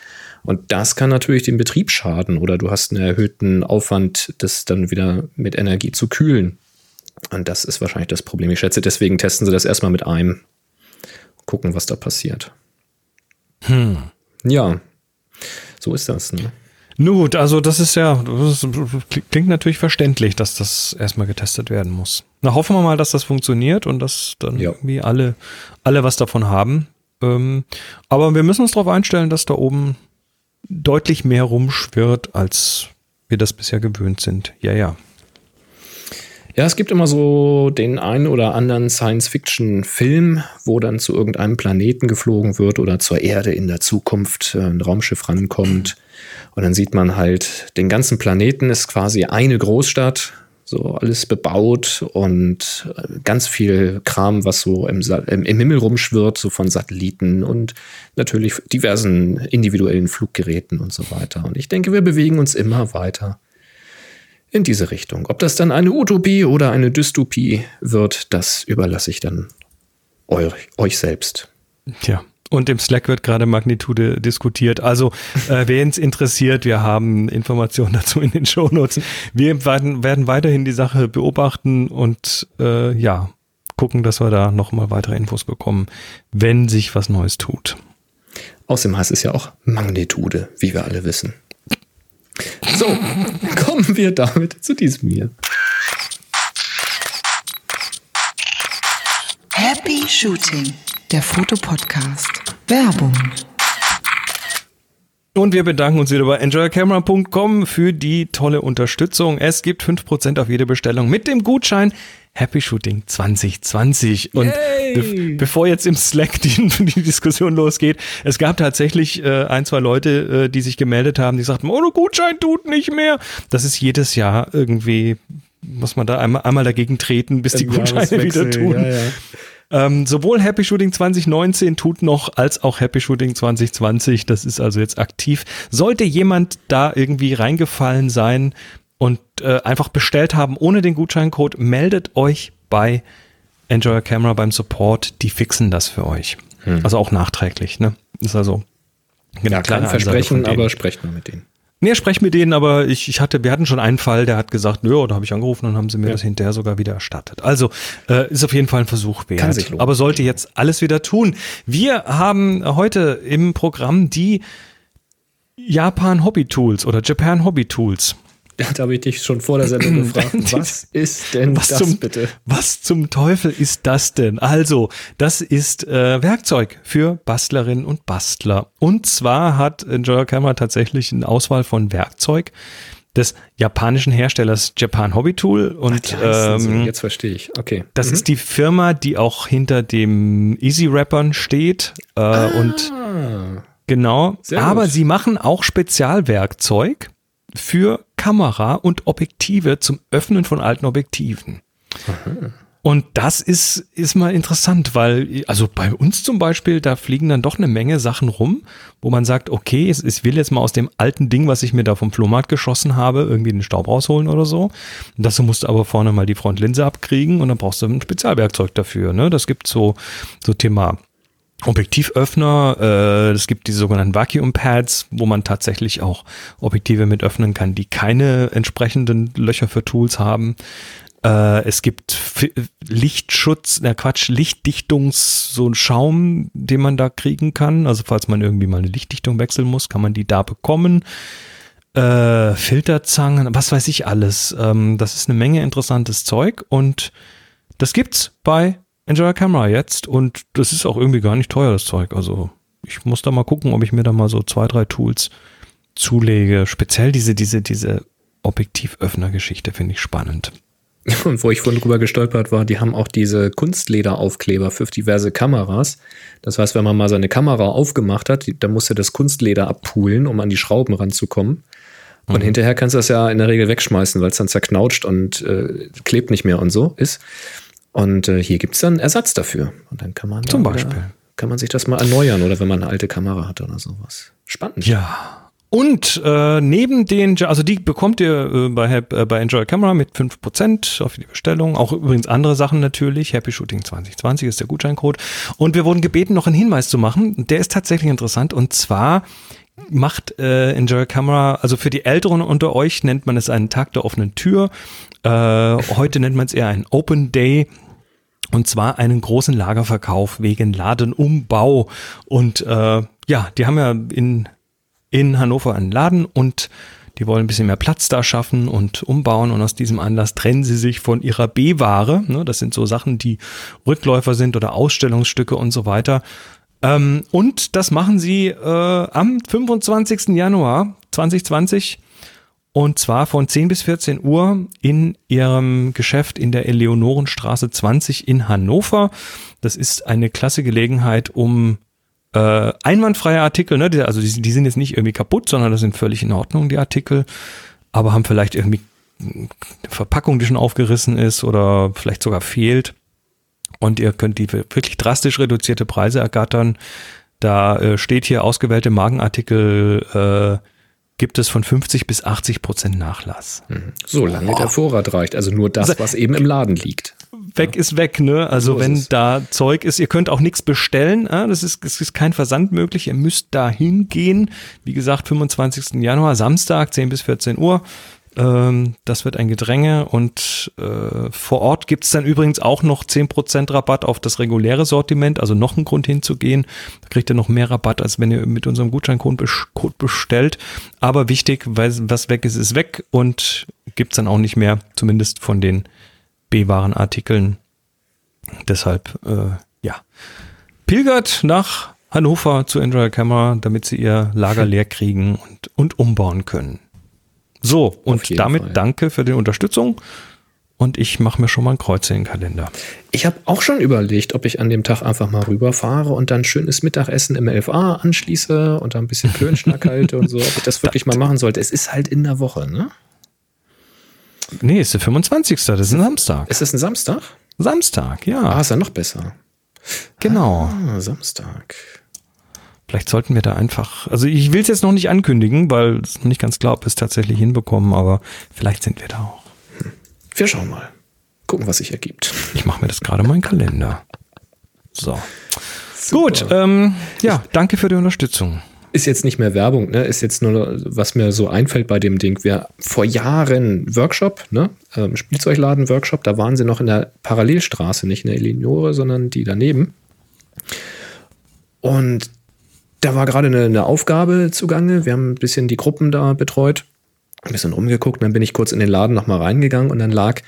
Und das kann natürlich den Betrieb schaden oder du hast einen erhöhten Aufwand, das dann wieder mit Energie zu kühlen. Und das ist wahrscheinlich das Problem. Ich schätze, deswegen testen sie das erstmal mit einem gucken, was da passiert. Hm. Ja, so ist das. Ne? Nun gut, also das ist ja, das klingt natürlich verständlich, dass das erstmal getestet werden muss. Na, hoffen wir mal, dass das funktioniert und dass dann ja. irgendwie alle, alle was davon haben. Ähm, aber wir müssen uns darauf einstellen, dass da oben deutlich mehr rumschwirrt, als wir das bisher gewöhnt sind. Ja, ja. Ja, es gibt immer so den einen oder anderen Science-Fiction-Film, wo dann zu irgendeinem Planeten geflogen wird oder zur Erde in der Zukunft äh, ein Raumschiff rankommt. Und dann sieht man halt, den ganzen Planeten ist quasi eine Großstadt, so alles bebaut und äh, ganz viel Kram, was so im, im, im Himmel rumschwirrt, so von Satelliten und natürlich diversen individuellen Fluggeräten und so weiter. Und ich denke, wir bewegen uns immer weiter in diese Richtung. Ob das dann eine Utopie oder eine Dystopie wird, das überlasse ich dann euch, euch selbst. Tja. Und im Slack wird gerade Magnitude diskutiert. Also, äh, *laughs* wen es interessiert, wir haben Informationen dazu in den Shownotes. Wir werden, werden weiterhin die Sache beobachten und äh, ja, gucken, dass wir da nochmal weitere Infos bekommen, wenn sich was Neues tut. Außerdem heißt es ja auch Magnitude, wie wir alle wissen. So, *laughs* kommen wir damit zu diesem hier. Happy Shooting, der Fotopodcast. Werbung. Und wir bedanken uns wieder bei enjoycamera.com für die tolle Unterstützung. Es gibt 5% auf jede Bestellung mit dem Gutschein Happy Shooting 2020. Und be bevor jetzt im Slack die, die, Diskussion losgeht, es gab tatsächlich äh, ein, zwei Leute, äh, die sich gemeldet haben, die sagten, oh, der Gutschein tut nicht mehr. Das ist jedes Jahr irgendwie, muss man da einmal, einmal dagegen treten, bis die Gutscheine wieder tun. Ja, ja. Ähm, sowohl Happy Shooting 2019 tut noch, als auch Happy Shooting 2020. Das ist also jetzt aktiv. Sollte jemand da irgendwie reingefallen sein, und äh, einfach bestellt haben ohne den Gutscheincode, meldet euch bei Enjoy Your Camera beim Support, die fixen das für euch. Hm. Also auch nachträglich, ne? Ist also Ja, kein Versprechen, aber sprecht mal mit denen. Nee, sprech mit denen, aber ich, ich hatte, wir hatten schon einen Fall, der hat gesagt, nö, da habe ich angerufen und haben sie mir Ja. das hinterher sogar wieder erstattet. Also äh, ist auf jeden Fall ein Versuch wert. Kann sich lohnen. Aber sollte jetzt alles wieder tun. Wir haben heute im Programm die Japan Hobby Tools oder Japan Hobby Tools. *laughs* Da habe ich dich schon vor der Sendung *clears throat* gefragt, was ist denn Was das zum, bitte? was zum Teufel ist das denn? Also, das ist äh, Werkzeug für Bastlerinnen und Bastler. Und zwar hat Enjoyer Camera tatsächlich eine Auswahl von Werkzeug des japanischen Herstellers Japan Hobby Tool. Und so, ähm, jetzt verstehe ich. Okay. das ist die Firma, die auch hinter dem Easy Rappern steht. Äh, Und Ah, Genau, Sehr aber gut. sie machen auch Spezialwerkzeug für Kamera und Objektive zum Öffnen von alten Objektiven. Und das ist, ist mal interessant, weil, also bei uns zum Beispiel, da fliegen dann doch eine Menge Sachen rum, wo man sagt, okay, ich will jetzt mal aus dem alten Ding, was ich mir da vom Flohmarkt geschossen habe, irgendwie den Staub rausholen oder so. Und dazu musst du aber vorne mal die Frontlinse abkriegen und dann brauchst du ein Spezialwerkzeug dafür. Ne? Das gibt so, so Thema Objektivöffner, äh, es gibt diese sogenannten Vacuum Pads, wo man tatsächlich auch Objektive mit öffnen kann, die keine entsprechenden Löcher für Tools haben. Äh, es gibt Lichtschutz, na Quatsch, Lichtdichtungs, so ein Schaum, den man da kriegen kann. Also falls man irgendwie mal eine Lichtdichtung wechseln muss, kann man die da bekommen. Äh, Filterzangen, was weiß ich alles. Ähm, das ist eine Menge interessantes Zeug und das gibt's bei Enjoy Camera jetzt und das ist auch irgendwie gar nicht teuer, das Zeug. Also ich muss da mal gucken, ob ich mir da mal so zwei, drei Tools zulege. Speziell diese, diese, diese Objektivöffner-Geschichte finde ich spannend. *laughs* Und wo ich vorhin drüber gestolpert war, die haben auch diese Kunstlederaufkleber für diverse Kameras. Das heißt, wenn man mal seine Kamera aufgemacht hat, dann musst du das Kunstleder abpulen, um an die Schrauben ranzukommen. Und hinterher kannst du das ja in der Regel wegschmeißen, weil es dann zerknautscht und äh, klebt nicht mehr und so ist. Und äh, hier gibt es dann Ersatz dafür. Und dann kann man da Zum wieder- Beispiel. kann man sich das mal erneuern oder wenn man eine alte Kamera hat oder sowas. Spannend. Ja. Und äh, neben den, also die bekommt ihr äh, bei, äh, bei Enjoy Camera mit 5% auf die Bestellung. Auch übrigens andere Sachen natürlich. Happy Shooting 2020 ist der Gutscheincode. Und wir wurden gebeten, noch einen Hinweis zu machen. Der ist tatsächlich interessant. Und zwar macht äh, Enjoy Camera, also für die Älteren unter euch nennt man es einen Tag der offenen Tür. Äh, heute nennt man es eher einen Open Day. Und zwar einen großen Lagerverkauf wegen Ladenumbau. Und äh, ja, die haben ja in, in Hannover einen Laden und die wollen ein bisschen mehr Platz da schaffen und umbauen. Und aus diesem Anlass trennen sie sich von ihrer B-Ware. Ne, das sind so Sachen, die Rückläufer sind oder Ausstellungsstücke und so weiter. Ähm, und das machen sie äh, am 25. Januar 2020 und zwar von 10 bis 14 Uhr in ihrem Geschäft in der Eleonorenstraße 20 in Hannover. Das ist eine klasse Gelegenheit, um äh, einwandfreie Artikel, ne, also die, die sind jetzt nicht irgendwie kaputt, sondern das sind völlig in Ordnung, die Artikel, aber haben vielleicht irgendwie eine Verpackung, die schon aufgerissen ist oder vielleicht sogar fehlt. Und ihr könnt die für wirklich drastisch reduzierte Preise ergattern. Da äh, steht hier ausgewählte Markenartikel äh, gibt es von 50 bis 80 Prozent Nachlass. Solange der Vorrat reicht. Also nur das, was eben im Laden liegt. Weg ist weg, ne? Also So wenn es. da Zeug ist, ihr könnt auch nichts bestellen. Äh? Das ist, es ist kein Versand möglich. Ihr müsst da hingehen. Wie gesagt, 25. Januar, Samstag, 10 bis 14 Uhr. Ähm, das wird ein Gedränge und äh, vor Ort gibt es dann übrigens auch noch 10% Rabatt auf das reguläre Sortiment, also noch ein Grund hinzugehen. Da kriegt ihr noch mehr Rabatt, als wenn ihr mit unserem Gutscheincode bes- Code bestellt. Aber wichtig, weil was weg ist, ist weg und gibt es dann auch nicht mehr, zumindest von den B-Warenartikeln. Deshalb, äh, ja. Pilgert nach Hannover zu Enjoy Camera, damit sie ihr Lager *laughs* leer kriegen und, und umbauen können. So, und damit Fall. danke für die Unterstützung. Und ich mache mir schon mal ein Kreuz in den Kalender. Ich habe auch schon überlegt, ob ich an dem Tag einfach mal rüberfahre und dann schönes Mittagessen im LFA anschließe und dann ein bisschen Klönschnack *laughs* halte und so, ob ich das wirklich mal machen sollte. Es ist halt in der Woche, ne? Nee, ist der 25. Das ist ein Samstag. Ist es ein Samstag? Samstag, ja. Ah, ist ja noch besser. genau. Ah, Samstag. Vielleicht sollten wir da einfach, also ich will es jetzt noch nicht ankündigen, weil es noch nicht ganz klar, ob wir es tatsächlich hinbekommen, aber vielleicht sind wir da auch. Wir schauen mal. Gucken, was sich ergibt. Ich mache mir das gerade mal in den Kalender. So. Gut, ähm, ja, danke für die Unterstützung. Ist jetzt nicht mehr Werbung, ne? Ist jetzt nur, was mir so einfällt bei dem Ding. Wir vor Jahren Workshop, ne? Ähm, Spielzeugladen-Workshop, da waren sie noch in der Parallelstraße, nicht in der Eleonore, sondern die daneben. Und da war gerade eine, eine Aufgabe zugange. Wir haben ein bisschen die Gruppen da betreut, ein bisschen rumgeguckt. Dann bin ich kurz in den Laden nochmal reingegangen und dann lag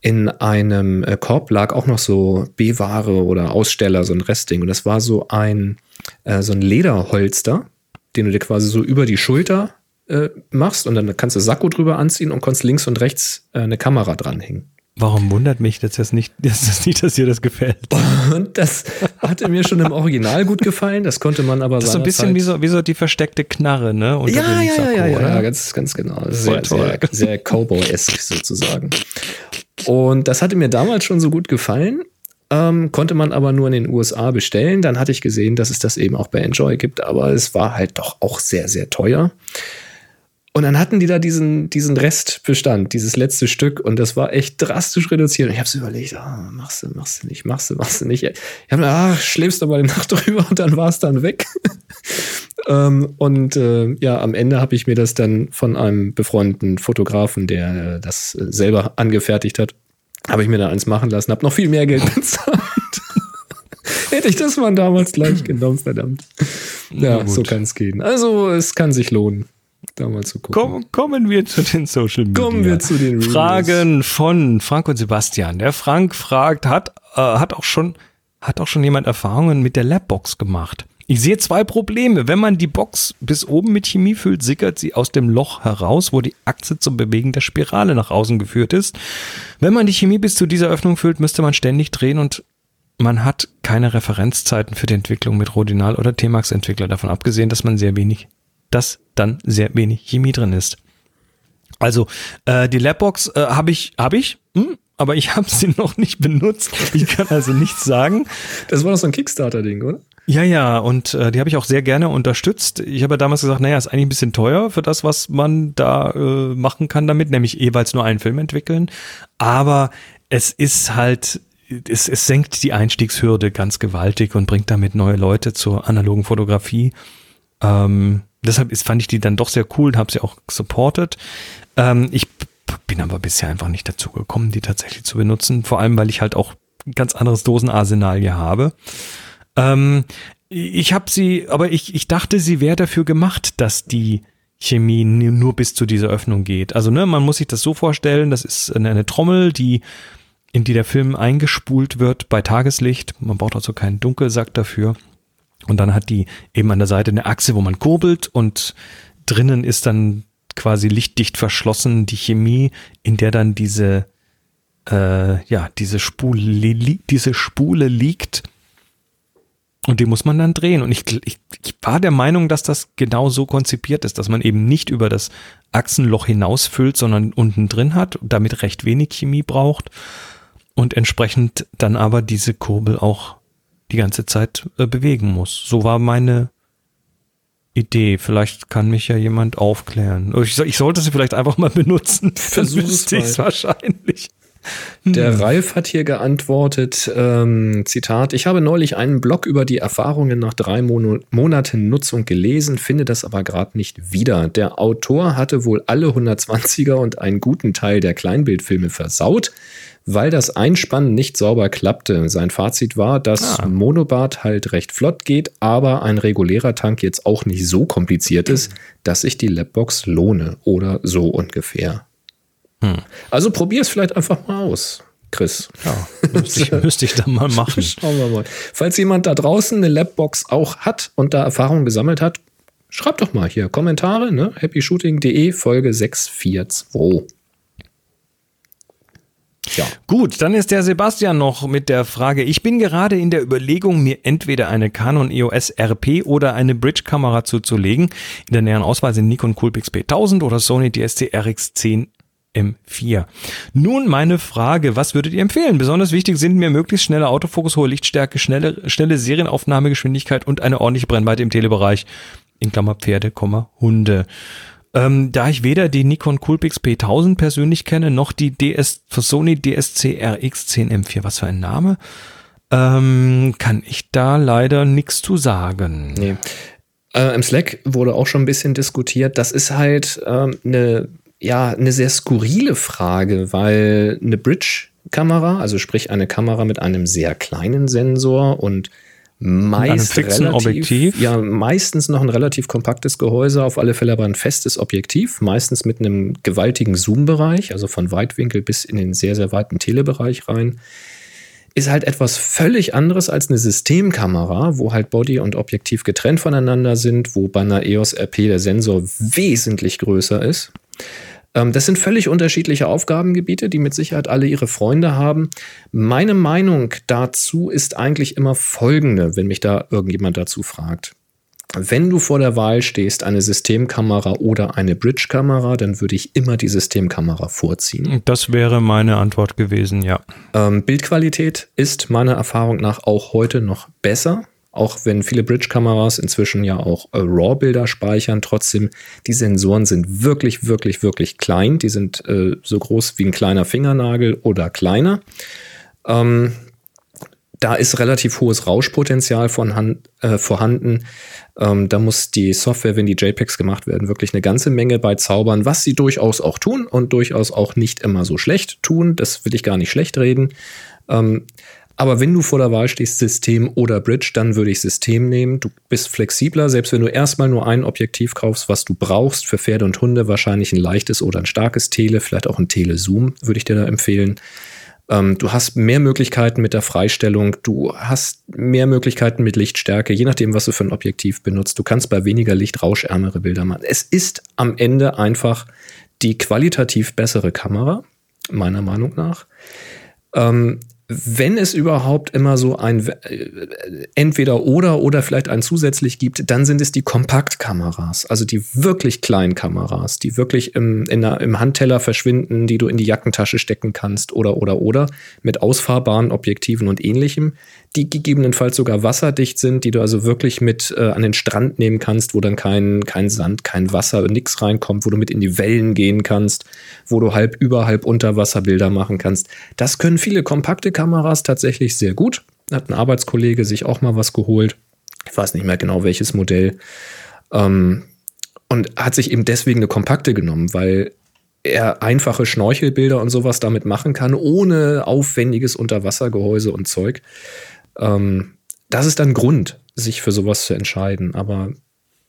in einem äh, Korb lag auch noch so B-Ware oder Aussteller, so ein Restding. Und das war so ein, äh, so ein Lederholster, den du dir quasi so über die Schulter äh, machst und dann kannst du Sakko drüber anziehen und kannst links und rechts äh, eine Kamera dranhängen. Warum wundert mich das jetzt nicht, *laughs* dass, das nicht, dass dir das gefällt? Und das hatte mir schon im Original gut gefallen. Das konnte man aber Das ist so ein bisschen wie so, wie so die versteckte Knarre, ne? Unter ja, ja, Sakko, ja, ja, oder? ja, ganz, ganz genau. Sehr, sehr, *laughs* sehr Cowboy-esque sozusagen. Und das hatte mir damals schon so gut gefallen. Ähm, konnte man aber nur in den USA bestellen. Dann hatte ich gesehen, dass es das eben auch bei Enjoy gibt, aber es war halt doch auch sehr, sehr teuer. Und dann hatten die da diesen, diesen Restbestand, dieses letzte Stück, und das war echt drastisch reduziert. Und ich habe so überlegt, ah, machst du, machst du nicht, machst du, machst du nicht. Ich habe mir, ach, schläfst du mal die Nacht *laughs* drüber und dann war es dann weg. *laughs* ähm, und äh, ja, am Ende habe ich mir das dann von einem befreundeten Fotografen, der äh, das äh, selber angefertigt hat, habe ich mir da eins machen lassen, habe noch viel mehr Geld *laughs* bezahlt. Hätte ich das mal damals gleich genommen, verdammt. Ja, so kann es gehen. Also, es kann sich lohnen, da mal zu gucken. Komm, kommen wir zu den Social Media. Kommen wir zu den Reviews. Fragen von Frank und Sebastian. Der Frank fragt, hat, äh, hat auch schon, hat auch schon jemand Erfahrungen mit der Labbox gemacht? Ich sehe zwei Probleme. Wenn man die Box bis oben mit Chemie füllt, sickert sie aus dem Loch heraus, wo die Achse zum Bewegen der Spirale nach außen geführt ist. Wenn man die Chemie bis zu dieser Öffnung füllt, müsste man ständig drehen und man hat keine Referenzzeiten für die Entwicklung mit Rodinal oder T-Max Entwickler, davon abgesehen, dass man sehr wenig, dass dann sehr wenig Chemie drin ist. Also äh, die Labbox äh, habe ich, habe ich, hm, aber ich *laughs* habe sie noch nicht benutzt. Ich kann also nichts sagen. Das war doch so ein Kickstarter-Ding, oder? Ja, ja, und äh, die habe ich auch sehr gerne unterstützt. Ich habe ja damals gesagt, naja, ist eigentlich ein bisschen teuer für das, was man da äh, machen kann damit, nämlich jeweils nur einen Film entwickeln. Aber es ist halt, es, es senkt die Einstiegshürde ganz gewaltig und bringt damit neue Leute zur analogen Fotografie. Ähm, deshalb ist, fand ich die dann doch sehr cool und habe sie auch supported. Ähm, ich bin aber bisher einfach nicht dazu gekommen, die tatsächlich zu benutzen. Vor allem, weil ich halt auch ein ganz anderes Dosenarsenal hier habe. Ähm, ich habe sie, aber ich, ich dachte, sie wäre dafür gemacht, dass die Chemie nu- nur bis zu dieser Öffnung geht. Also, ne, man muss sich das so vorstellen, das ist eine, eine Trommel, die, in die der Film eingespult wird bei Tageslicht. Man braucht also keinen Dunkelsack dafür. Und dann hat die eben an der Seite eine Achse, wo man kurbelt und drinnen ist dann quasi lichtdicht verschlossen die Chemie, in der dann diese, äh, ja, diese Spule, diese Spule liegt. Und die muss man dann drehen. Und ich, ich, ich war der Meinung, dass das genau so konzipiert ist, dass man eben nicht über das Achsenloch hinausfüllt, sondern unten drin hat, damit recht wenig Chemie braucht und entsprechend dann aber diese Kurbel auch die ganze Zeit äh, bewegen muss. So war meine Idee. Vielleicht kann mich ja jemand aufklären. Ich, so- ich sollte sie vielleicht einfach mal *laughs* benutzen. Versuch es mal. wahrscheinlich. Der Ralf hat hier geantwortet, ähm, Zitat, ich habe neulich einen Blog über die Erfahrungen nach drei Mono Monaten Nutzung gelesen, finde das aber gerade nicht wieder. Der Autor hatte wohl alle 120er und einen guten Teil der Kleinbildfilme versaut, weil das Einspannen nicht sauber klappte. Sein Fazit war, dass Ah. Monobart halt recht flott geht, aber ein regulärer Tank jetzt auch nicht so kompliziert ist, dass sich die Labbox lohne oder so ungefähr. Also probier es vielleicht einfach mal aus, Chris. Ja, müsste ich, müsste ich dann mal machen. *laughs* Schauen wir mal. Falls jemand da draußen eine Labbox auch hat und da Erfahrung gesammelt hat, schreibt doch mal hier Kommentare, ne? happyshooting.de Folge 642. Ja. Gut, dann ist der Sebastian noch mit der Frage, ich bin gerade in der Überlegung, mir entweder eine Canon EOS RP oder eine Bridge-Kamera zuzulegen. In der näheren Auswahl sind Nikon Coolpix P1000 oder Sony DSC RX10 M4. Nun meine Frage, was würdet ihr empfehlen? Besonders wichtig sind mir möglichst schnelle Autofokus, hohe Lichtstärke, schnelle, schnelle Serienaufnahmegeschwindigkeit und eine ordentliche Brennweite im Telebereich. In Klammer Pferde, Hunde. Ähm, da ich weder die Nikon Coolpix P1000 persönlich kenne, noch die DS, Sony DSC RX10 M4, was für ein Name, ähm, kann ich da leider nichts zu sagen. Nee. Äh, Im Slack wurde auch schon ein bisschen diskutiert. Das ist halt ähm, eine, ja, eine sehr skurrile Frage, weil eine Bridge-Kamera, also sprich eine Kamera mit einem sehr kleinen Sensor und meist relativ, Objektiv? Ja, meistens noch ein relativ kompaktes Gehäuse, auf alle Fälle aber ein festes Objektiv, meistens mit einem gewaltigen Zoom-Bereich, also von Weitwinkel bis in den sehr, sehr weiten Telebereich rein ist halt etwas völlig anderes als eine Systemkamera, wo halt Body und Objektiv getrennt voneinander sind, wo bei einer EOS RP der Sensor wesentlich größer ist. Ähm, das sind völlig unterschiedliche Aufgabengebiete, die mit Sicherheit alle ihre Freunde haben. Meine Meinung dazu ist eigentlich immer folgende, wenn mich da irgendjemand dazu fragt. Wenn du vor der Wahl stehst, eine Systemkamera oder eine Bridge-Kamera, dann würde ich immer die Systemkamera vorziehen. Das wäre meine Antwort gewesen, ja. Ähm, Bildqualität ist meiner Erfahrung nach auch heute noch besser. Auch wenn viele Bridge-Kameras inzwischen ja auch äh, RAW-Bilder speichern, trotzdem, die Sensoren sind wirklich, wirklich, wirklich klein. Die sind äh, so groß wie ein kleiner Fingernagel oder kleiner. Ähm, da ist relativ hohes Rauschpotenzial von Hand, äh, vorhanden. Ähm, da muss die Software, wenn die JPEGs gemacht werden, wirklich eine ganze Menge bei zaubern, was sie durchaus auch tun und durchaus auch nicht immer so schlecht tun. Das will ich gar nicht schlecht reden. Ähm, aber wenn du vor der Wahl stehst, System oder Bridge, dann würde ich System nehmen. Du bist flexibler, selbst wenn du erstmal nur ein Objektiv kaufst, was du brauchst für Pferde und Hunde, wahrscheinlich ein leichtes oder ein starkes Tele, vielleicht auch ein Telezoom, würde ich dir da empfehlen. Ähm, du hast mehr Möglichkeiten mit der Freistellung, du hast mehr Möglichkeiten mit Lichtstärke, je nachdem, was du für ein Objektiv benutzt. Du kannst bei weniger Licht rauschärmere Bilder machen. Es ist am Ende einfach die qualitativ bessere Kamera, meiner Meinung nach. Ähm, wenn es überhaupt immer so ein äh, entweder oder oder vielleicht ein zusätzlich gibt, dann sind es die Kompaktkameras, also die wirklich kleinen Kameras, die wirklich im, der, im Handteller verschwinden, die du in die Jackentasche stecken kannst oder oder oder mit ausfahrbaren Objektiven und ähnlichem, die gegebenenfalls sogar wasserdicht sind, die du also wirklich mit äh, an den Strand nehmen kannst, wo dann kein, kein Sand, kein Wasser, nichts reinkommt, wo du mit in die Wellen gehen kannst, wo du halb über, halb unter Wasserbilder machen kannst. Das können viele kompakte Kameras tatsächlich sehr gut. Hat ein Arbeitskollege sich auch mal was geholt. Ich weiß nicht mehr genau welches Modell. Ähm, und hat sich eben deswegen eine kompakte genommen, weil er einfache Schnorchelbilder und sowas damit machen kann, ohne aufwendiges Unterwassergehäuse und Zeug. Ähm, das ist dann Grund, sich für sowas zu entscheiden. Aber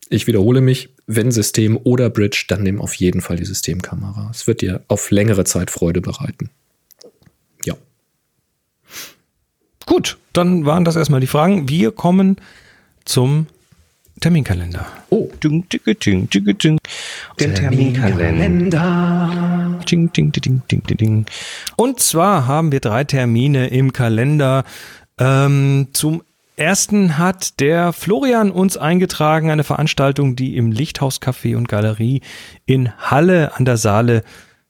ich wiederhole mich, wenn System oder Bridge, dann nimm auf jeden Fall die Systemkamera. Es wird dir auf längere Zeit Freude bereiten. Ja. Gut, dann waren das erstmal die Fragen. Wir kommen zum Terminkalender. Oh. Ding, ding, ding, ding, ding. Den Terminkalender. Ding, ding, ding, ding, ding, ding. Und zwar haben wir drei Termine im Kalender. Ähm, zum ersten hat der Florian uns eingetragen, eine Veranstaltung, die im Lichthaus Café und Galerie in Halle an der Saale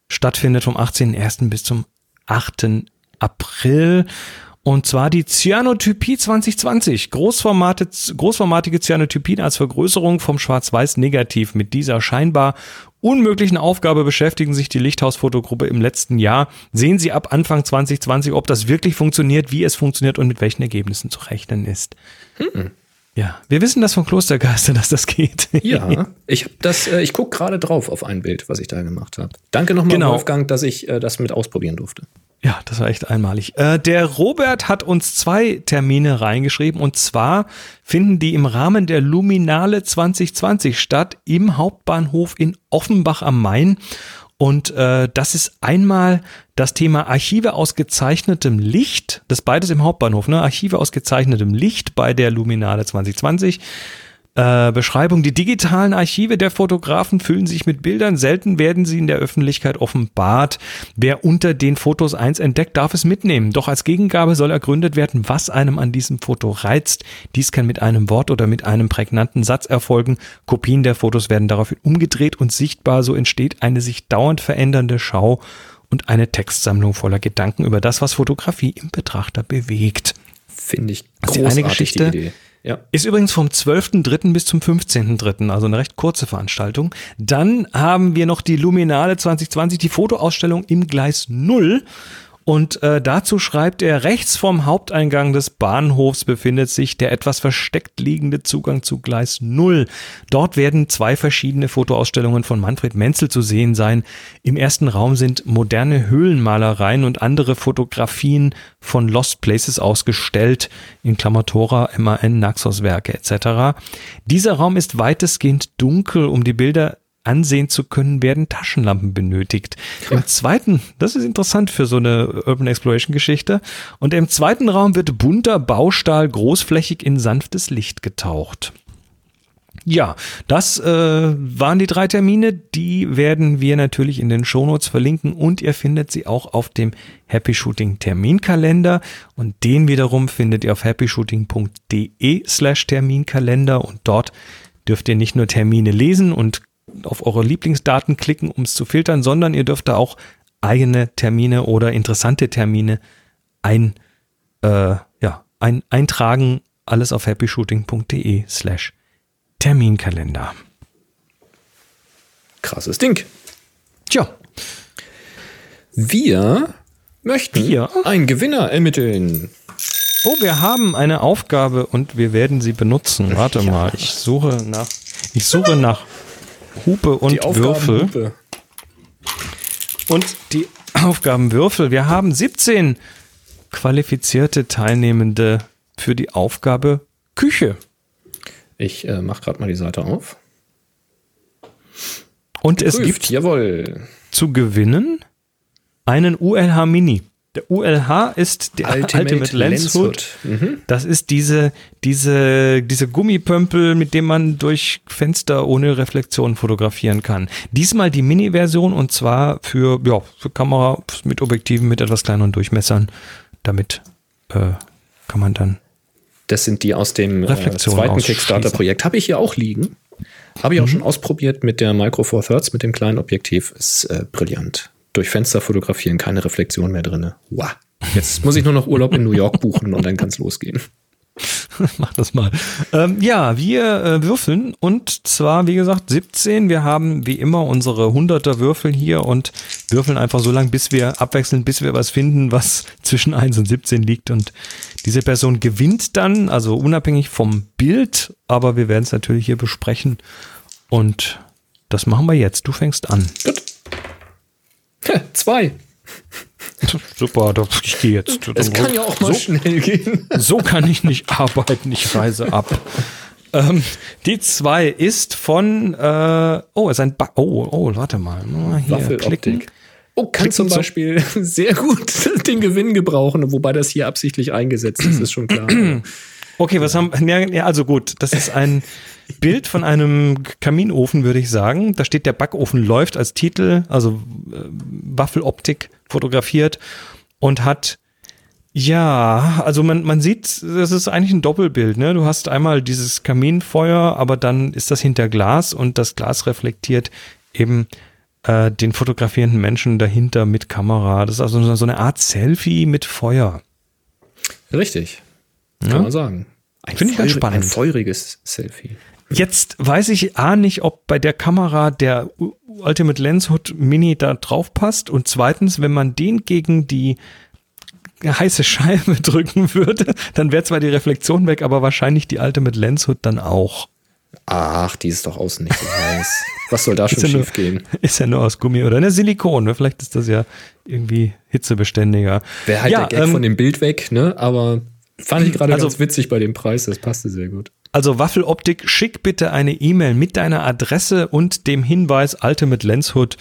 stattfindet vom 18.01. bis zum 8. April. Und zwar die Cyanotypie 2020. Großformate, großformatige Cyanotypien als Vergrößerung vom Schwarz-Weiß-Negativ. Mit dieser scheinbar unmöglichen Aufgabe beschäftigen sich die Lichthausfotogruppe im letzten Jahr. Sehen Sie ab Anfang 2020, ob das wirklich funktioniert, wie es funktioniert und mit welchen Ergebnissen zu rechnen ist. Hm. Ja, wir wissen das von Klostergeister, *laughs* dass das geht. Ja, ich hab das, äh, ich gucke gerade drauf auf ein Bild, was ich da gemacht habe. Danke nochmal, Genau. Wolfgang, dass ich äh, das mit ausprobieren durfte. Ja, das war echt einmalig. Äh, der Robert hat uns zwei Termine reingeschrieben und zwar finden die im Rahmen der Luminale 2020 statt im Hauptbahnhof in Offenbach am Main. Und äh, das ist einmal das Thema Archive aus gezeichnetem Licht. Das beides im Hauptbahnhof, ne? Archive aus gezeichnetem Licht bei der Luminale 2020. Äh, Beschreibung. Die digitalen Archive der Fotografen füllen sich mit Bildern. Selten werden sie in der Öffentlichkeit offenbart. Wer unter den Fotos eins entdeckt, darf es mitnehmen. Doch als Gegengabe soll ergründet werden, was einem an diesem Foto reizt. Dies kann mit einem Wort oder mit einem prägnanten Satz erfolgen. Kopien der Fotos werden daraufhin umgedreht und sichtbar. So entsteht eine sich dauernd verändernde Schau und eine Textsammlung voller Gedanken über das, was Fotografie im Betrachter bewegt. Finde ich ist die eine großartig, Geschichte. Idee. Ja. Ist übrigens vom 12.3. bis zum 15.3., also eine recht kurze Veranstaltung. Dann haben wir noch die Luminale 2020, die Fotoausstellung im Gleis Null. Und äh, dazu schreibt er, rechts vom Haupteingang des Bahnhofs befindet sich der etwas versteckt liegende Zugang zu Gleis 0. Dort werden zwei verschiedene Fotoausstellungen von Manfred Menzel zu sehen sein. Im ersten Raum sind moderne Höhlenmalereien und andere Fotografien von Lost Places ausgestellt, in Klammertora, MAN, Naxos-Werke etc. Dieser Raum ist weitestgehend dunkel, um die Bilder ansehen zu können, werden Taschenlampen benötigt. Im zweiten, das ist interessant für so eine Urban Exploration Geschichte, und im zweiten Raum wird bunter Baustahl großflächig in sanftes Licht getaucht. Ja, das äh, waren die drei Termine. Die werden wir natürlich in den Shownotes verlinken und ihr findet sie auch auf dem Happy Shooting Terminkalender und den wiederum findet ihr auf happyshooting.de slash Terminkalender und dort dürft ihr nicht nur Termine lesen und auf eure Lieblingsdaten klicken, um es zu filtern, sondern ihr dürft da auch eigene Termine oder interessante Termine ein, äh, ja, ein, eintragen. Alles auf happyshooting.de slash Terminkalender. Krasses Ding. Tja. Wir möchten Wir? einen Gewinner ermitteln. Oh, wir haben eine Aufgabe und wir werden sie benutzen. Warte mal, ich suche nach, ich suche nach Hupe und Die Würfel. Und die Aufgabenwürfel. Wir haben 17 qualifizierte Teilnehmende für die Aufgabe Küche. Ich äh, mache gerade mal die Seite auf. Und es Prüft, gibt jawohl. zu gewinnen einen ULH Mini. Der ULH ist der Ultimate, Lens Hood. Mhm. Das ist diese, diese, diese Gummipömpel, mit dem man durch Fenster ohne Reflexion fotografieren kann. Diesmal die Mini-Version und zwar für, ja, für Kamera mit Objektiven mit etwas kleineren Durchmessern. Damit äh, kann man dann Das sind die aus dem äh, zweiten. Kickstarter-Projekt. Habe ich hier auch liegen. Habe ich auch schon ausprobiert mit der Micro Four Thirds, mit dem kleinen Objektiv. Ist äh, brillant. Durch Fenster fotografieren, keine Reflexion mehr drin. Wow. *laughs* Jetzt muss ich nur noch Urlaub in New York buchen und dann kann es losgehen. *laughs* Mach das mal. Ähm, ja, wir äh, würfeln und zwar, wie gesagt, 17. Wir haben wie immer unsere 100er Würfel hier und würfeln einfach so lange, bis wir abwechseln, bis wir was finden, was *laughs* zwischen 1 und 17 liegt. Und diese Person gewinnt dann, also unabhängig vom Bild, aber wir werden es natürlich hier besprechen. Und das machen wir jetzt. Du fängst an. Gut. *laughs* Zwei. Super, doch, ich gehe jetzt. Es kann ja auch mal so, schnell gehen. so kann ich nicht arbeiten, ich reise ab. *laughs* ähm, die zwei ist von, äh, oh, ist ein ba oh, oh, warte mal. Hier, klicken. Waffeloptik. Oh, kann Klicken zum zum- Beispiel *laughs* sehr gut den Gewinn gebrauchen, wobei das hier absichtlich eingesetzt ist, ist schon klar. *clears throat* Okay, was haben, ja, also gut, das ist ein Bild von einem Kaminofen, würde ich sagen. Da steht der Backofen läuft als Titel, also äh, Waffeloptik fotografiert und hat ja, also man, man sieht, das ist eigentlich ein Doppelbild. Ne? Du hast einmal dieses Kaminfeuer, aber dann ist das hinter Glas und das Glas reflektiert eben äh, den fotografierenden Menschen dahinter mit Kamera. Das ist also so- eine Art Selfie mit Feuer. Richtig. Kann Ja. man sagen. Ein Finde ich ganz spannend. Ein feuriges Selfie. Jetzt weiß ich A nicht, ob bei der Kamera der Ultimate Lens Hood Mini da drauf passt und zweitens, wenn man den gegen die heiße Scheibe *laughs* drücken würde, dann wäre zwar die Reflexion weg, aber wahrscheinlich die Ultimate Lens Hood dann auch. Ach, die ist doch außen nicht so heiß. Was soll da schon ja schief gehen? Ist ja nur aus Gummi oder eine Silikon, ne? vielleicht ist das ja irgendwie hitzebeständiger. Wäre halt ja, der Gag ähm, von dem Bild weg, ne? Aber fand ich *clears throat* gerade Also- ganz witzig bei dem Preis. Das passte sehr gut. Also Waffeloptik, schick bitte eine E-Mail mit deiner Adresse und dem Hinweis Ultimate Lens Hood,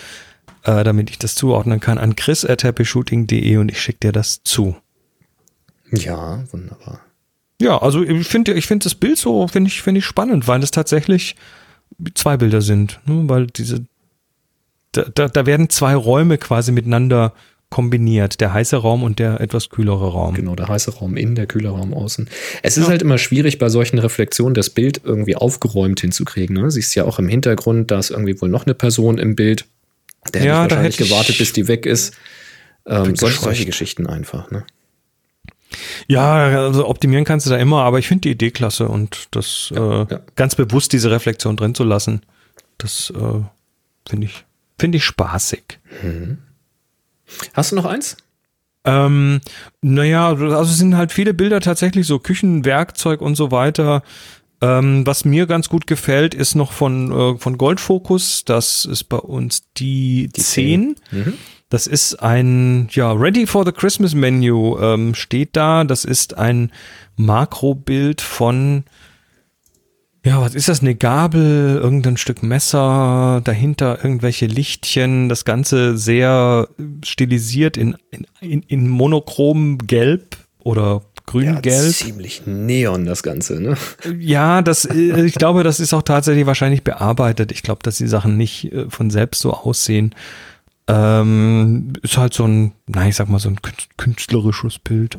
äh, damit ich das zuordnen kann, an chris at happyshooting.de und ich schicke dir das zu. Ja, wunderbar. Ja, also ich finde ich finde das Bild so, finde ich, finde ich spannend, weil es tatsächlich zwei Bilder sind, ne? weil diese, da, da, da werden zwei Räume quasi miteinander kombiniert, der heiße Raum und der etwas kühlere Raum. Genau, der heiße Raum innen, der kühle Raum außen. Es ist halt immer schwierig, bei solchen Reflexionen das Bild irgendwie aufgeräumt hinzukriegen. Ne? Siehst ja auch im Hintergrund, da ist irgendwie wohl noch eine Person im Bild. Der Ja, hätte da wahrscheinlich hätte ich- gewartet, bis die weg ist. Ähm, solche, solche. Geschichten einfach. Ne? Ja, also optimieren kannst du da immer, aber ich finde die Idee klasse und das äh, ja. ganz bewusst diese Reflexion drin zu lassen, das äh, finde ich, finde ich spaßig. Hast du noch eins? Ähm, naja, also es sind halt viele Bilder tatsächlich so Küchenwerkzeug und so weiter. Ähm, was mir ganz gut gefällt, ist noch von, äh, von Goldfokus. Das ist bei uns die, die 10. Mhm. Das ist ein, ja, Ready for the Christmas Menu ähm, steht da. Das ist ein Makrobild von, ja, was ist das? Eine Gabel, irgendein Stück Messer, dahinter irgendwelche Lichtchen, das Ganze sehr stilisiert in, in, in monochrom Gelb oder grün-gelb. Ja, ziemlich neon das Ganze, ne? Ja, das, äh, ich glaube, das ist auch tatsächlich wahrscheinlich bearbeitet. Ich glaube, dass die Sachen nicht äh, von selbst so aussehen. Ähm, ist halt so ein, nein, ich sag mal, so ein künstlerisches Bild.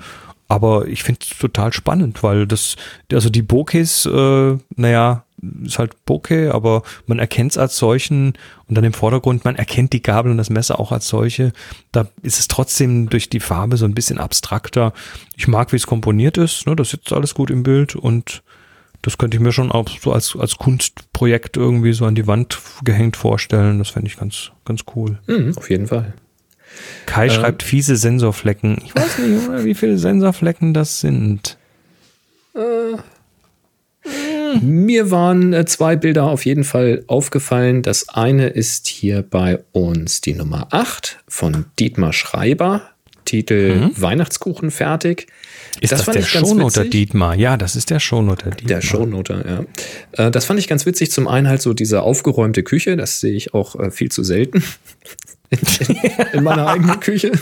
Aber ich finde es total spannend, weil das, also die Bokehs, äh, naja, ist halt Bokeh, aber man erkennt es als solchen und dann im Vordergrund, man erkennt die Gabel und das Messer auch als solche. Da ist es trotzdem durch die Farbe so ein bisschen abstrakter. Ich mag, wie es komponiert ist, ne, das sitzt alles gut im Bild und das könnte ich mir schon auch so als, als Kunstprojekt irgendwie so an die Wand gehängt vorstellen. Das fände ich ganz, ganz cool. Mhm, auf jeden Fall. Kai ähm, schreibt fiese Sensorflecken. Ich weiß nicht, oder, wie viele Sensorflecken das sind. Äh, mir waren äh, zwei Bilder auf jeden Fall aufgefallen. Das eine ist hier bei uns die Nummer 8 von Dietmar Schreiber. Titel mhm. Weihnachtskuchen fertig. Ist das, das der Shownoter Dietmar? Ja, das ist der Shownoter Dietmar. Der Shownoter, ja. Äh, das fand ich ganz witzig. Zum einen halt so diese aufgeräumte Küche, das sehe ich auch äh, viel zu selten *laughs* in meiner eigenen Küche.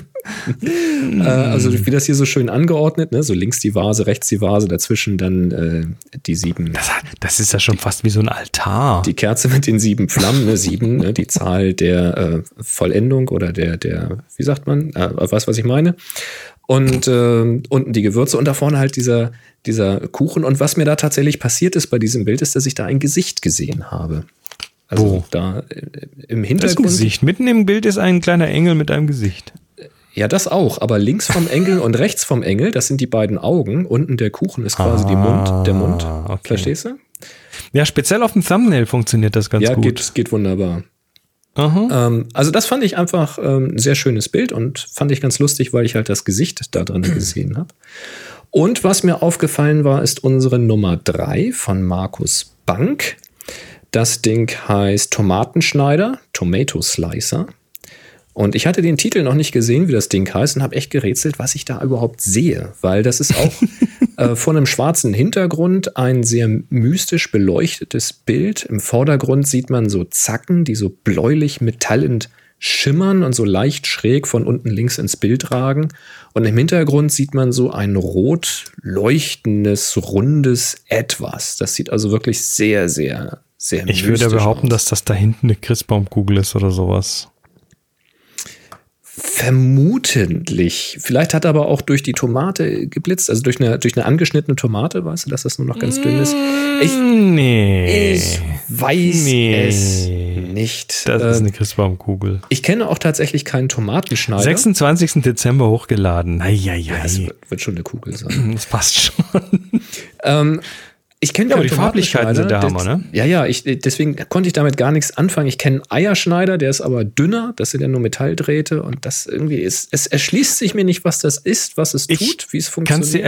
äh, also wie das hier so schön angeordnet, ne? so links die Vase, rechts die Vase, dazwischen dann äh, die sieben. Das, das, ist ja schon fast wie so ein Altar. Die Kerze mit den sieben Flammen, ne? sieben, ne? die Zahl der äh, Vollendung oder der, der, wie sagt man, äh, weißt was ich meine? Und äh, unten die Gewürze und da vorne halt dieser, dieser Kuchen. Und was mir da tatsächlich passiert ist bei diesem Bild, ist, dass ich da ein Gesicht gesehen habe. Also Wo? da äh, im Hintergrund. Das Gesicht. Mitten im Bild ist ein kleiner Engel mit einem Gesicht. Ja, das auch. Aber links vom Engel und rechts vom Engel, das sind die beiden Augen. Unten der Kuchen ist quasi ah, die Mund, der Mund. Okay. Verstehst du? Ja, speziell auf dem Thumbnail funktioniert das ganz ja, gut. Ja, geht, geht wunderbar. Ähm, also das fand ich einfach ähm, ein sehr schönes Bild und fand ich ganz lustig, weil ich halt das Gesicht da drin *clears throat* gesehen habe. Und was mir aufgefallen war, ist unsere Nummer drei von Markus Bank. Das Ding heißt Tomatenschneider, Tomato Slicer. Und ich hatte den Titel noch nicht gesehen, wie das Ding heißt, und habe echt gerätselt, was ich da überhaupt sehe. Weil das ist auch *laughs* äh, von einem schwarzen Hintergrund ein sehr mystisch beleuchtetes Bild. Im Vordergrund sieht man so Zacken, die so bläulich metallend schimmern und so leicht schräg von unten links ins Bild ragen. Und im Hintergrund sieht man so ein rot leuchtendes, rundes Etwas. Das sieht also wirklich sehr, sehr sehr Ich würde behaupten, aus. dass das da hinten eine Christbaumkugel ist oder sowas. Vermutlich. Vielleicht hat er aber auch durch die Tomate geblitzt, also durch eine, durch eine angeschnittene Tomate, weißt du, dass das nur noch ganz dünn ist. Ich, nee. Ich weiß nee. es nicht. Das ist eine ähm, Christbaumkugel. Ich kenne auch tatsächlich keinen Tomatenschneider. 26. Dezember hochgeladen. Eieiei. Ja, das wird, wird schon eine Kugel sein. Das passt schon. ähm, ich kenne ja, die Farblichkeiten sind der Hammer, ne? Ja, ja, ich, deswegen konnte ich damit gar nichts anfangen. Ich kenne Eierschneider, der ist aber dünner, das sind ja nur Metalldrähte und das irgendwie ist, es erschließt sich mir nicht, was das ist, was es ich tut, wie es funktioniert. Kannst dir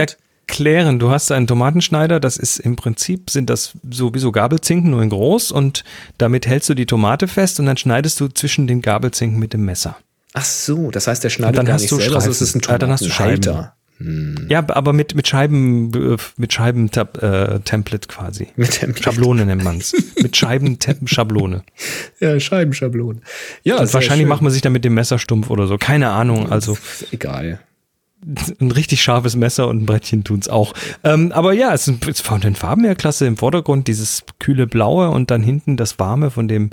erklären, du hast einen Tomatenschneider, das ist im Prinzip, sind das sowieso Gabelzinken, nur in groß und damit hältst du die Tomate fest und dann schneidest du zwischen den Gabelzinken mit dem Messer. Ach so, das heißt, der schneidet dann gar hast nicht du selber, also es ist ein Tomatenhalter. Hm. Ja, aber mit, mit Scheiben, mit Scheiben-Template äh, quasi. *laughs* Mit Template. Schablone nennt man es. mit Scheiben-Schablone. *laughs* ja, Scheibenschablone. Ja, Und wahrscheinlich schön. macht man sich dann mit dem Messer stumpf oder so. Keine Ahnung. Also. Egal. *laughs* Ein richtig scharfes Messer und ein Brettchen tun es auch. Ähm, aber ja, es ist von den Farben her klasse. Im Vordergrund dieses kühle Blaue und dann hinten das Warme von dem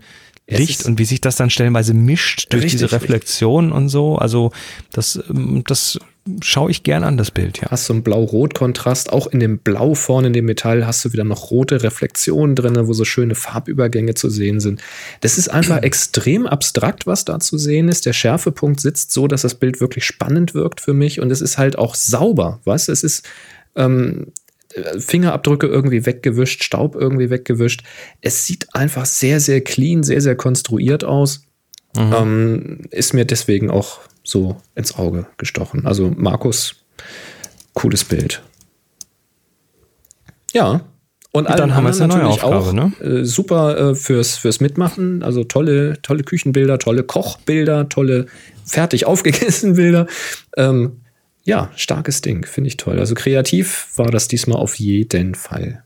Licht und wie sich das dann stellenweise mischt durch richtig, diese Reflexion richtig. und so. Also das, ähm, das schaue ich gern an, das Bild, ja. Hast so einen Blau-Rot-Kontrast. Auch in dem Blau vorne in dem Metall hast du wieder noch rote Reflexionen drin, wo so schöne Farbübergänge zu sehen sind. Das ist einfach *clears throat* extrem abstrakt, was da zu sehen ist. Der Schärfepunkt sitzt so, dass das Bild wirklich spannend wirkt für mich und es ist halt auch sauber, was? Es ist ähm, Fingerabdrücke irgendwie weggewischt, Staub irgendwie weggewischt. Es sieht einfach sehr, sehr clean, sehr, sehr konstruiert aus. Mhm. Ähm, ist mir deswegen auch so ins Auge gestochen. Also Markus, cooles Bild. Ja. Und dann haben wir jetzt eine neue Aufgabe, auch, ne? Äh, super äh, fürs, fürs Mitmachen. Also tolle, tolle Küchenbilder, tolle Kochbilder, tolle fertig aufgegessen Bilder. Ähm, ja, starkes Ding, finde ich toll. Also kreativ war das diesmal auf jeden Fall.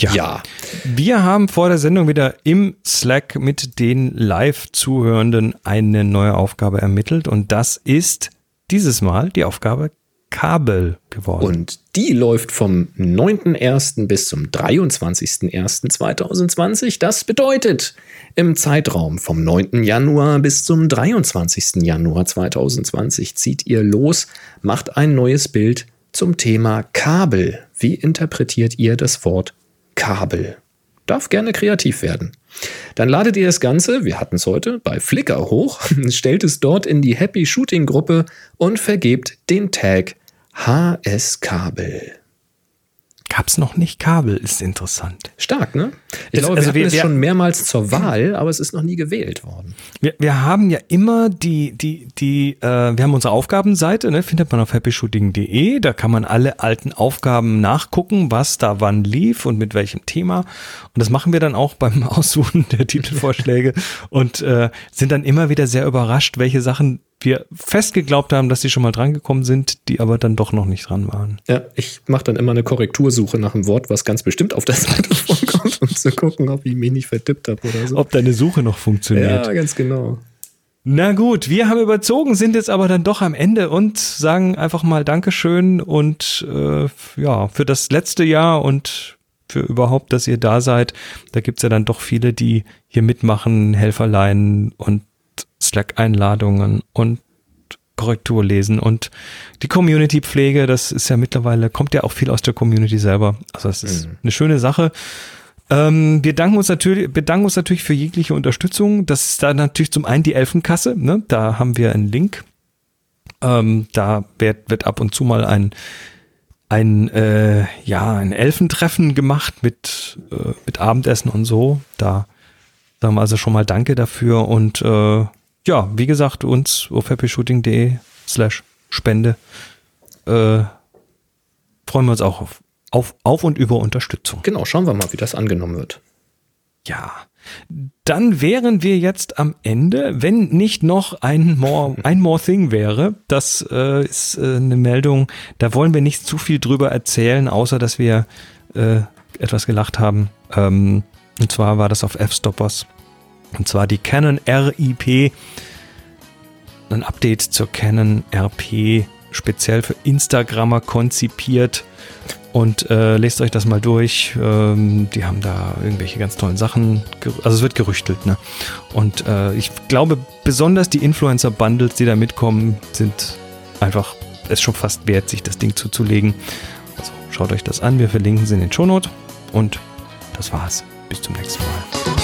Ja. ja. Wir haben vor der Sendung wieder im Slack mit den Live-Zuhörenden eine neue Aufgabe ermittelt und das ist dieses Mal die Aufgabe Kabel geworden. Und die läuft vom 9.01. bis zum 23.01.2020. Das bedeutet, im Zeitraum vom 9. Januar bis zum 23. Januar 2020 zieht ihr los, macht ein neues Bild zum Thema Kabel. Wie interpretiert ihr das Wort Kabel? Darf gerne kreativ werden. Dann ladet ihr das Ganze, wir hatten es heute, bei Flickr hoch, *laughs* stellt es dort in die Happy Shooting Gruppe und vergebt den Tag HS-Kabel. Gab es noch nicht Kabel, ist interessant. Stark, ne? Ich glaube, also wir, wir hatten es schon mehrmals zur Wahl, aber es ist noch nie gewählt worden. Wir, wir haben ja immer die, die, die, äh, wir haben unsere Aufgabenseite, ne, findet man auf happyshooting.de. Da kann man alle alten Aufgaben nachgucken, was da wann lief und mit welchem Thema. Und das machen wir dann auch beim *laughs* Aussuchen der Titelvorschläge *laughs* und äh, sind dann immer wieder sehr überrascht, welche Sachen wir fest geglaubt haben, dass sie schon mal drangekommen sind, die aber dann doch noch nicht dran waren. Ja, ich mache dann immer eine Korrektursuche nach einem Wort, was ganz bestimmt auf der *laughs* Seite vorkommt, um zu gucken, ob ich mich nicht vertippt habe oder so. Ob deine Suche noch funktioniert. Ja, ganz genau. Na gut, wir haben überzogen, sind jetzt aber dann doch am Ende und sagen einfach mal Dankeschön und äh, ja, für das letzte Jahr und für überhaupt, dass ihr da seid. Da gibt's ja dann doch viele, die hier mitmachen, Helferlein und Slack-Einladungen und Korrektur lesen und die Community-Pflege, das ist ja mittlerweile, kommt ja auch viel aus der Community selber. Also das ist mhm. eine schöne Sache. Ähm, wir danken uns natürlich, bedanken uns natürlich für jegliche Unterstützung. Das ist da natürlich zum einen die Elfenkasse, ne? da haben wir einen Link. Ähm, da wird, wird ab und zu mal ein ein äh, ja ein Elfentreffen gemacht mit äh, mit Abendessen und so. Da also schon mal Danke dafür und äh, ja, wie gesagt, uns auf happyshooting.de slash Spende äh, freuen wir uns auch auf, auf, auf und über Unterstützung. Genau, schauen wir mal, wie das angenommen wird. Ja, dann wären wir jetzt am Ende, wenn nicht noch ein more, ein more thing wäre. Das äh, ist äh, eine Meldung, da wollen wir nicht zu viel drüber erzählen, außer dass wir äh, etwas gelacht haben. Ähm, und zwar war das auf F-Stoppers. Und zwar die Canon RIP, ein Update zur Canon RP, speziell für Instagrammer konzipiert. Und äh, lest euch das mal durch. Ähm, die haben da irgendwelche ganz tollen Sachen. Also es wird gerüchtelt, ne? Und äh, ich glaube, besonders die Influencer-Bundles, die da mitkommen, sind einfach es schon fast wert, sich das Ding zuzulegen. Also schaut euch das an. Wir verlinken sie in den Shownote. Und das war's. Bis zum nächsten Mal.